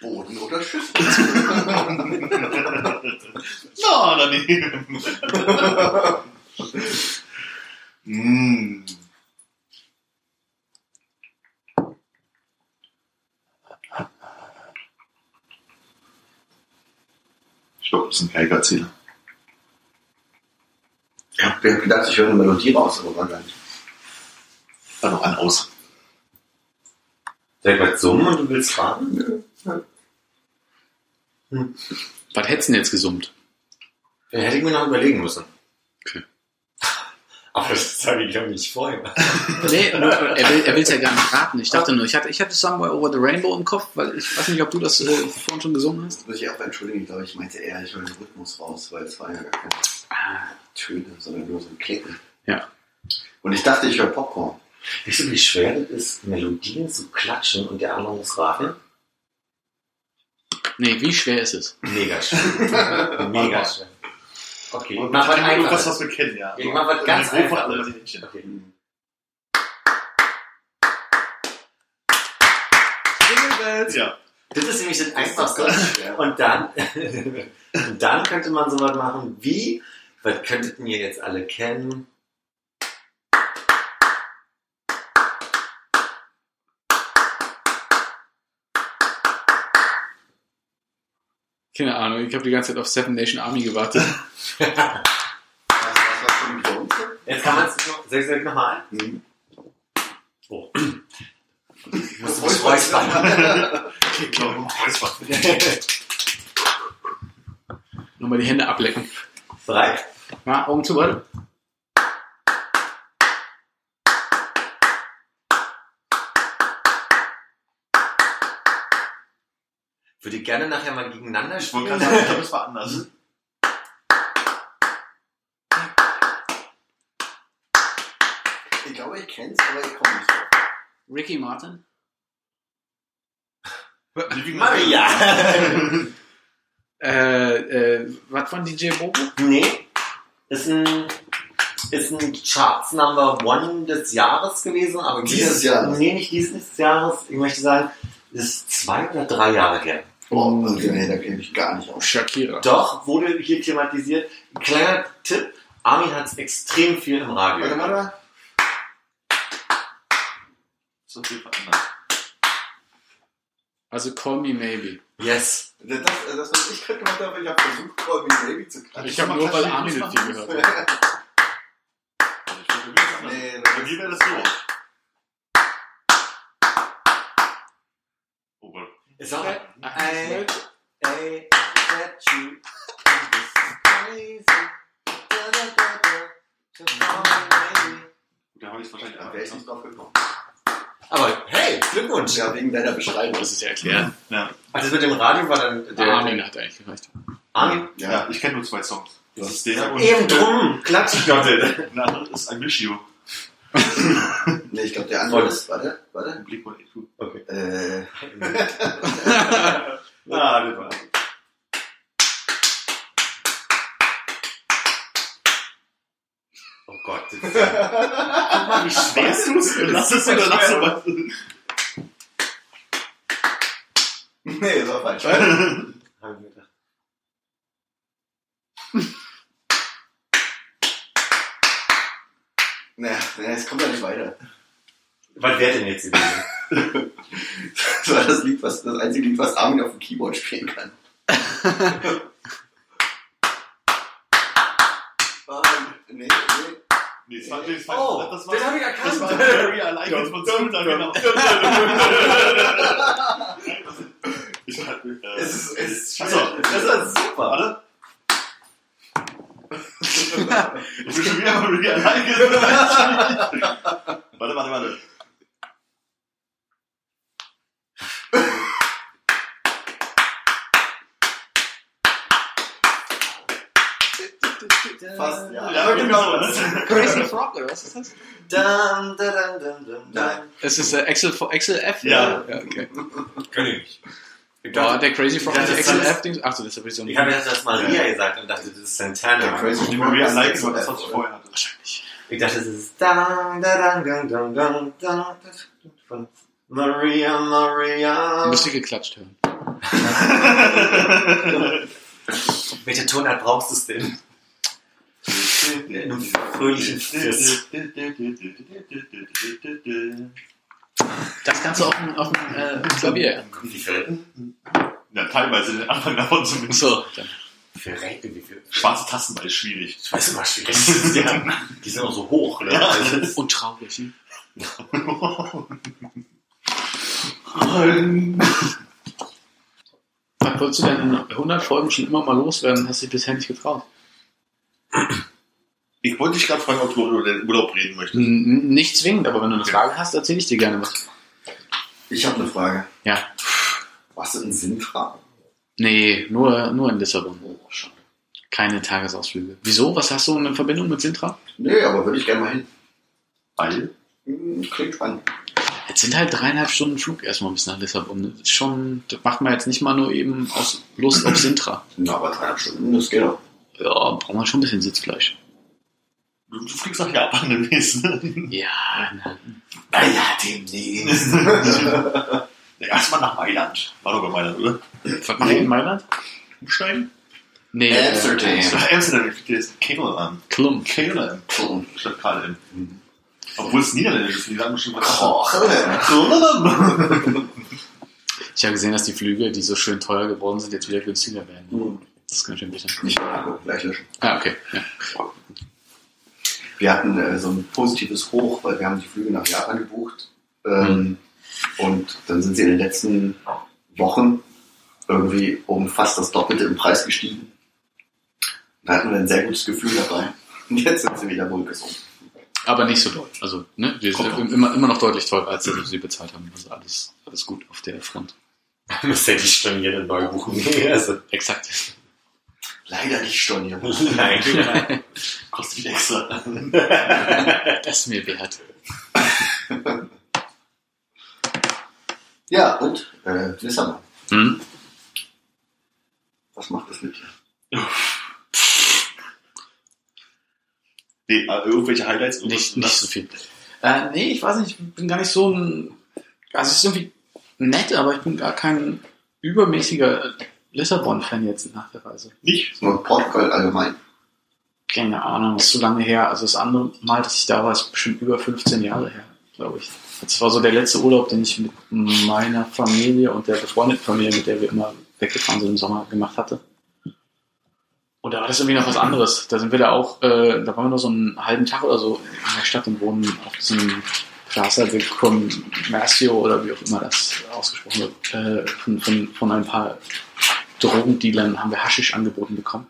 A: Boden oder Schüssel.
D: Na, daneben. mm. Glaube, das ist ein Geigerzähler.
A: Ich hab gedacht, ich höre eine Melodie raus, aber war gar nicht.
D: Dann noch an aus.
B: Sag mal summen und du willst raten?
C: Was hättest du denn jetzt gesummt?
B: Hätte ich mir noch überlegen müssen.
C: Okay.
B: Aber das sage ich ja nicht vorher.
C: Nee, nur, er will er will's ja gar nicht raten. Ich dachte nur, ich hatte, ich hatte Somewhere Over the Rainbow im Kopf, weil ich weiß nicht, ob du das äh, vorhin schon gesungen hast.
A: Das muss ich auch entschuldigen, ich glaube, ich meinte eher, ich höre den Rhythmus raus, weil es war ja gar keine
C: Ah,
A: Töne, sondern nur so ein Klicken.
C: Ja.
A: Und ich dachte, ich höre Popcorn.
B: Weißt du, wie schwer das ist, Melodien zu klatschen und der andere muss raten?
C: Nee, wie schwer ist es?
B: Mega schwer. Mega schwer. Okay,
D: Und
B: mach was
D: das,
B: einfaches.
D: was wir kennen, ja.
B: Ich mach was ganz Einfaches. Okay.
D: Ja.
B: Das ist nämlich das Einfachste. Und dann, und dann könnte man so was machen wie, was könnten ihr jetzt alle kennen?
C: Keine Ahnung, ich habe die ganze Zeit auf Seven Nation Army gewartet.
A: Was, was war für ein Grund?
B: Jetzt kann man es noch, ich es nochmal ein?
A: Hm.
B: Oh. Ich muss mich räuspern.
D: Genau. Räusper.
C: Nochmal die Hände ablecken.
B: Bereit?
C: Ja, Augen zu, warte.
B: Würde gerne nachher mal gegeneinander
D: Ich wollte
B: spielen.
D: gerade sagen, ich glaube, es war anders.
A: Ich glaube, ich kenn's, aber ich komme nicht drauf.
C: Ricky Martin.
D: Living
B: Maria!
C: Äh, äh, was von DJ Bobo?
B: nee, ist ein, ist ein Charts Number One des Jahres gewesen, aber
A: Dieses Jahres?
B: Nee, nicht dieses Jahres. Ich möchte sagen, ist zwei oder drei Jahre her.
A: Boah, okay, nee, da kenne ich gar nicht aus.
C: Shakira.
B: Doch, wurde hier thematisiert. Ein kleiner Tipp, Armin hat es extrem viel im Radio.
A: Warte, warte.
D: So viel verändert.
C: Also Call Me Maybe.
B: Yes.
A: Das, das, das, was ich gerade gemacht habe, ich habe versucht, Call Me Baby zu klatschen.
C: Ich habe nur, weil Armin das viel gehört hat.
D: Also ich würde das.
A: Nee,
D: Bei mir wäre das so. Gott.
B: Ist auch
C: Äh,
B: I, I, get you. This is crazy. Da, da, da, da.
D: Da habe ich es wahrscheinlich
A: Da
D: einfach
A: nicht drauf gekommen.
B: Aber hey, Glückwunsch.
A: Ja, wegen deiner Beschreibung.
C: Das ist ja erklärt.
D: Ja.
B: Das mit dem Radio war dann
C: Der Armin hat eigentlich gereicht.
B: Armin?
A: Ja,
D: ja, ich kenne nur zwei Songs. Das ist der und
B: Eben drum. Klatschgottel.
D: der andere ist I Wish You.
A: Nee, ich glaube, der andere
B: Voll.
A: ist, warte, warte.
D: Blick one, two.
B: Okay.
A: Äh,
B: ah, das war. Oh Gott, das ist ja... Mal, wie schwer
D: du es? Lass es oder lass es
A: nee, das war falsch.
B: Hab ich mir gedacht.
A: Naja, es kommt ja nicht weiter.
B: Was wäre denn jetzt gewesen?
A: Das war das Lied, was, das einzige Lied, was Armin auf dem Keyboard spielen kann. Nee, nee.
D: Nee, das war, nee, das war,
B: Oh,
D: das war,
B: den ich
D: das war
B: erkannt.
D: Von Scooter, genau. Ich hatte, äh,
A: Es ist, es ist
D: Achso,
B: Das war super.
D: warte. Ich bin schon wieder Like It. Warte, warte, warte.
A: Fast, ja.
D: Ja, genau. Das
C: Crazy Frog, oder was ist das?
B: Dun, dun, dun, dun, dun,
A: Nein.
B: dun.
C: Es ist äh, Excel, Excel F?
D: Ja.
C: ja okay.
B: Kenn ich nicht. Dachte,
C: der Crazy Frog
B: Ja,
C: ist Excel
B: ist-
C: F-Ding. Achso, das habe ich so
B: ich habe jetzt das Maria gesagt und dachte, das ist
A: Der
B: Santana.
A: Crazy
D: Die
A: Frog
D: Very I
A: ist
D: Like It
A: so
D: war das, was ich vorher hatte.
C: Wahrscheinlich.
B: Ich dachte, das ist dun, dun, dun, dun, dun, dun, dun, von Maria, Maria.
C: Müsste geklatscht hören.
B: Welche Tonart brauchst du es denn? In einem fröhlichen.
C: Das kannst du auf dem, auf dem äh, Klavier, ja.
D: Teilweise den Anfang davon zumindest.
C: So, dann.
B: wie viel wie viel?
D: Schwarze Tasten ist schwierig.
B: Ich weiß immer schwierig. Das ist ja, die sind auch so hoch, ne?
D: Ja.
B: Also das-
C: Und traurig. Ne? Was wolltest du denn in 100 Folgen schon immer mal loswerden? Hast du dich bisher nicht getraut?
D: Ich wollte dich gerade fragen, ob du über den Urlaub reden möchtest.
C: N- Nicht zwingend, aber wenn du eine Frage hast, erzähle ich dir gerne was.
A: Ich habe eine Frage.
C: Ja.
A: Du in Sintra?
C: Nee, nur, nur in Lissabon. Keine Tagesausflüge. Wieso? Was hast du in Verbindung mit Sintra?
A: Nee, aber würde ich gerne mal hin.
D: Weil?
A: Hm, Klingt spannend.
C: Jetzt sind halt dreieinhalb Stunden Flug erstmal bis nach Lissabon. Das schon, das macht man jetzt nicht mal nur eben aus Lust auf Sintra.
A: Na, aber dreieinhalb Stunden, das geht doch.
C: Ja, braucht man schon ein bisschen Sitzfleisch.
D: Du, fliegst nach Japan demnächst.
C: Ja, na,
A: Naja, demnächst.
D: Erstmal nach Mailand. War doch bei Mailand, oder?
C: was mache ich in Mailand?
D: Umsteigen?
C: Nee,
A: Amsterdam.
C: äh,
D: Nach Amsterdam fliegt jetzt Kale an.
C: Klump.
D: Kale statt KLM. Obwohl es Niederländisch ist, die sagen bestimmt was.
A: Kochen.
C: Ich habe gesehen, dass die Flüge, die so schön teuer geworden sind, jetzt wieder günstiger werden.
A: Hm.
C: Das ist ganz schön bitter.
A: Nicht mal gleich löschen.
C: Ah, okay. Ja.
A: Wir hatten äh, so ein positives Hoch, weil wir haben die Flüge nach Japan gebucht. Ähm, Und dann sind sie in den letzten Wochen irgendwie um fast das Doppelte im Preis gestiegen. Da hatten wir ein sehr gutes Gefühl dabei. Und jetzt sind sie wieder wohl gesund.
C: Aber nicht so doll. Also, ne, die sind
D: Kommt
C: immer, immer noch deutlich teurer, als wir sie bezahlt haben. Also alles, alles gut auf der Front.
B: Das hätte ich stornieren neu buchen. Also,
C: Exakt.
A: Leider nicht stornieren.
B: nein.
D: Kostet viel extra.
C: Das ist mir wert.
A: Ja, und äh, Lissabon.
C: Hm?
A: Was macht das mit dir?
D: Nee, äh, irgendwelche Highlights?
C: Nicht, nicht so viel. Äh, nee, ich weiß nicht, ich bin gar nicht so ein. Also es ist irgendwie nett, aber ich bin gar kein übermäßiger Lissabon-Fan jetzt nach der Reise.
D: Nicht?
A: Nur Portugal allgemein.
C: Keine Ahnung, ist so lange her. Also das andere Mal, dass ich da war, ist bestimmt über 15 Jahre her, glaube ich. Das war so der letzte Urlaub, den ich mit meiner Familie und der befreundeten Familie, mit der wir immer weggefahren sind im Sommer, gemacht hatte. Und da war das irgendwie noch was anderes. Da sind wir da auch, äh, da waren wir nur so einen halben Tag oder so in der Stadt und wohnen auf diesem Plaza de Comercio oder wie auch immer das ausgesprochen wird, äh, von, von, von ein paar Drogendealern haben wir Haschisch angeboten bekommen.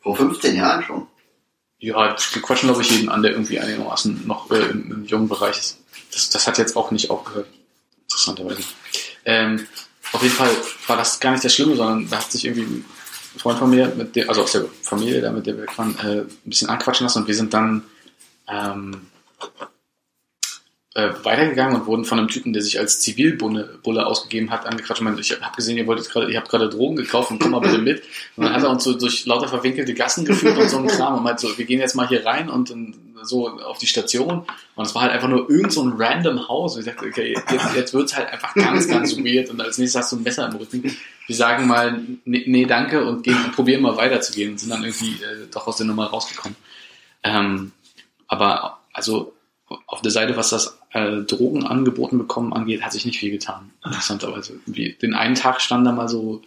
A: Vor 15 Jahren schon.
C: Ja, die quatschen, glaube ich, jeden an, der irgendwie einigermaßen noch äh, im, im jungen Bereich ist. Das, das hat jetzt auch nicht aufgehört. Interessanterweise. Ähm, auf jeden Fall war das gar nicht das Schlimme, sondern da hat sich irgendwie ein Freund von mir, mit der, also aus der Familie, da mit der wir waren, äh, ein bisschen anquatschen lassen und wir sind dann ähm, äh, weitergegangen und wurden von einem Typen, der sich als Zivilbulle Bulle ausgegeben hat, angequatscht und ich habe gesehen, ihr wolltet gerade, ihr habt gerade Drogen gekauft und komm mal bitte mit. Und dann hat er uns so durch lauter verwinkelte Gassen geführt und so ein Kram und meinte so, wir gehen jetzt mal hier rein und dann so auf die Station. Und es war halt einfach nur irgend so ein random Haus. Und ich dachte, okay, jetzt, jetzt wird's halt einfach ganz, ganz weird und als nächstes hast du ein Messer im Rücken. Wir sagen mal, nee, nee danke und gehen, probieren mal weiterzugehen und sind dann irgendwie äh, doch aus der Nummer rausgekommen. Ähm, aber also auf der Seite, was das äh, Drogenangeboten bekommen angeht, hat sich nicht viel getan. Interessanterweise. Wie, den einen Tag standen da mal so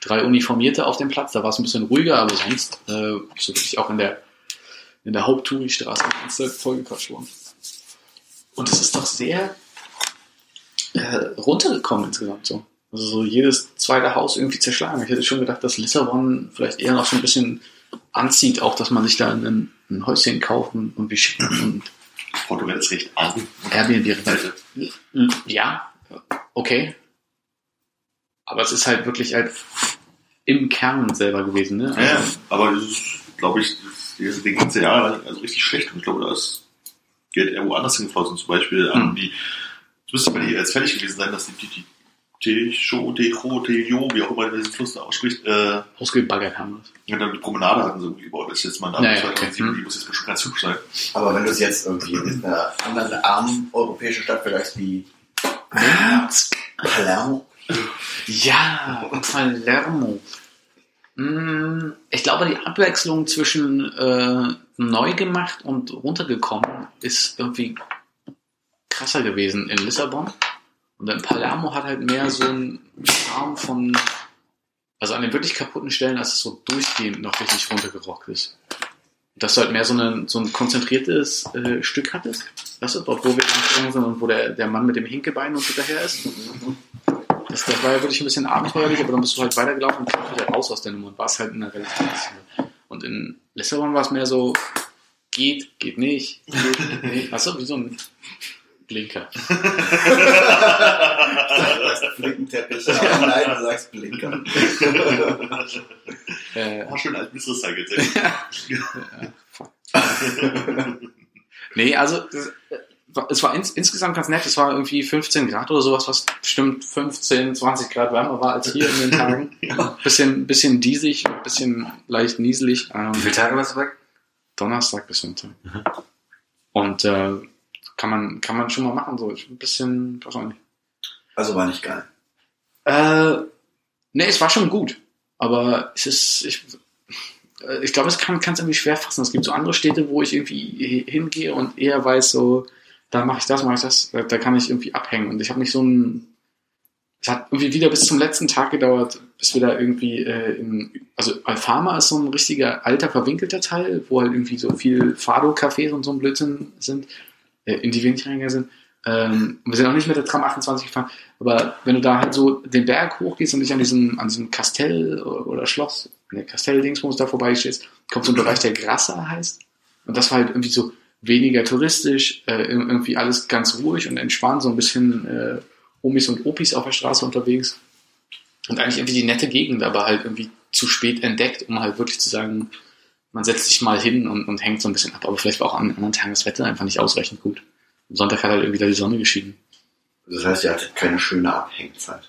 C: drei Uniformierte auf dem Platz, da war es ein bisschen ruhiger, aber sonst äh, so wirklich auch in der in der Haupttouri-Straße vollgequatscht worden. Und es ist doch sehr äh, runtergekommen insgesamt so. Also so jedes zweite Haus irgendwie zerschlagen. Ich hätte schon gedacht, dass Lissabon vielleicht eher noch so ein bisschen anzieht, auch dass man sich da ein, ein Häuschen kauft und irgendwie schicken und
D: Portugal ist recht arm.
C: Airbnb. Ja, okay. Aber es ist halt wirklich halt im Kern selber gewesen, ne?
D: Ja, ja, aber das ist, glaube ich, das die ganze Jahre also richtig schlecht. Und ich glaube, da ist Geld irgendwo anders hingeflossen. Zum Beispiel an
C: Hm.
D: die, es müsste bei dir jetzt fertig gewesen sein, dass die, die, die Techo, Techo, Tejo, wie auch immer diesen Fluss da ausspricht, äh,
C: Ausgebaggert haben wir
D: und dann die Promenade hatten sie irgendwie gebaut. Das ist jetzt mal da
C: Ja, ja,
D: 2007,
C: okay.
D: die muss jetzt bestimmt ganz hübsch sein.
A: Aber wenn du es jetzt irgendwie mit einer anderen armen europäischen Stadt vergleichst wie Palermo,
C: Ja, Palermo. Mm, Ich glaube, die Abwechslung zwischen äh, neu gemacht und runtergekommen ist irgendwie krasser gewesen in Lissabon. Und in Palermo hat halt mehr so einen Charme von, also an den wirklich kaputten Stellen, als es so durchgehend noch richtig runtergerockt ist. Dass du halt mehr so, eine, so ein konzentriertes äh, Stück hattest, weißt du, dort wo wir angefangen sind und wo der, der Mann mit dem Hinkebein und daher ist. Das, das war ja wirklich ein bisschen abenteuerlich, aber dann bist du halt weitergelaufen und kamst wieder raus aus der Nummer und warst halt in einer relativ Und in Lissabon war es mehr so, geht, geht nicht, geht nicht. Achso, wie so ein Blinker.
A: Du sagst Blinkenteppich. Aber nein, du sagst Blinker.
C: Äh,
D: Oh, schön als Miss jetzt.
C: nee, also das, es war ins, insgesamt ganz nett. Es war irgendwie 15 Grad oder sowas, was bestimmt 15, 20 Grad wärmer war als hier in den Tagen. Bisschen, bisschen diesig, bisschen leicht nieselig. Ähm,
B: Wie viele Tage warst du weg?
C: Donnerstag bis Sonntag. Und äh, kann man kann man schon mal machen so. Ich ein bisschen, weiß auch nicht.
A: Also war nicht geil.
C: Äh, nee, es war schon gut. Aber es ist, ich, äh, ich glaube, es kann es irgendwie schwer fassen. Es gibt so andere Städte, wo ich irgendwie hingehe und eher weiß, so, da mache ich das, mache ich das, da, da kann ich irgendwie abhängen. Und ich habe nicht so ein. Es hat irgendwie wieder bis zum letzten Tag gedauert, bis wir da irgendwie äh, in. Also Alfama ist so ein richtiger alter, verwinkelter Teil, wo halt irgendwie so viel Fado-Cafés und so ein Blödsinn sind, in die wir nicht reingegangen sind. Ähm, wir sind auch nicht mit der Tram 28 gefahren, aber wenn du da halt so den Berg hochgehst und dich an diesem, an diesem Kastell oder, Schloss, ne, Kastell-Dingsbums da vorbeistehst, kommt so ein Bereich, der Grasser heißt. Und das war halt irgendwie so weniger touristisch, äh, irgendwie alles ganz ruhig und entspannt, so ein bisschen äh, Omis und Opis auf der Straße unterwegs. Und eigentlich irgendwie die nette Gegend, aber halt irgendwie zu spät entdeckt, um halt wirklich zu sagen, man setzt sich mal hin und, und hängt so ein bisschen ab. Aber vielleicht war auch an anderen Tagen das Wetter einfach nicht ausreichend gut. Am Sonntag hat halt irgendwie da die Sonne geschienen.
A: Das heißt, ihr hattet keine schöne Abhängzeit.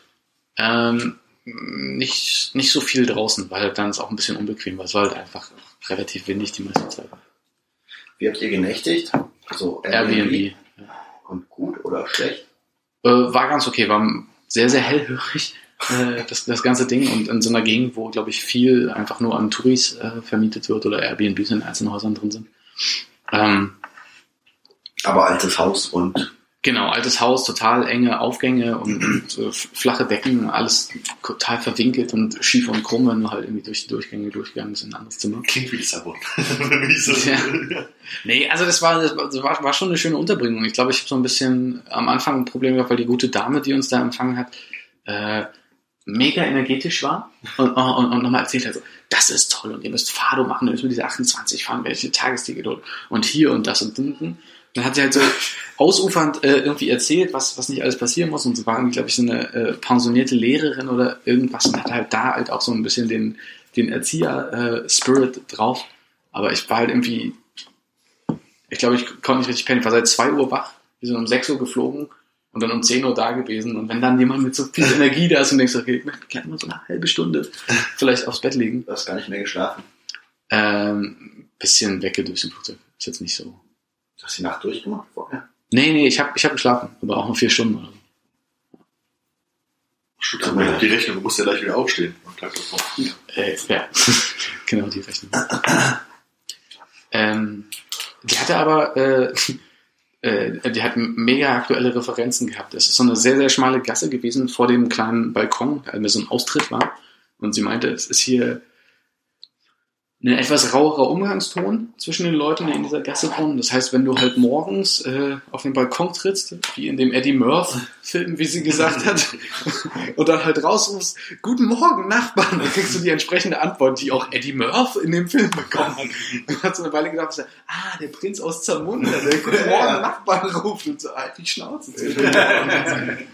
C: Ähm, nicht, nicht so viel draußen, weil halt dann es auch ein bisschen unbequem war. Es war halt einfach relativ windig die meiste Zeit.
A: Wie habt ihr genächtigt? Also
C: Airbnb.
A: Und gut oder schlecht?
C: Äh, war ganz okay, war sehr, sehr hellhörig, äh, das, das ganze Ding. Und in so einer Gegend, wo, glaube ich, viel einfach nur an Touris äh, vermietet wird oder Airbnbs in einzelnen Häusern drin sind. Ähm,
A: Aber altes Haus und
C: Genau, altes Haus, total enge Aufgänge und, und äh, flache Decken, alles total verwinkelt und schief und krumm, wenn du halt irgendwie durch die Durchgänge durchgegangen bist in ein anderes Zimmer.
D: Klingt wie Lissabon.
C: Ja. Nee, also das war, das war, war schon eine schöne Unterbringung. Ich glaube, ich habe so ein bisschen am Anfang ein Problem gehabt, weil die gute Dame, die uns da empfangen hat, äh, mega energetisch war und, und, und nochmal erzählt hat, so, das ist toll und ihr müsst Fado machen, ihr müsst mit dieser 28 fahren, welche Tagesticket und, und hier und das und und. Dann hat sie halt so ausufernd äh, irgendwie erzählt, was, was nicht alles passieren muss. Und sie war, glaube ich, so eine äh, pensionierte Lehrerin oder irgendwas und hat halt da halt auch so ein bisschen den, den Erzieher-Spirit drauf. Aber ich war halt irgendwie, ich glaube, ich konnte nicht richtig pennen. Ich war seit 2 Uhr wach, wir sind um 6 Uhr geflogen und dann um 10 Uhr da gewesen. Und wenn dann jemand mit so viel Energie da ist und denkst, okay, ich möchte gerne mal so eine halbe Stunde vielleicht aufs Bett liegen.
A: du hast gar nicht mehr geschlafen.
C: Ähm, bisschen weggeduscht im Flugzeug. Ist jetzt nicht so.
A: Du hast die Nacht durchgemacht vorher.
C: Nee, nee, ich habe ich hab geschlafen, aber auch nur vier Stunden oder so.
D: Stimmt, aber ich hab die Rechnung, du musst ja gleich wieder aufstehen. davor.
C: Äh, ja, genau die Rechnung. ähm, die hatte aber, äh, äh, die hat mega aktuelle Referenzen gehabt. Es ist so eine sehr, sehr schmale Gasse gewesen vor dem kleinen Balkon, der so ein Austritt war. Und sie meinte, es ist hier ein etwas rauerer Umgangston zwischen den Leuten, die in dieser Gasse wohnen. Das heißt, wenn du halt morgens äh, auf den Balkon trittst, wie in dem Eddie Murph-Film, wie sie gesagt hat, und dann halt rausrufst, Guten Morgen, Nachbarn, dann kriegst du die entsprechende Antwort, die auch Eddie Murph in dem Film bekommen hat. Und hat so eine Weile gedacht, ah, der Prinz aus Zamunda, der Guten Morgen, Nachbarn ruft und so, halt die Schnauze.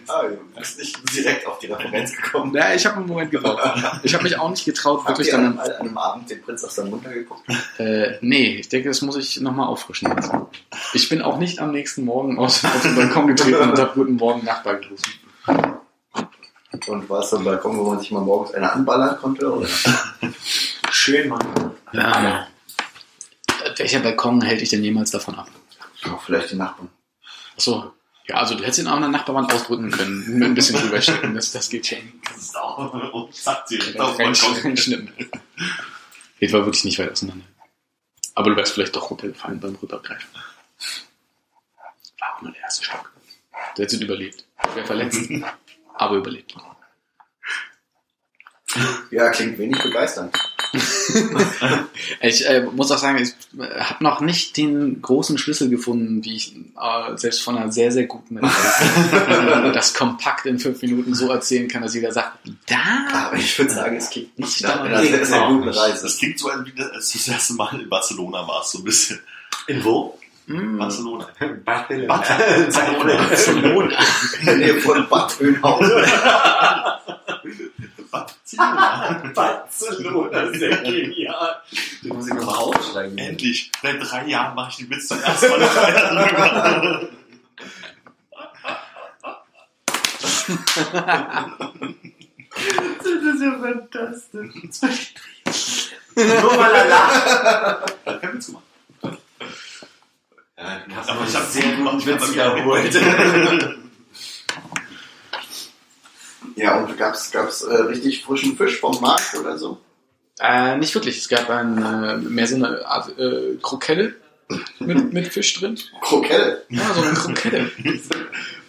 A: Ah, du bist nicht direkt auf die Referenz gekommen.
C: Naja, ich habe einen Moment gebraucht. Ich habe mich auch nicht getraut, wirklich dann
A: an einem Abend den Prinz aus der Munter geguckt?
C: Äh, nee, ich denke, das muss ich nochmal auffrischen jetzt. Ich bin auch nicht am nächsten Morgen aus, auf den Balkon getreten und habe Guten Morgen Nachbar gerufen.
A: Und war es so ein Balkon, wo man sich mal morgens eine anballern konnte? Oder?
B: Schön, Mann.
C: Ja. Welcher Balkon hält dich denn jemals davon ab?
A: Ja, vielleicht die Nachbarn.
C: Achso. Ja, also du hättest den auch an der Nachbarwand ausdrücken können. Mit ein bisschen drüberstecken. Das, das geht schon.
D: Sau. Und zack, direkt
C: Ja,
D: auf Balkon.
C: Ich war wirklich nicht weit auseinander. Aber du wärst vielleicht doch runtergefallen beim Rübergreifen. War auch nur der erste Stock. Du hättest überlebt. Wäre verletzt, aber überlebt.
A: Ja, klingt wenig begeisternd.
C: Ich äh, muss auch sagen, ich äh, habe noch nicht den großen Schlüssel gefunden, wie ich äh, selbst von einer sehr, sehr guten Reise das kompakt in fünf Minuten so erzählen kann, dass jeder sagt, da
A: Aber ich würde sagen, es klingt nicht nach einer sehr, sehr guten Reise.
D: Das klingt so, als wie du das erste Mal in Barcelona warst, so ein bisschen.
B: In wo?
C: mm,
D: Barcelona.
B: Barcelona.
D: Barcelona.
A: In der Nähe von Bad Oeynhausen.
D: Barcelona.
B: Barcelona, sehr genial.
A: Da muss ich nochmal aufsteigen.
D: Endlich. Seit drei Jahren mache ich den Witz zum ersten Mal.
B: Das ist ja fantastisch. Nur mal lala. Ja,
D: Aber
B: aber
D: ich
B: ich
D: hab
B: habe sehr
D: ich
B: Witz wiederholt.
A: Ja, und gab's, gab's äh, richtig frischen Fisch vom Markt oder so?
C: äh, nicht wirklich. Es gab ein, äh, mehr so eine Art äh, Krokette mit, mit Fisch drin.
A: Krokette.
C: Ja, so eine Krokette.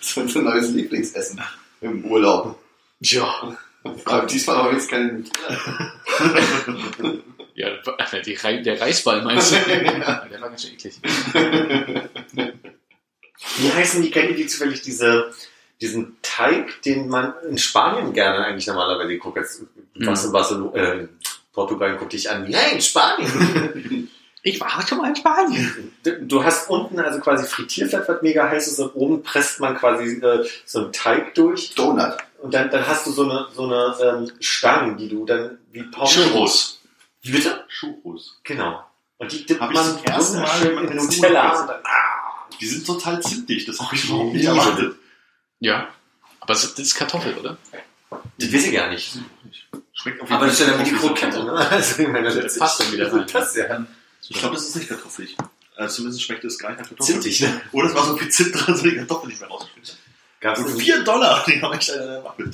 A: Das ist unser neues Lieblingsessen im Urlaub.
C: Ja.
A: Aber diesmal aber jetzt keine Nutella.
C: Ja, die, Rei- der Reisball meinst du? Der war ganz schön eklig.
B: Wie heißen die, kennt ihr die zufällig diese, diesen Teig, den man in Spanien gerne eigentlich normalerweise guckt? Jetzt, warst in Barcelona, äh, Portugal, guck dich an, hey, in Spanien.
C: Ich war schon mal in Spanien.
B: Du- hast unten also quasi Frittierfett, was mega heiß ist, und oben presst man quasi äh, so einen Teig durch.
A: Donut.
B: Und dann, dann hast du so eine, so eine ähm, Stange, die du dann wie Pommes...
D: Churros.
B: Wie bitte?
D: Churros.
B: Genau. Und die dippt man
D: zum ersten Mal in
B: Nutella.
D: Die sind total zimtig. Das habe ich überhaupt nicht erwartet.
C: Ja. Aber es- das ist Kartoffel, oder?
B: das weiß ich gar nicht.
D: Schmeckt auf
B: Aber das ist ja dann
D: Fall
B: die Krokette, ne? Also, ich meine,
C: Das passt dann wieder rein.
B: Das ja.
D: Ich glaube, das ist nicht kartoffelig. Also zumindest schmeckt es gar nicht nach Kartoffeln.
B: Zintig, ne?
D: Oder es war so viel Zimt dran, dass die Kartoffeln nicht mehr rausgeschmeckt
B: Gab's
D: Und
B: ein-
D: 4 Dollar, die haben echt eine Waffel.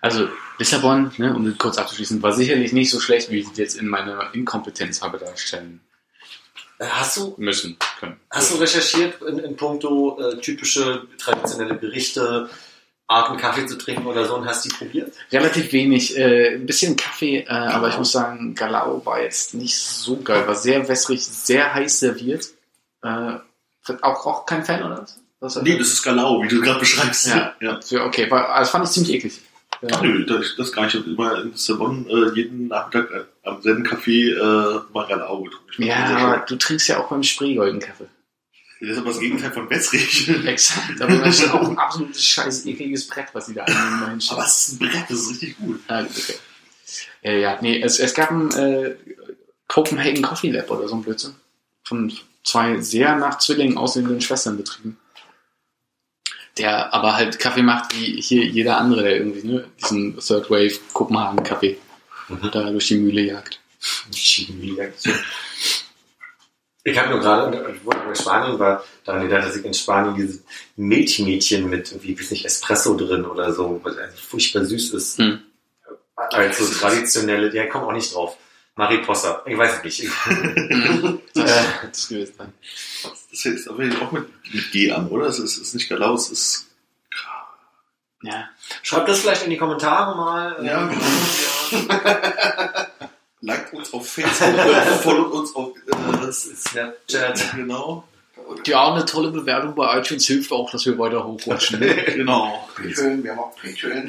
C: Also Lissabon, ne, um das kurz abzuschließen, war sicherlich nicht so schlecht, wie ich es jetzt in meiner Inkompetenz habe darstellen
B: Hast du,
C: müssen können.
B: hast du recherchiert in, in puncto äh, typische traditionelle Gerichte, Arten Kaffee zu trinken oder so und hast die probiert?
C: Relativ wenig, äh, ein bisschen Kaffee, äh, aber ich muss sagen, Galao war jetzt nicht so geil, war sehr wässrig, sehr heiß serviert. Äh, auch, auch kein Fan, oder? was?
D: Nee, das ist Galau, wie du gerade beschreibst.
C: Ja.
D: ja.
C: Ja, okay, war, das fand ich ziemlich eklig. Ja.
D: Nö, das, das gar nicht. Ich habe immer in Lissabon äh, jeden Nachmittag äh, am selben Café äh, mal Galau getrunken.
C: Ja, aber du trinkst ja auch beim Spreegolden Kaffee.
D: Das ist aber das Gegenteil von wässrig.
C: Exakt, aber das ist auch ein absolutes scheiß ekliges Brett, was die da hinstellen.
D: aber es ist ein Brett, das ist richtig gut.
C: Ah, gut, okay. Äh, ja, nee, es, es gab ein äh, Copenhagen Coffee Lab oder so ein Blödsinn. Von zwei sehr nach Zwillingen aussehenden Schwestern betrieben. Der aber halt Kaffee macht wie hier jeder andere, der irgendwie ne, diesen Third Wave Kopenhagen Kaffee
B: Mhm.
C: da durch die Mühle jagt.
B: Ich habe nur gerade, wo ich in Spanien war, daran gedacht, dass ich in Spanien dieses Milchmädchen mit, wie weiß nicht, Espresso drin oder so, was eigentlich furchtbar süß ist.
C: Hm.
B: Als so traditionelle, ja, komm auch nicht drauf. Mariposa, ich weiß es nicht.
C: Das,
B: Äh.
C: das gewesen.
D: Das ist aber auch mit, mit G an, oder? Es ist, ist nicht Galau, es ist.
C: Ja.
B: Schreibt das vielleicht in die Kommentare mal.
D: Ja,
B: Ähm,
D: genau. Liked uns auf Facebook, äh, followt uns auf äh,
B: Das ist Snapchat.
D: genau.
C: ja, eine tolle Bewertung bei iTunes hilft auch, dass wir weiter hochrutschen.
D: Genau.
A: Patreon, wir haben auch Patreon.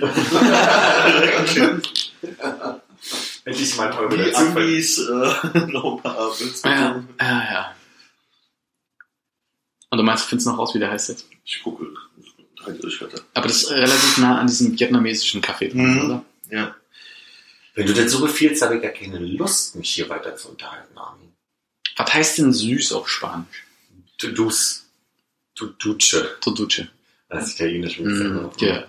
B: Endlich mal ein Euro
D: Die
B: dazu.
D: Äh, noch ein paar Witze.
C: ja, ja, ja. Und du meinst, du findest noch raus, wie der heißt jetzt?
D: Ich gucke. Halt.
C: Aber das ist relativ nah an diesem vietnamesischen Café dran,
D: Mhm.
C: oder?
D: Ja.
B: Wenn du das so befiehlst, habe ich gar keine Lust, mich hier weiter zu unterhalten, Armin.
C: Was heißt denn süß auf Spanisch?
B: Du dus. Du duce.
C: To duce.
B: Das ist italienisch.
C: Mm, ja.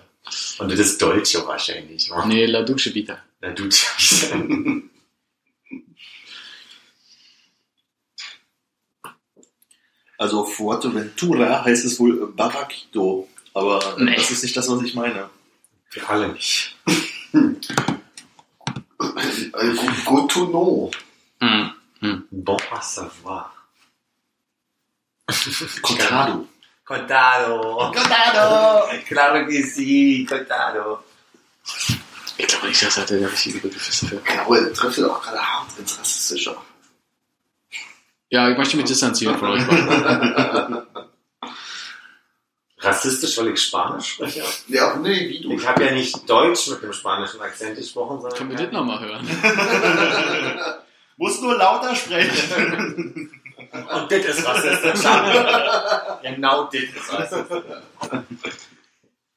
B: Und das ist Deutsche wahrscheinlich. Oh,
C: Nee, la duce vita.
B: Na, duce.
D: Also auf Fuerteventura heißt es wohl Barraquito. Aber
C: Nee.
D: das ist nicht das, was ich meine.
B: Wir alle nicht.
A: Also, good to know.
C: Mm. Mm.
B: Bon à savoir.
D: Cortado.
B: Contado.
A: Contado!
B: Claro que sí, contado.
C: Ich glaube nicht, dass er der richtige Begriff ist dafür.
A: Genau, er trifft auch gerade hart ins Rassistische.
C: Ja, ich möchte mich distanzieren von euch.
B: Rassistisch, weil ich Spanisch spreche.
A: Ja, nee, wie du.
B: Ich habe ja nicht Deutsch mit dem spanischen Akzent gesprochen, sondern.
C: Können wir das nochmal hören?
D: Muss nur lauter sprechen.
B: Und das ist rassistisch. genau das ist rassistisch.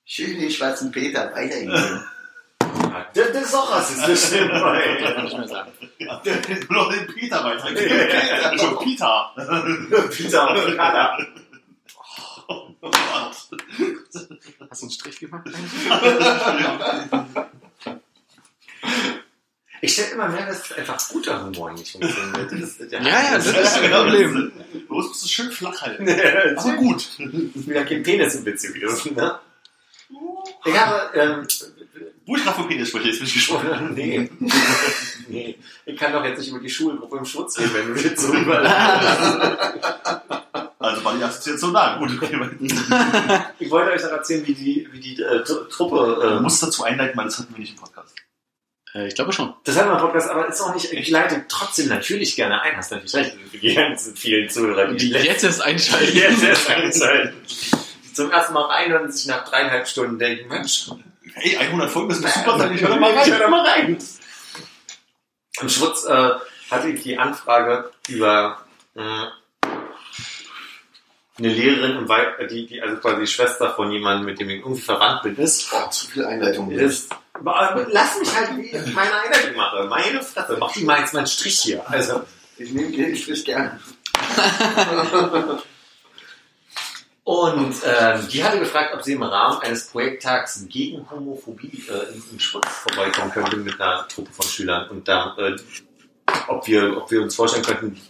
A: Schön den schwarzen Peter weitergehen.
B: Ja, das ist auch rassistisch.
C: Kann ich nicht mehr sagen.
D: nur noch den Peter weitergeben. Also Peter.
B: Pizza und Kada.
C: Hast du einen Strich gemacht?
B: Ich stelle immer mehr, dass einfach guter Humor nicht funktioniert. Das ist,
C: Ja, ja, das ist das Problem.
D: Los, musst du schön flach halten.
B: ja.
D: Aber gut.
B: wieder kein Penis im Witz gewesen, ne? Ich habe, ähm,
D: Wo ich gerade vom Penis spreche, jetzt bin ich gesprochen.
B: nee. nee. Ich kann doch jetzt nicht über die Schulgruppe im Schutz reden, wenn du jetzt so.
D: Also war die Assoziation da. Gut, okay.
B: Ich wollte euch noch erzählen, wie die, wie die äh, Tru- Truppe,
D: Du
B: äh,
D: musst dazu einleiten, weil das hatten wir nicht im Podcast.
C: Äh, ich glaube schon.
B: das hat man im Podcast, aber ist auch nicht, ich leite trotzdem natürlich gerne ein, hast natürlich recht, für die ganzen vielen Zuhörer, die,
C: Die jetzt erst einschalten.
B: jetzt erst einschalten. Die zum ersten Mal reinhören und sich nach dreieinhalb Stunden denken, Mensch,
D: Hey, 100 Folgen, das ist doch super, ich höre mal
B: Ich
D: rein.
B: höre da mal rein. Im Schwutz äh, hatte ich die Anfrage über mh, eine Lehrerin im Wald, die, die also quasi die Schwester von jemandem, mit dem ich irgendwie verwandt bin, ist.
A: Oh, zu viel Einleitung.
B: ist aber lass mich halt wie ich meine Einleitung mache. Meine Fresse, mach die mal jetzt mal einen Strich hier. Also,
A: Ich nehme den Strich gerne.
B: Und ähm, die hatte gefragt, ob sie im Rahmen eines Projekttags gegen Homophobie äh, im, im Schutz vorbeikommen könnte mit einer Truppe von Schülern und da, äh, ob, wir, ob wir uns vorstellen könnten,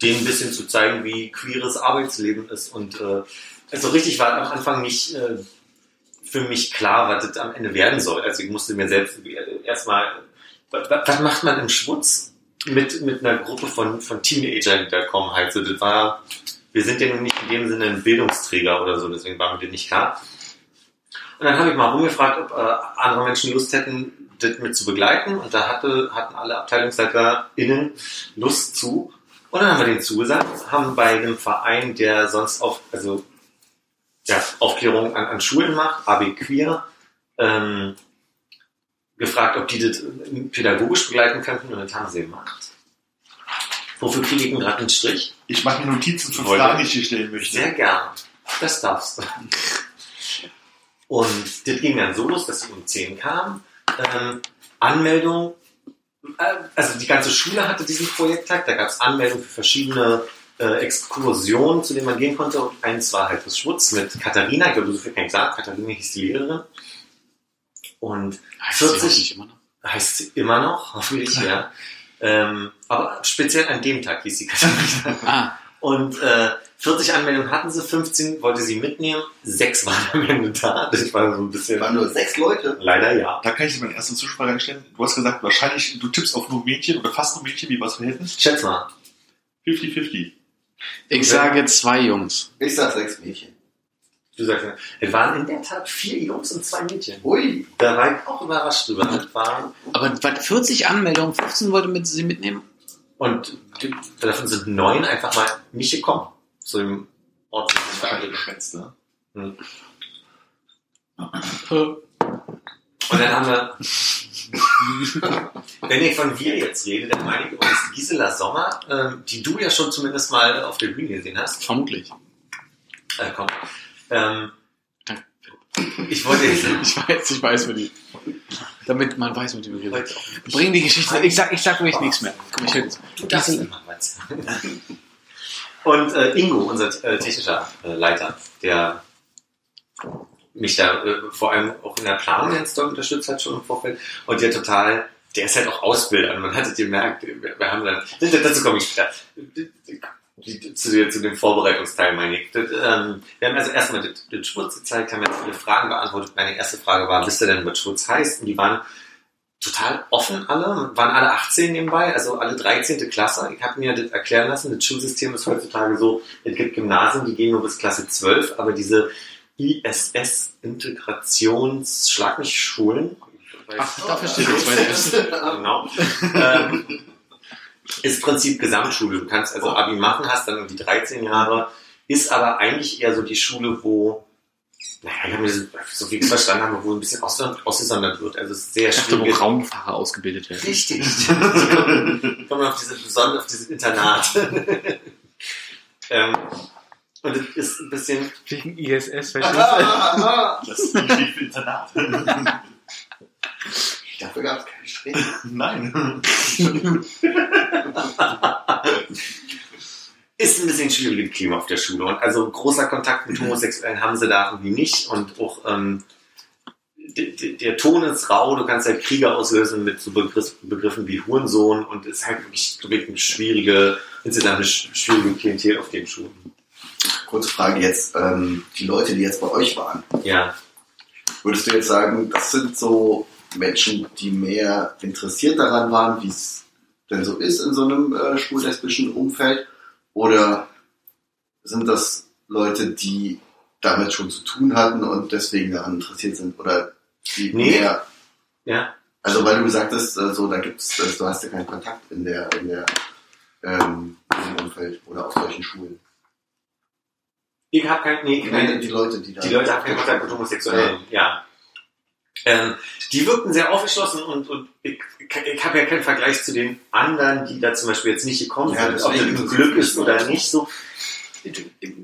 B: denen ein bisschen zu zeigen, wie queeres Arbeitsleben ist. Und äh, also richtig war am Anfang nicht äh, für mich klar, was das am Ende werden soll. Also ich musste mir selbst erstmal, was, was macht man im Schwutz mit, mit einer Gruppe von, von Teenagern, die da kommen halt. Das war, wir sind ja nun nicht in dem Sinne ein Bildungsträger oder so, deswegen war mir das nicht klar. Und dann habe ich mal rumgefragt, ob äh, andere Menschen Lust hätten, das mit zu begleiten. Und da hatte, hatten alle AbteilungsleiterInnen Lust zu. Und dann haben wir denen zugesagt, haben bei einem Verein, der sonst auf, also ja, Aufklärung an, an Schulen macht, AB Queer, ähm, gefragt, ob die das äh, pädagogisch begleiten könnten. Und das haben sie gemacht. Wofür kriege ich denn gerade einen Strich?
D: Ich mache mir Notizen für
B: Heute.
D: Fragen, die ich dir stellen möchte.
B: Sehr gern. Das darfst du. Und das ging dann so los, dass sie um 10 kam. Ähm, Anmeldung, äh, also die ganze Schule hatte diesen Projekttag, da gab es Anmeldungen für verschiedene äh, Exkursionen, zu denen man gehen konnte. Und eins war halt das Schwutz mit Katharina, ich glaube, so viel kann ich sagen, Katharina hieß die Lehrerin. Und
C: Heißt sie
B: 40
C: wirklich immer noch?
B: heißt sie immer noch, hoffentlich, ja. Ähm, aber speziell an dem Tag hieß sie Katharina.
C: Ah,
B: Und äh, 40 Anmeldungen hatten sie, 15 wollte sie mitnehmen, sechs waren am Ende da. Das war so ein bisschen.
A: waren nur sechs Leute.
B: Leider ja.
D: Da kann ich dir meine erste Zwischenfrage stellen. Du hast gesagt, wahrscheinlich, du tippst auf nur Mädchen oder fast nur Mädchen. Wie war das Verhältnis?
B: Schätz mal.
D: 50-50.
C: ich sage zwei Jungs.
A: Ich sag sechs Mädchen.
B: Du sagst, ja, es waren in der Tat vier Jungs und zwei Mädchen.
A: Ui.
B: Da war ich auch überrascht drüber. Das war,
C: Aber was, 40 Anmeldungen, 15 wollte mit sie mitnehmen?
B: und davon sind neun einfach mal nicht gekommen. Zu dem Ort, wo sie sich
D: Wahrscheinlich
B: verabredet
D: geschwätzt, ne?
C: Äh,
B: Und dann haben wir, wenn ich von wir jetzt rede, dann meine ich übrigens Gisela Sommer, ähm, die du ja schon zumindest mal auf der Bühne gesehen hast.
C: Vermutlich.
B: Äh, komm. Ähm, ich wollte jetzt
C: Ich weiß, ich weiß, für die. Damit man weiß, wir reden.
B: heute auch
C: Bring die Geschichte. Ich sag, ich sag wirklich nichts mehr. Komm, ich jetzt.
B: Du darfst immer was. Und äh, Ingo, unser äh, technischer äh, Leiter, der mich da äh, vor allem auch in der Planung ganz doll unterstützt hat schon im Vorfeld und der total, der ist halt auch Ausbilder man hat es gemerkt, wir, wir haben dann, dazu komme ich später, Die- zu, zu dem Vorbereitungsteil meine ich. Das, ähm, wir haben also erstmal den, den Schwurz gezeigt, haben jetzt viele Fragen beantwortet. Meine erste Frage war, wisst ihr denn, was Schwurz heißt? Und die waren total offen alle, waren alle 18 nebenbei, also alle 13. Klasse. Ich habe mir das erklären lassen, das Schulsystem ist heutzutage so, es gibt Gymnasien, die gehen nur bis Klasse 12, aber diese ISS Integrations Schlag mich Schulen.
C: Ach, da verstehe ich zweite S.
B: Genau. ähm, ist Prinzip Gesamtschule. Du kannst also Abi machen, hast dann irgendwie 13 Jahre, ist aber eigentlich eher so die Schule, wo, naja, ich habe mir das, so wie ich es verstanden habe, wo ein bisschen ausge- ausgesondert wird. Also es ist sehr
C: Ich dachte, wo
B: schwierig.
C: Raumfahrer ausgebildet werden.
B: Richtig. Kommen wir auf diese besonders auf dieses Internat. ähm, und es ist ein bisschen,
C: Wegen ISS,
D: Das steht für Internat.
A: Dafür gab es keine Strähnen.
D: Nein.
B: Ist ein bisschen schwieriges Klima auf der Schule. Und also großer Kontakt mit Homosexuellen haben sie da irgendwie nicht. Und auch ähm, der Ton ist rau, du kannst halt Kriege auslösen mit so Begriff, Begriffen wie Hurensohn und es ist halt wirklich, wirklich eine schwierige, insgesamt eine sch- schwierige Klientel auf den Schulen.
A: Kurze Frage jetzt, ähm, die Leute, die jetzt bei euch waren,
B: Ja,
A: würdest du jetzt sagen, das sind so Menschen, die mehr interessiert daran waren, wie es denn so ist in so einem äh, schwul-lesbischen Umfeld? Oder sind das Leute, die damit schon zu tun hatten und deswegen daran interessiert sind? Oder die
B: Nee.
A: mehr
B: ja.
A: Also weil du gesagt hast, äh, so da gibt's, äh, du hast ja keinen Kontakt in der in der ähm, im Umfeld oder auf solchen Schulen.
B: Ich habe kein, nee, keine,
A: die Leute, die da
B: Die Leute haben keinen Kontakt mit Homosexuellen, ja. Ähm, die wirkten sehr aufgeschlossen und, und ich, ich habe ja keinen Vergleich zu den anderen, die da zum Beispiel jetzt nicht gekommen
A: Ja,
B: sind, ob das ein Glück ist oder nicht so.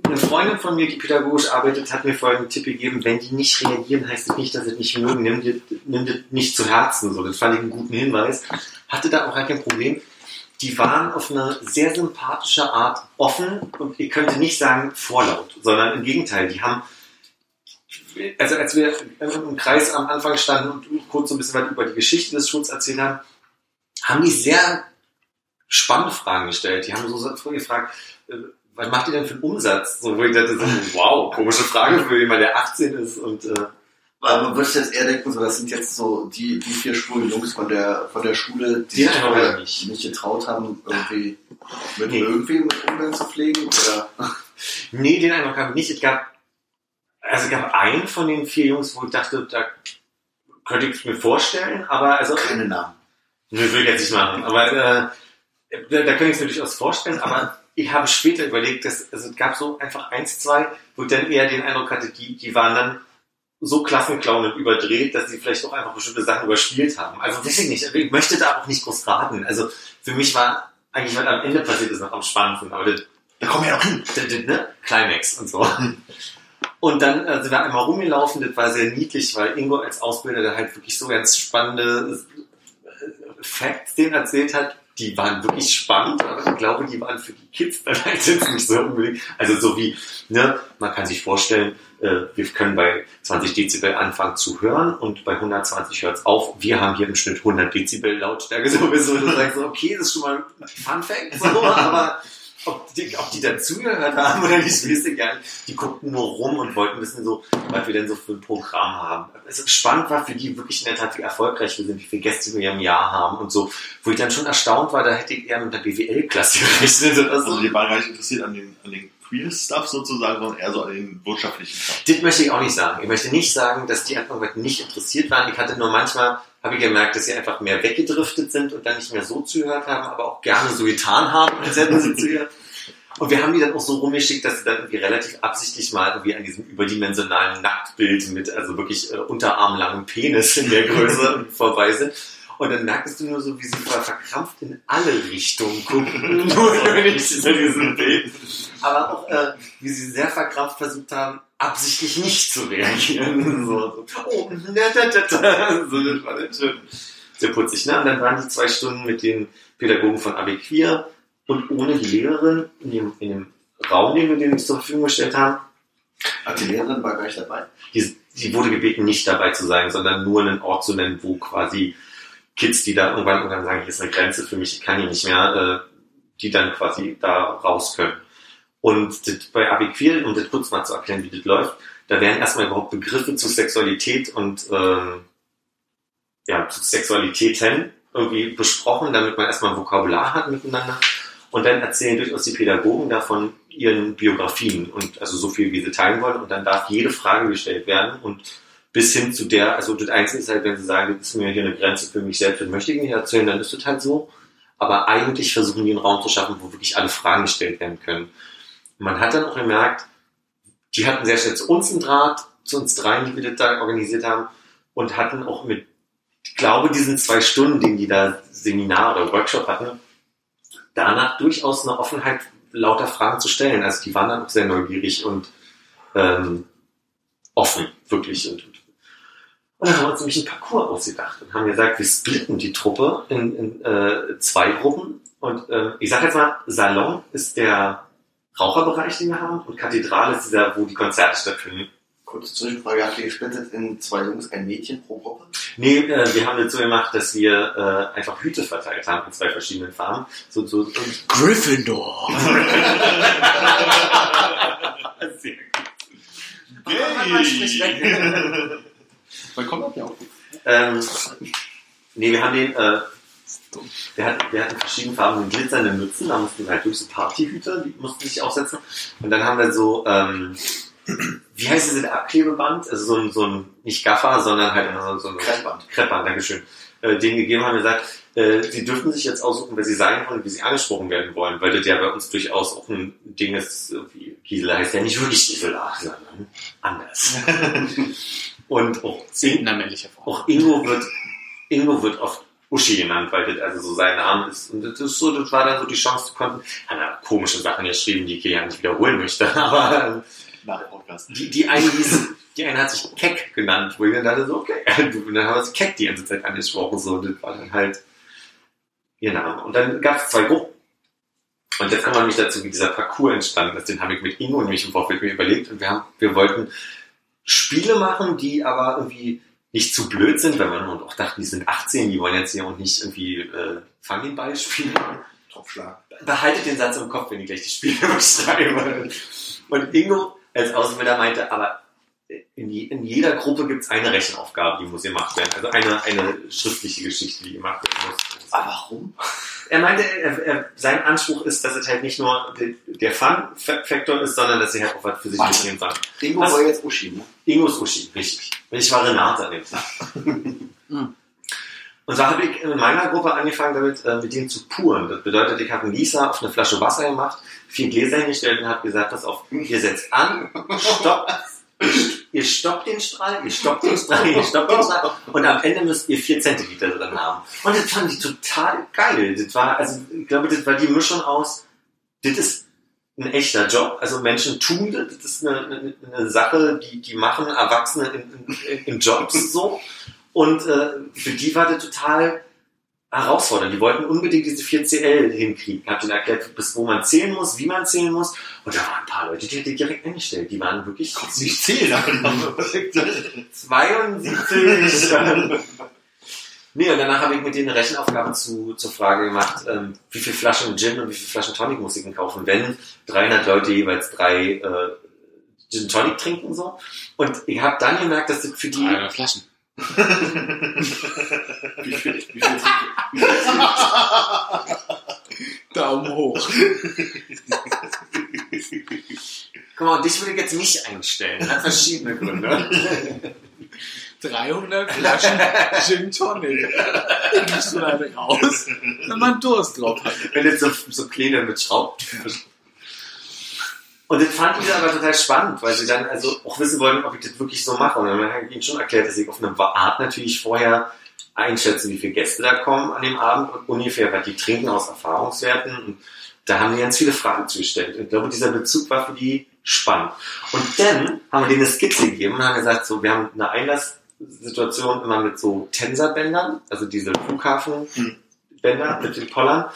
B: Eine Freundin von mir, die pädagogisch arbeitet, hat mir folgenden Tipp gegeben, wenn die nicht reagieren, heißt das nicht, dass sie es nicht mögen, nimm dir, nimm nicht zu Herzen. So, das fand ich einen guten Hinweis. Hatte da auch gar kein Problem. Die waren auf eine sehr sympathische Art offen und ich könnte nicht sagen vorlaut, sondern im Gegenteil, die haben also als wir im Kreis am Anfang standen und kurz so ein bisschen was über die Geschichte des Schuls erzählt haben, haben die sehr spannende Fragen gestellt. Die haben so gefragt, äh, was macht ihr denn für einen Umsatz? So, wo ich dachte, so, wow, komische Frage für jemanden, der 18 ist und äh,
A: Aber man würde jetzt eher denken, so das sind jetzt so die, die vier schwulen Jungs von der von der Schule, die
B: Die
A: sich
B: einfach
A: vorher
B: nicht.
A: nicht getraut haben, irgendwie mit
B: Nee.
A: irgendwie mit Umgang zu pflegen oder
B: nee, den Eindruck habe ich nicht. Es gab, also es gab einen von den vier Jungs, wo ich dachte, da könnte ich es mir vorstellen, aber also
A: keine Namen.
B: Nö, will ich jetzt nicht machen. Aber äh, da, da kann ich es mir durchaus vorstellen. Aber ich habe später überlegt, dass also es gab so einfach eins, zwei, wo ich dann eher den Eindruck hatte, die, die waren dann so Klassenclown und überdreht, dass sie vielleicht auch einfach bestimmte Sachen überspielt haben. Also weiß ich nicht. Ich möchte da auch nicht groß raten. Also für mich war eigentlich, was am Ende passiert ist, noch am spannendsten. Aber das,
D: Da kommen wir ja noch hin.
B: das, das, ne? Climax und so. Und dann äh, sind wir einmal rumgelaufen, das war sehr niedlich, weil Ingo als Ausbilder da halt wirklich so ganz spannende äh, Facts den erzählt hat. Die waren wirklich spannend, aber ich glaube, die waren für die Kids dann halt jetzt nicht so unbedingt. Also so wie, ne, man kann sich vorstellen, äh, wir können bei 20 Dezibel anfangen zu hören und bei 120 hört es auf. Wir haben hier im Schnitt 100 Dezibel Lautstärke sowieso. Und du sagst okay, das ist schon mal ein Fun Fact, so, aber ob die, ob die dazugehört haben oder nicht, weiß ich gar nicht. Die guckten nur rum und wollten wissen, so, was wir denn so für ein Programm haben. Es ist spannend war für die wirklich in der Tat, wie erfolgreich wir sind, wie viele Gäste wir im Jahr haben und so. Wo ich dann schon erstaunt war, da hätte ich eher mit der BWL-Klasse gerechnet oder so.
D: Also die waren gar nicht interessiert an den, an den Queer-Stuff sozusagen, sondern eher so an den wirtschaftlichen Stuff.
B: Das möchte ich auch nicht sagen. Ich möchte nicht sagen, dass die einfach nicht interessiert waren. Ich hatte nur manchmal, habe ich gemerkt, dass sie einfach mehr weggedriftet sind und dann nicht mehr so zugehört haben, aber auch gerne so getan haben, als hätten sie zugehört. Und wir haben die dann auch so rumgeschickt, dass sie dann irgendwie relativ absichtlich mal irgendwie an diesem überdimensionalen Nacktbild mit also wirklich äh, unterarmlangen Penis in der Größe vorbei sind. Und dann merkst du nur so, wie sie ver- verkrampft in alle Richtungen gucken. Nur nicht zu diesem Bild. Aber auch, äh, wie sie sehr verkrampft versucht haben, absichtlich nicht zu reagieren. So, so. Oh, da, da, da, da. So, das war dann schön. Sehr putzig, ne? Und dann waren die zwei Stunden mit den Pädagogen von AB Queer und ohne die Lehrerin in dem, in dem Raum, den wir denen zur Verfügung gestellt haben.
A: Ach, die Lehrerin war gar nicht dabei.
B: Die, die wurde gebeten, nicht dabei zu sein, sondern nur einen Ort zu nennen, wo quasi Kids, die da irgendwann, irgendwann sagen, hier ist eine Grenze für mich, ich kann hier nicht mehr, äh, die dann quasi da raus können. Und das, bei AB Queer, um das kurz mal zu erklären, wie das läuft, da werden erstmal überhaupt Begriffe zu Sexualität und ähm, ja, zu Sexualitäten irgendwie besprochen, damit man erstmal ein Vokabular hat miteinander. Und dann erzählen durchaus die Pädagogen davon ihren Biografien und also so viel, wie sie teilen wollen. Und dann darf jede Frage gestellt werden und bis hin zu der, also das Einzige ist halt, wenn sie sagen, das ist mir hier eine Grenze für mich selbst, das möchte ich nicht erzählen, dann ist das halt so. Aber eigentlich versuchen die einen Raum zu schaffen, wo wirklich alle Fragen gestellt werden können. Man hat dann auch gemerkt, die hatten sehr schnell zu uns einen Draht, zu uns dreien, die wir das da organisiert haben, und hatten auch mit, ich glaube, diesen zwei Stunden, den die da Seminar oder Workshop hatten, danach durchaus eine Offenheit, lauter Fragen zu stellen. Also die waren dann auch sehr neugierig und ähm, offen, wirklich. Und, und dann haben wir uns nämlich einen Parcours ausgedacht und haben gesagt, wir splitten die Truppe in, in äh, zwei Gruppen. Und äh, ich sage jetzt mal, Salon ist der Raucherbereich, den wir haben, und Kathedrale ist dieser, wo die Konzerte stattfinden.
A: Kurze Zwischenfrage, habt ihr gesplittet in zwei Jungs, ein Mädchen pro Gruppe?
B: Nee, äh, wir haben das so gemacht, dass wir äh, einfach Hüte verteilt haben in zwei verschiedenen Farben. So, so, und
C: Gryffindor.
B: Sehr gut. Weg.
C: Weil kommt das ja auch.
B: ähm, nee, wir haben den, äh, wir hatten, wir hatten verschiedene Farben mit glitzernden Mützen, da mussten wir halt durch so Partyhüter, die mussten sich aufsetzen. Und dann haben wir so, ähm, wie heißt dieses Abklebeband? Also so ein, so ein, nicht Gaffer, sondern halt so, so ein
A: Kreppband.
B: Kreppband, Dankeschön. Äh, den gegeben haben wir gesagt, äh, sie dürfen sich jetzt aussuchen, wer sie sein wollen, wie sie angesprochen werden wollen, weil das ja bei uns durchaus auch ein Ding ist, wie Gisela heißt ja nicht wirklich Gisela, sondern anders. Und auch,
C: Form.
B: auch Ingo wird, Ingo wird oft Uschi genannt, weil das also so sein Name ist. Und das ist so, das war dann so die Chance, die konnten, hat er komische Sachen geschrieben, die ich hier ja nicht wiederholen möchte, aber
D: Nach dem Podcast.
B: die, die eine hieß, die eine hat sich Keck genannt, wo ich dann dachte so, okay, und dann haben wir uns Keck die ganze Zeit angesprochen, so, das war dann halt ihr Name. Und dann gab es zwei Gruppen. Und jetzt kommen wir nämlich dazu, wie dieser Parcours entstanden ist. Den habe ich mit Ingo und mich im Vorfeld mir überlegt. Und wir, haben, wir wollten Spiele machen, die aber irgendwie nicht zu blöd sind, wenn man und auch dachten, die sind 18, die wollen jetzt hier und nicht irgendwie äh, Fang den Ball spielen.
A: Topfschlag.
B: Behaltet den Satz im Kopf, wenn ich gleich die Spiele beschreibe. Und Ingo als Ausbilder meinte, aber in, je, in jeder Gruppe gibt es eine Rechenaufgabe, die muss gemacht werden. Also eine, eine schriftliche Geschichte, die gemacht werden muss.
A: Aber warum?
B: Er meinte, er, er, sein Anspruch ist, dass es halt nicht nur der- Fun-Faktor ist, sondern dass sie halt auch was für sich mitnehmen sollen.
A: Ingo war jetzt Uschi, ne?
B: Ingos Uschi, richtig. Ich war Renate an dem Tag.
C: Hm.
B: Und so habe ich in meiner Gruppe angefangen damit, äh, mit denen zu puren. Das bedeutet, ich habe einen Gießer auf eine Flasche Wasser gemacht, vier Gläser hingestellt und habe gesagt, pass auf, ihr setzt an, stoppt, ihr stoppt den Strahl, ihr stoppt den Strahl, ihr stoppt den Strahl und am Ende müsst ihr vier Zentiliter drin haben. Und das fand ich total geil. Das war, also ich glaube, das war die Mischung aus, das ist ein echter Job. Also Menschen tun das, das ist eine, eine, eine Sache, die, die machen Erwachsene in, in, in Jobs so. Und äh, für die war das total herausfordernd. Die wollten unbedingt diese 4CL hinkriegen. Ich habe denen erklärt, bis wo man zählen muss, wie man zählen muss. Und da waren ein paar Leute, die hätte ich direkt eingestellt. Die waren wirklich
D: Nicht zählen, aber
B: 72. nee, und danach habe ich mit denen eine Rechenaufgabe zu, zur Frage gemacht, ähm, wie viele Flaschen Gin und wie viele Flaschen Tonic muss ich denn kaufen, wenn 300 Leute jeweils drei äh, Gin Tonic trinken so. Und ich habe dann gemerkt, dass das für die...
C: 300 Flaschen.
A: Wie viel, wie viel, wie viel,
C: Daumen hoch.
B: Guck mal, dich würde ich jetzt nicht einstellen. Hat verschiedene Gründe.
C: 300 Flaschen Gin Tonic. Die gibst du dann raus, wenn man Durst drauf hat.
B: wenn jetzt so, so kleine mit Schrauben. Und das fanden die aber total spannend, weil sie dann also auch wissen wollten, ob ich das wirklich so mache. Und dann habe ich ihnen schon erklärt, dass ich auf eine Art natürlich vorher einschätze, wie viele Gäste da kommen an dem Abend und ungefähr, was die trinken aus Erfahrungswerten. Und da haben die ganz viele Fragen zugestellt. Und ich glaube, dieser Bezug war für die spannend. Und dann haben wir denen eine Skizze gegeben und haben gesagt, so, wir haben eine Einlasssituation immer mit so Tensorbändern, also diese Flughafenbänder mit den Pollern.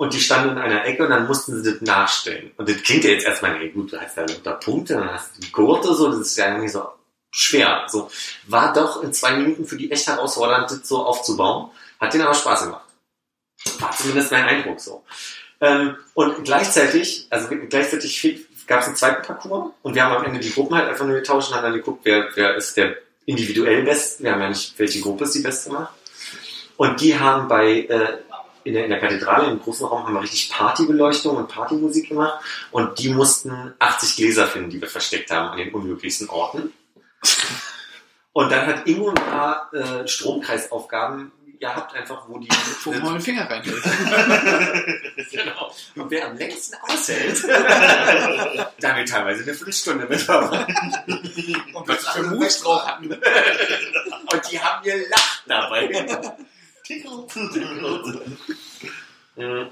B: Und die standen in einer Ecke und dann mussten sie das nachstellen. Und das klingt ja jetzt erstmal, nee, gut, du hast ja unter Punkte, dann hast du die Gurte, so, das ist ja irgendwie so schwer. So, war doch in zwei Minuten für die echt herausfordernd, das so aufzubauen. Hat denen aber Spaß gemacht. War zumindest mein Eindruck so. Ähm, und gleichzeitig, also gleichzeitig gab es einen zweiten Parcours und wir haben am Ende die Gruppen halt einfach nur getauscht und haben dann geguckt, wer, wer ist der individuell Beste. Wir haben ja nicht, welche Gruppe ist die Beste gemacht. Und die haben bei, äh, in der, in der Kathedrale, im großen Raum, haben wir richtig Partybeleuchtung und Partymusik gemacht. Und die mussten 80 Gläser finden, die wir versteckt haben an den unmöglichsten Orten. Und dann hat Ingo ein paar äh, Stromkreisaufgaben gehabt, einfach wo die...
C: Wo man den Finger reinhält.
B: genau. Und wer am längsten aushält, da haben wir teilweise eine Viertelstunde mit. Und
C: Was für Moves drauf hatten.
B: Und die haben gelacht dabei. Mhm.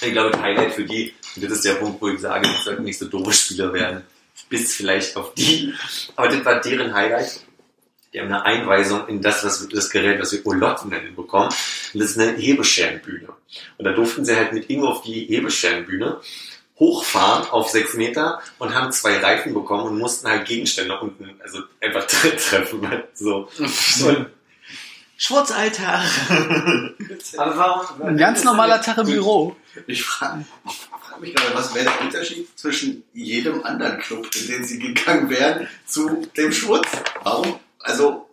B: Ich glaube, Highlight für die, und das ist der Punkt, wo ich sage, die sollten nicht so doofe Spieler werden, bis vielleicht auf die. Aber das war deren Highlight. Die haben eine Einweisung in das, was das Gerät, was wir Olotten nennen, bekommen. Und das ist eine Hebescherenbühne. Und da durften sie halt mit Ingo auf die Hebescherenbühne hochfahren auf sechs Meter und haben zwei Reifen bekommen und mussten halt Gegenstände unten, also einfach treffen. So. Und
C: Schwurzalter.
B: aber warum?
C: Ein ganz normaler Tag im Büro.
A: Ich frage frag mich gerade, was wäre der Unterschied zwischen jedem anderen Club, in den sie gegangen wären, zu dem Schwurz? Warum? Also,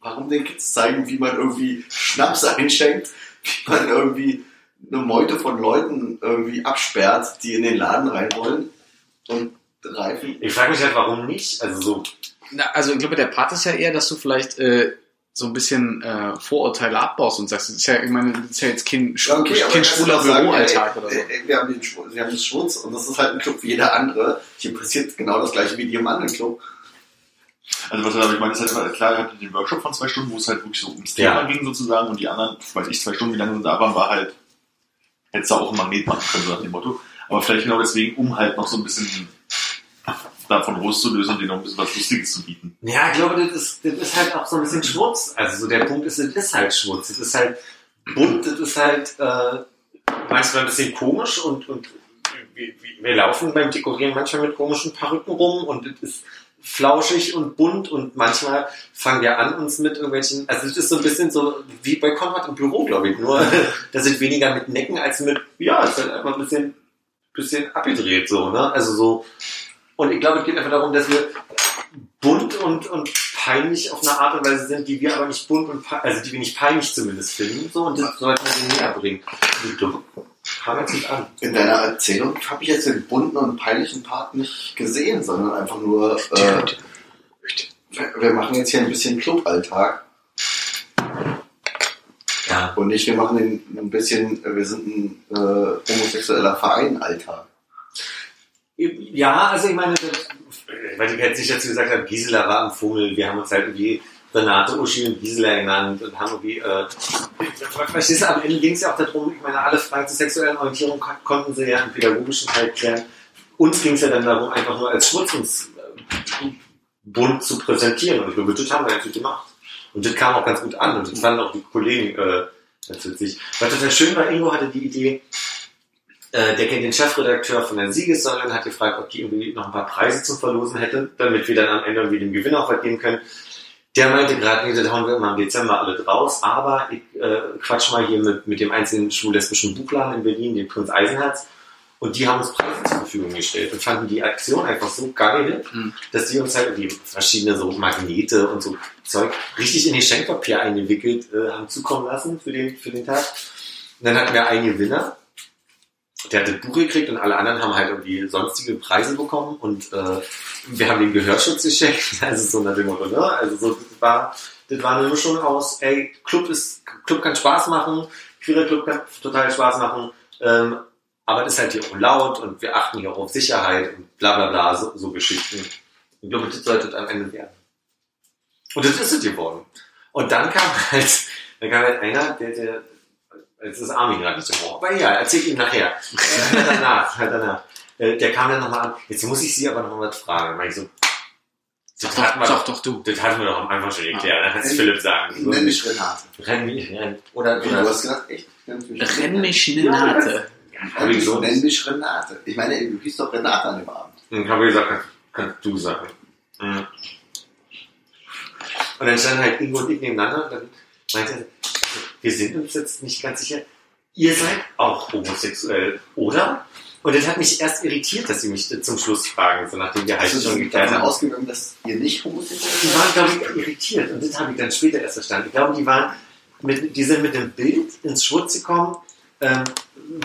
A: warum den Kids zeigen, wie man irgendwie Schnaps einschenkt, wie man irgendwie eine Meute von Leuten irgendwie absperrt, die in den Laden rein wollen und Reifen.
B: Ich frage mich halt, warum nicht? Also so,
C: Na, also ich glaube, der Part ist ja eher, dass du vielleicht äh, so ein bisschen äh, Vorurteile abbaust und sagst, das ist ja, ich meine, das ist ja jetzt kein, Schw
A: Ja, okay,
C: kein schwuler Büroalltag oder so.
A: ey, Wir haben den Schwurz, sie haben den Schwurz und das ist halt ein Club wie jeder andere. Hier passiert genau das gleiche wie in jedem anderen Club.
D: Also was aber ich meine, ist halt immer, klar, ihr hattet den Workshop von zwei Stunden, wo es halt wirklich so ums
B: Ja.
D: Thema ging sozusagen und die anderen, weiß ich, zwei Stunden, wie lange sie da waren, war halt, hättest du auch ein Magnet machen können, so nach dem Motto. Aber vielleicht genau deswegen, um halt noch so ein bisschen davon loszulösen und denen noch ein bisschen was Lustiges zu bieten.
B: ja, ich glaube, das ist, das ist halt auch so ein bisschen Schmutz. Also so der Punkt ist, das ist halt Schmutz. Das ist halt bunt, das ist halt äh, manchmal ein bisschen komisch und, und wir, wir laufen beim Dekorieren manchmal mit komischen Perücken rum und es ist flauschig und bunt und manchmal fangen wir an uns mit irgendwelchen, also es ist so ein bisschen so wie bei Konrad im Büro, glaube ich, nur da sind weniger mit Necken als mit, ja, es ist halt einfach ein bisschen, bisschen abgedreht so, ne? Also so, und ich glaube, es geht einfach darum, dass wir bunt und, und peinlich auf eine Art und Weise sind, die wir aber nicht bunt und pe- also die wir nicht peinlich zumindest finden, so, und das sollten wir denen näher bringen. Glaube, kam jetzt nicht an.
A: In deiner Erzählung habe ich jetzt den bunten und peinlichen Part nicht gesehen, sondern einfach nur, äh, wir machen jetzt hier ein bisschen Cluballtag
B: Ja.
A: und nicht, wir machen den ein bisschen, wir sind ein äh, homosexueller Verein Alltag.
B: Ja, also ich meine, weil ich jetzt nicht dazu gesagt habe, Gisela war am Vogel, wir haben uns halt irgendwie Renate, Uschi und Gisela genannt und haben irgendwie, äh, verstehst du, am Ende ging es ja auch darum, ich meine, alle Fragen zur sexuellen Orientierung kon- konnten sie ja im pädagogischen Teil klären. Uns ging es ja dann darum, einfach nur als Schmutz uns äh, zu präsentieren und ich glaube, das haben wir natürlich gemacht. Und das kam auch ganz gut an und das fanden auch die Kollegen äh, ganz. Was total schön war, Ingo hatte die Idee, äh, der kennt den Chefredakteur von der Siegessäule und hat gefragt, ob die irgendwie noch ein paar Preise zum Verlosen hätte, damit wir dann am Ende irgendwie dem Gewinner auch was geben können. Der meinte gerade, nee, das hauen wir immer im Dezember alle draus, aber ich äh, quatsch mal hier mit, mit dem einzigen schwul-lesbischen Buchladen in Berlin, dem Prinz Eisenherz, und die haben uns Preise zur Verfügung gestellt und fanden die Aktion einfach so geil,
C: Mhm.
B: dass die uns halt irgendwie verschiedene so Magnete und so Zeug richtig in die Schenkpapier eingewickelt äh, haben zukommen lassen für den, für den Tag. Und dann hatten wir einen Gewinner, der hat das Buch gekriegt und alle anderen haben halt irgendwie sonstige Preise bekommen und äh, wir haben ihm Gehörschutz geschenkt, also so nach dem Motto, ne? Also so, das war, das war eine Mischung aus, ey, Club ist, Club kann Spaß machen, queerer Club kann total Spaß machen, ähm, aber das ist halt hier auch laut und wir achten hier auch auf Sicherheit und bla bla bla, so, so Geschichten. Ich glaube, das sollte es am Ende werden. Und das ist es geworden. Und dann kam halt, dann kam halt einer, der, der, jetzt ist Armin gerade nicht im Ohr, aber ja, erzähl ihm nachher. Äh, danach, halt danach. Äh, der kam dann nochmal an, jetzt muss ich Sie aber noch mal was fragen. Dann ich so, das hatten wir
C: Doch,
B: doch,
C: doch, du.
B: das hatten wir doch am Anfang schon geklärt, dann kannst du Philipp sagen. So.
A: Nenn mich Renate.
B: Renn mich, renn. Oder,
A: Wie, du
B: oder,
A: hast gesagt, echt?
C: Renn mich Renate.
B: hab ich so,
A: Nenn mich Renate. Ich meine, du hieß doch Renate an dem Abend.
B: Dann habe ich gesagt, kannst, kannst du sagen. Mhm. Und dann standen halt Ingo und ich nebeneinander und dann meinte er, wir sind uns jetzt nicht ganz sicher, ihr seid auch homosexuell, oder? Und das hat mich erst irritiert, dass sie mich zum Schluss fragen, so nachdem wir halt
A: Also,
B: schon geklärt haben.
A: ausgegangen, dass ihr nicht homosexuell
B: Die
A: seid?
B: waren, glaube ich, irritiert und das habe ich dann später erst verstanden. Ich glaube, die waren mit, die sind mit dem Bild ins Schwurz gekommen, ähm,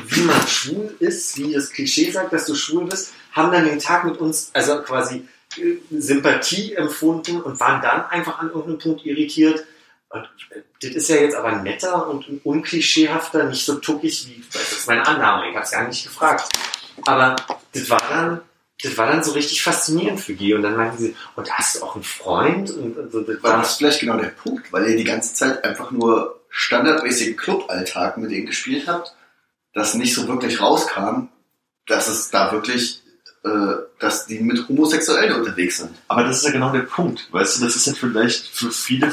B: wie man schwul ist, wie das Klischee sagt, dass du schwul bist, haben dann den Tag mit uns, also quasi äh, Sympathie empfunden und waren dann einfach an irgendeinem Punkt irritiert. Und äh, das ist ja jetzt aber netter und unklischeehafter, nicht so tuckig wie das ist meine Annahme. Ich habe es gar nicht gefragt. Aber das war dann, das war dann so richtig faszinierend für die. Und dann meinten sie, und hast du auch einen Freund? Und, und so, das
A: War das vielleicht genau der Punkt, weil ihr die ganze Zeit einfach nur standardmäßigen Cluballtag mit denen gespielt habt, dass nicht so wirklich rauskam, dass es da wirklich, äh, dass die mit Homosexuellen unterwegs sind.
D: Aber das ist ja genau der Punkt. Weißt du, das ist ja vielleicht für viele,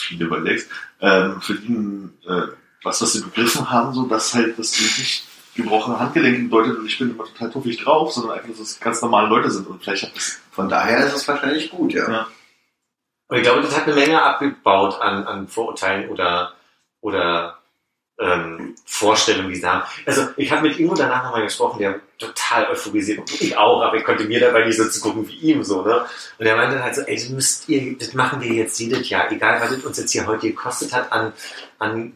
D: viele überlegst, ähm, für die äh, was, was sie begriffen haben, so dass halt das nicht gebrochene Handgelenke bedeutet und ich bin immer total tuffig drauf, sondern einfach, dass es ganz normale Leute sind und vielleicht hat das
A: Von daher ist es wahrscheinlich gut, ja.
D: Ja.
B: Und ich glaube, das hat eine Menge abgebaut an, an Vorurteilen oder, oder ähm, Vorstellungen, die sie haben. Also ich habe mit Ingo danach nochmal gesprochen, der total euphorisiert, ich auch, aber ich konnte mir dabei nicht so zu gucken wie ihm so, ne? Und er meinte halt so, ey, das müsst ihr, das machen wir jetzt jedes Jahr, egal was das uns jetzt hier heute gekostet hat an, an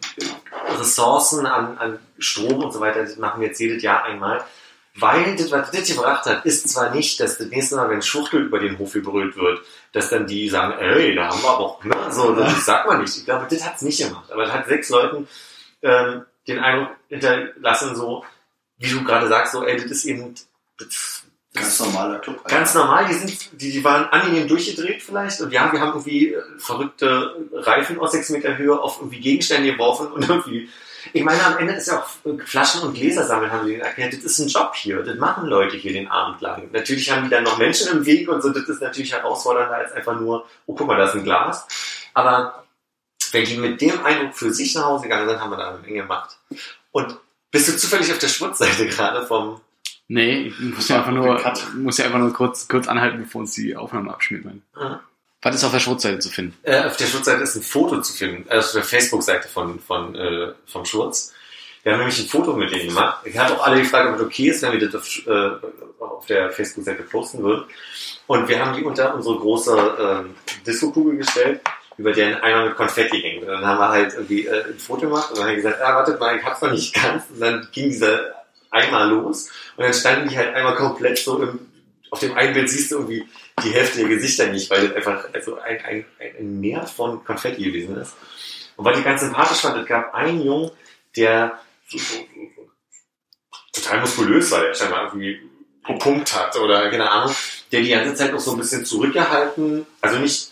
B: Ressourcen, an, an Strom und so weiter, das machen wir jetzt jedes Jahr einmal. Weil das, was das gebracht hat, ist zwar nicht, dass das nächste Mal, wenn Schuchtel über den Hof gebrüllt wird, dass dann die sagen, ey, da haben wir aber auch, ne? so, das sagt man nicht. Ich glaube, das hat's nicht gemacht. Aber das hat sechs Leuten ähm, den Eindruck hinterlassen, so, wie du gerade sagst, so, ey, das ist eben das,
A: Ganz normaler Club.
B: ganz normal. Die sind, die, die waren angenehm durchgedreht vielleicht und ja, wir haben irgendwie äh, verrückte Reifen aus sechs Meter Höhe auf irgendwie Gegenstände geworfen und irgendwie. Ich meine, am Ende ist ja auch äh, Flaschen und Gläser sammeln, haben sie denen erklärt, das ist ein Job hier, das machen Leute hier den Abend lang. Natürlich haben die dann noch Menschen im Weg und so, das ist natürlich herausfordernder als einfach nur, oh guck mal, da ist ein Glas. Aber wenn die mit dem Eindruck für sich nach Hause gegangen sind, haben wir da eine Menge gemacht. Und bist du zufällig auf der Schmutzseite gerade vom,
C: Nee, ich muss ja einfach nur, muss ja einfach nur kurz, kurz anhalten, bevor uns die Aufnahme abschmiert.
B: Ah.
C: Was ist auf der Schmutzseite zu finden?
B: Äh, auf der Schutzseite ist ein Foto zu finden, also auf der Facebook-Seite von, von, äh, vom Schurz. Wir haben nämlich ein Foto mit denen gemacht. Ich habe auch alle gefragt, ob es okay ist, wenn wir das auf, äh, auf der Facebook-Seite posten würden. Und wir haben die unter unsere große äh, Disco-Kugel gestellt, über der einer mit Konfetti hängt. Und dann haben wir halt irgendwie äh, ein Foto gemacht und dann haben gesagt, ah, wartet mal, ich hab's noch nicht ganz. Und dann ging dieser Eimer los und dann standen die halt einmal komplett so im, auf dem einen Bild siehst du irgendwie die Hälfte der Gesichter nicht, weil das einfach also ein, ein, ein Meer von Konfetti gewesen ist. Und weil ich ganz sympathisch fand, es gab einen Jungen, der so, so, so, total muskulös war, der scheinbar irgendwie gepumpt hat oder keine Ahnung, der die ganze Zeit noch so ein bisschen zurückgehalten, also nicht,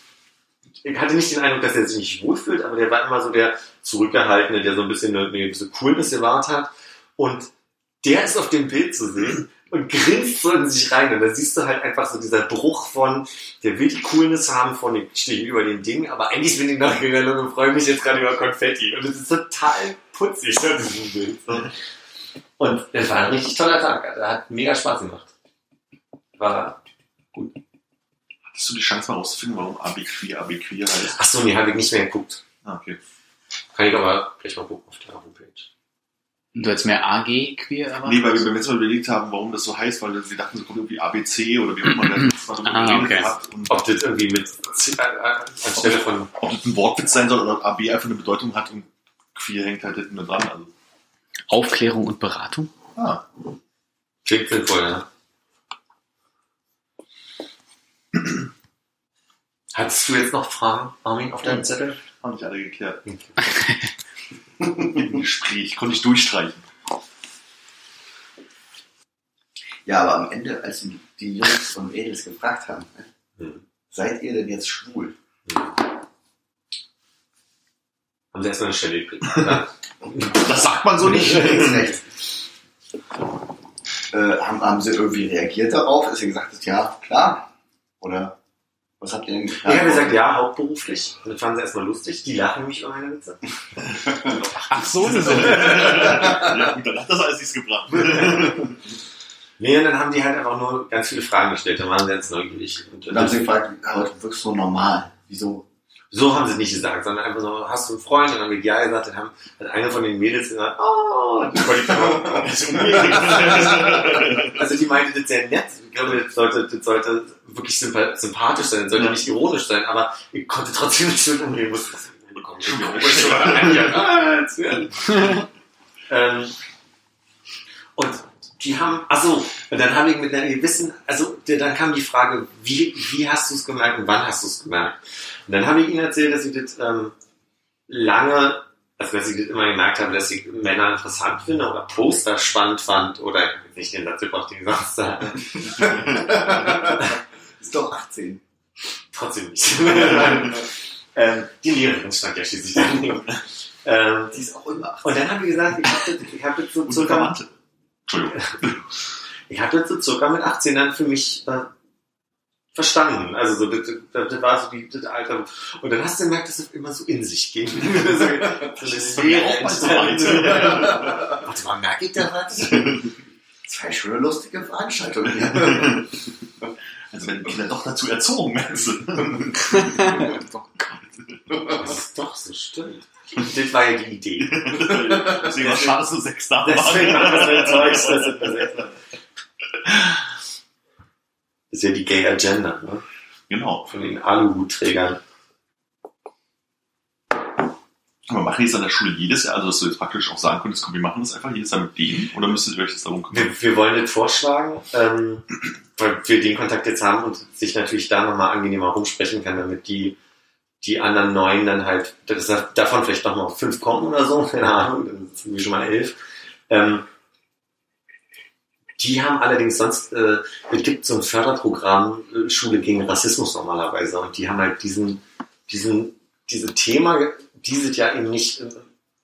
B: ich hatte nicht den Eindruck, dass er sich nicht wohlfühlt, aber der war immer so der Zurückgehaltene, der so ein bisschen eine, gewisse Coolness gewahrt hat. Und der ist auf dem Bild zu sehen und grinst so in sich rein. Und da siehst du halt einfach so dieser Bruch von, der will die Coolness haben von dem, stehe über dem Ding, aber eigentlich bin ich nachgegangen und freue mich jetzt gerade über Konfetti. Und das ist total putzig, ne, diesem Bild. So. Und es war ein richtig toller Tag. Er hat mega Spaß gemacht. War
D: Hattest du die Chance mal rauszufinden, warum Abi Queer Abi Queer heißt?
B: Ach so, nee, habe ich nicht mehr geguckt.
D: Ah, okay.
B: Kann ich aber gleich mal gucken auf der Homepage.
C: Und du hättest mehr AG queer erwartet?
D: Nee, weil wir beim letzten Mal überlegt haben, warum das so heißt, weil sie dachten, es kommt irgendwie ABC oder wie auch immer das so
C: Ah, okay.
D: hat. Und
B: Ob das irgendwie mit äh, äh, anstelle von
D: ob das ein Wortwitz sein soll oder ob AB einfach eine Bedeutung hat und Queer hängt halt hinten dran. Also,
C: Aufklärung und Beratung?
D: ah,
B: klingt sinnvoll, ja. Hattest du jetzt noch Fragen, Armin, auf deinem Zettel?
D: haben nicht alle geklärt. Im Gespräch konnte ich durchstreichen.
A: Ja, aber am Ende, als die- Jungs von Mädels gefragt haben, ne,
B: Hm.
A: seid ihr denn jetzt schwul?
B: Haben sie erstmal eine Stelle gekriegt.
D: Das sagt man so nicht.
A: Äh, haben, haben sie irgendwie reagiert darauf, dass ihr gesagt ja, klar? Oder was habt ihr denn
B: Ich habe gesagt, ja, hauptberuflich. Und das fanden sie erstmal lustig. Die lachen nämlich über meine Witze.
C: Ach so, das ist
D: ja, gut, dann hat das alles nichts gebracht.
B: Nee, und dann haben die halt einfach nur ganz viele Fragen gestellt. Dann waren sie ganz neugierig. Und,
A: Und dann haben sie gefragt, aber du wirkst so normal. Wieso?
B: So haben sie es nicht gesagt, sondern einfach so, hast du einen Freund? Und dann haben wir ja gesagt, dann haben, hat eine von den Mädels gesagt, oh, und die Also die meinte das sehr nett. Ich glaube, das sollte, das sollte wirklich sympa- sympathisch sein, das sollte nicht ironisch sein, aber ich konnte trotzdem nicht mit umgehen. Musste das bekommen. Ja, ähm, und die haben, also und dann habe ich mit einer gewissen, also dann kam die Frage, wie, wie hast du es gemerkt und wann hast du es gemerkt? Und dann habe ich ihnen erzählt, dass ich das ähm, lange, also dass ich das immer gemerkt habe, dass ich Männer interessant finde oder Poster spannend fand oder nicht den Satz gebracht, den ich sonst sage.
A: Ist doch 18.
B: Trotzdem nicht. ähm, die Lehrerin stand ja schließlich daneben. Ähm,
A: Die ist auch immer 18.
B: und dann habe ich gesagt, ich habe das, ich hab das so circa.
D: Entschuldigung.
B: ich habe das so circa mit 18 dann für mich äh, verstanden. Also so, das, das, das war so die, das Alter. Und dann hast du gemerkt, dass es immer so in sich
D: mal so
B: entstanden.
D: weit.
B: Warte mal, merke ich da was?
A: Das schon eine lustige Veranstaltung hier.
D: Also wenn Kinder doch dazu erzogen werden.
C: oh Gott.
B: Das ist doch so stimmt. Das war ja die Idee.
D: Deswegen war schade, dass du sechs da
B: Deswegen
D: waren.
B: war das enttäuscht, dass es besetzt war. Das ist ja die Gay Agenda, ne?
D: Genau.
B: Von den Aluhutträgern.
D: Aber machen die es an der Schule jedes Jahr? Also, dass du jetzt praktisch auch sagen könntest, komm, wir machen das einfach jedes Jahr mit denen? Oder müsstet ihr euch jetzt darum kümmern?
B: Wir, wir wollen das vorschlagen, ähm, weil wir den Kontakt jetzt haben und sich natürlich da nochmal angenehmer rumsprechen kann, damit die, die anderen neun dann halt, dass da- davon vielleicht nochmal fünf kommen oder so, keine Ahnung, dann sind wir schon mal elf. Ähm, die haben allerdings sonst, äh, es gibt so ein Förderprogramm äh, Schule gegen Rassismus normalerweise und die haben halt diesen, diesen, diese Thema, dieses Jahr eben nicht äh,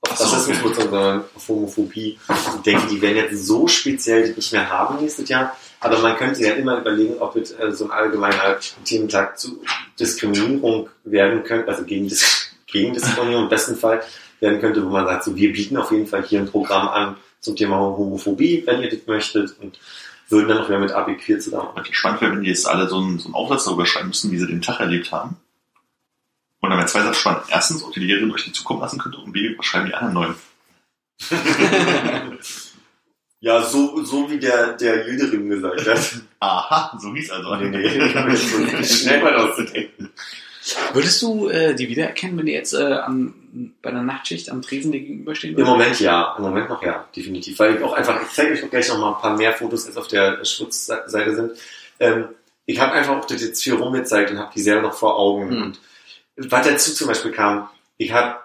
B: auf Rassismus bezogen, sondern auf Homophobie. Ich denke, die werden jetzt so speziell nicht mehr haben nächstes Jahr. Aber man könnte ja immer überlegen, ob es äh, so ein allgemeiner Thementag zu Diskriminierung werden könnte, also gegen, Dis gegen Diskriminierung im besten Fall werden könnte, wo man sagt, so, wir bieten auf jeden Fall hier ein Programm an zum Thema Homophobie, wenn ihr das möchtet, und würden dann auch wieder mit AB Queer zusammenarbeiten.
D: Was ich spannend wäre, wenn die jetzt alle so einen, so einen Aufsatz darüber schreiben müssen, wie sie den Tag erlebt haben. Und dann wäre zwei Sachen spannend. Erstens, ob die Lehrerin euch die zukommen lassen könnte und B, was schreiben die anderen neun?
B: Ja, so, so wie der, der Jüderin gesagt hat.
D: Aha, so hieß also.
B: nee, nee, ich habe so schnell mal auszudenken.
C: Würdest du äh, die wiedererkennen, wenn die jetzt äh, am, bei einer Nachtschicht am Tresen dir gegenüberstehen
B: Im
C: würden?
B: Moment ja, im Moment noch ja, definitiv. Weil ich auch einfach, ich zeige euch auch gleich noch mal ein paar mehr Fotos, als auf der Schutzseite sind. Ähm, ich habe einfach auch das jetzt viel rumgezeigt und habe die selber noch vor Augen.
C: Hm.
B: Und was dazu zum Beispiel kam, ich habe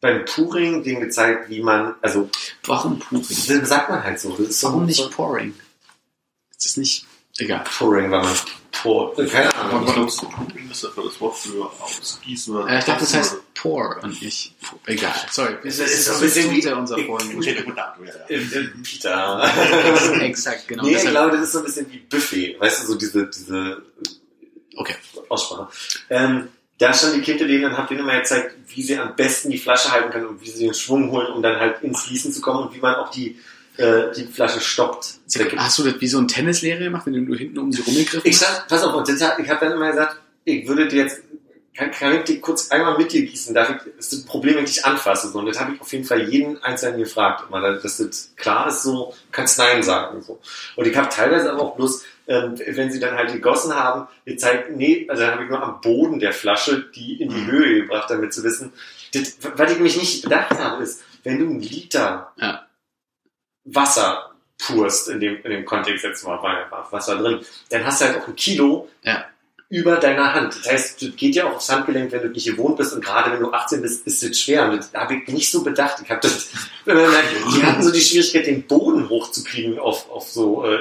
B: beim Touring denen gezeigt, wie man, also
C: Warum Pouring?
B: das sagt man halt so. Das ist so
C: Warum nicht
B: so
C: Pouring? Ist das nicht... Egal.
B: Touring, weil man Pour, keine Ahnung.
D: Ich glaube, so Pumping ist dafür das Wort für ausgießen oder
C: Äh, ich dachte, das heißt Pour und nicht... Egal, sorry.
B: Es ist so ein bisschen wie-
C: unser
D: da, ja,
B: Äh, äh, Peter.
C: Exakt, genau.
B: nee, ich glaube, das ist so ein bisschen wie Buffet. Weißt du, so diese, diese
C: Okay.
B: Aussprache. Ähm, da stand die Kind daneben und hab denen immer gezeigt, wie sie am besten die Flasche halten können und wie sie den Schwung holen, um dann halt ins Gießen zu kommen und wie man auch die, äh, die Flasche stoppt.
C: Hast du das wie so ein Tennislehrer gemacht, indem du hinten um sie rumgegriffen
B: Ich sag, pass auf, und hat- ich habe dann immer gesagt, ich würde dir jetzt, kann, kann ich dir kurz einmal mit dir gießen, darf ich ist das Problem, wenn ich dich anfasse? So. Und das habe ich auf jeden Fall jeden Einzelnen gefragt, immer, dass das klar ist, so, kannst Nein sagen. So. Und ich habe teilweise aber auch bloß, ähm, wenn sie dann halt gegossen haben, gezeigt, nee, also dann habe ich nur am Boden der Flasche die in die Höhe gebracht, damit zu wissen, das, was ich mich nicht bedacht habe, ist, wenn du einen Liter
C: Ja.
B: Wasser purst, in dem, in dem Kontext jetzt mal war Wasser drin, dann hast du halt auch ein Kilo
C: Ja.
B: Über deiner Hand. Das heißt, das geht ja auch aufs Handgelenk, wenn du nicht gewohnt bist und gerade wenn du 18 bist, ist das schwer. Und das habe ich nicht so bedacht. Ich habe das, die hatten so die Schwierigkeit, den Boden hochzukriegen auf, auf so äh,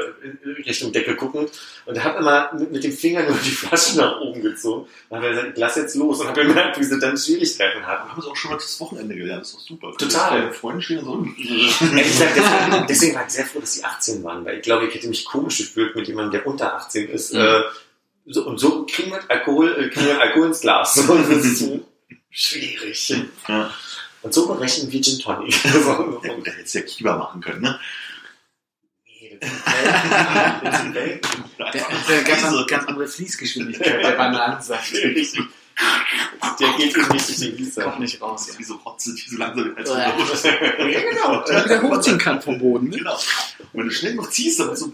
B: Richtung Decke guckend und habe immer mit, mit dem Finger nur die Flasche nach oben gezogen. Dann habe ich gesagt, lass jetzt los und habe gemerkt, wie sie dann Schwierigkeiten hatten.
D: Wir haben es auch schon mal das Wochenende gelernt, das ist doch super.
B: Total.
D: Freunde stehen so.
B: Deswegen war ich sehr froh, dass sie 18 waren, weil ich glaube, ich hätte mich komisch gefühlt mit jemandem, der unter 18 ist.
C: Mhm.
B: Äh, so, und so kriegen wir Alkohol, äh, kriegen wir Alkohol ins Glas. So, und das ist so schwierig.
D: Ja.
B: Und so berechnen wir Gin Tonic. so,
D: Ja, gut, da hättest du ja Kiba machen können, ne?
B: nee, das sind Welten. Das sind Welten.
C: Der, der ganz, andere, ganz andere Fließgeschwindigkeit, der Bananensaft.
B: Der geht durch den Gießer.
C: Kommt nicht raus.
D: Ist wie so Rotze, die so langsam als
C: Ja.
B: ja, genau.
C: Ja. Wieder hochziehen kann vom Boden. Ne?
D: Genau. Und wenn du schnell noch ziehst, dann so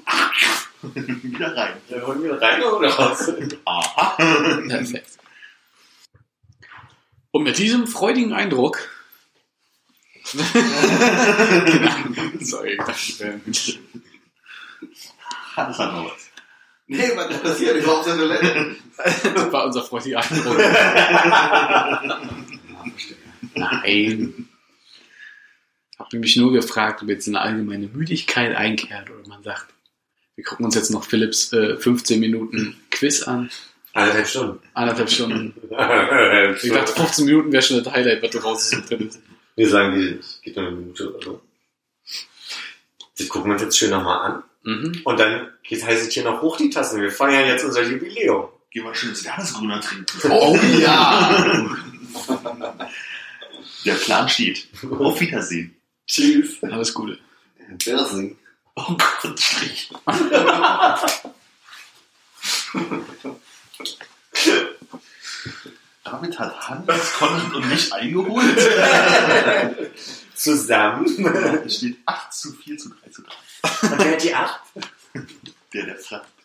D: wieder rein.
B: Dann holen wir rein oder raus.
D: Aha.
C: Perfekt. Und mit diesem freudigen Eindruck. genau. Sorry, ich dachte, ich wäre-
D: Hannes hat noch was.
A: Nee, was ist passiert? Ich war auf der Toilette.
C: Das war unser freudiger Eindruck. Nein. Hab mich nur gefragt, ob jetzt eine allgemeine Müdigkeit einkehrt oder man sagt, wir gucken uns jetzt noch Philips äh, 15 Minuten Quiz an.
B: Eineinhalb Stunden.
C: Anderthalb Stunden. Ich dachte, 15 Minuten wäre schon das Highlight, was du rausgesucht
B: Wir sagen, die geht nur eine Minute oder so. Das gucken wir uns jetzt schön nochmal an.
C: Mhm.
B: Und dann geht, heißt es hier noch hoch die Tassen. Wir feiern jetzt unser Jubiläum.
D: Geh mal schön das Johannesgrüner trinken.
A: Oh ja!
D: Der Plan steht. Auf Wiedersehen.
B: Tschüss.
C: Alles Gute.
A: Wirsing.
D: Oh Gott, Strich. Damit hat Hannes, Konrad und mich eingeholt.
B: Zusammen.
D: Es steht 8 zu 4 zu 3 zu 3.
B: Und wer hat die acht?
D: Der, der fragt.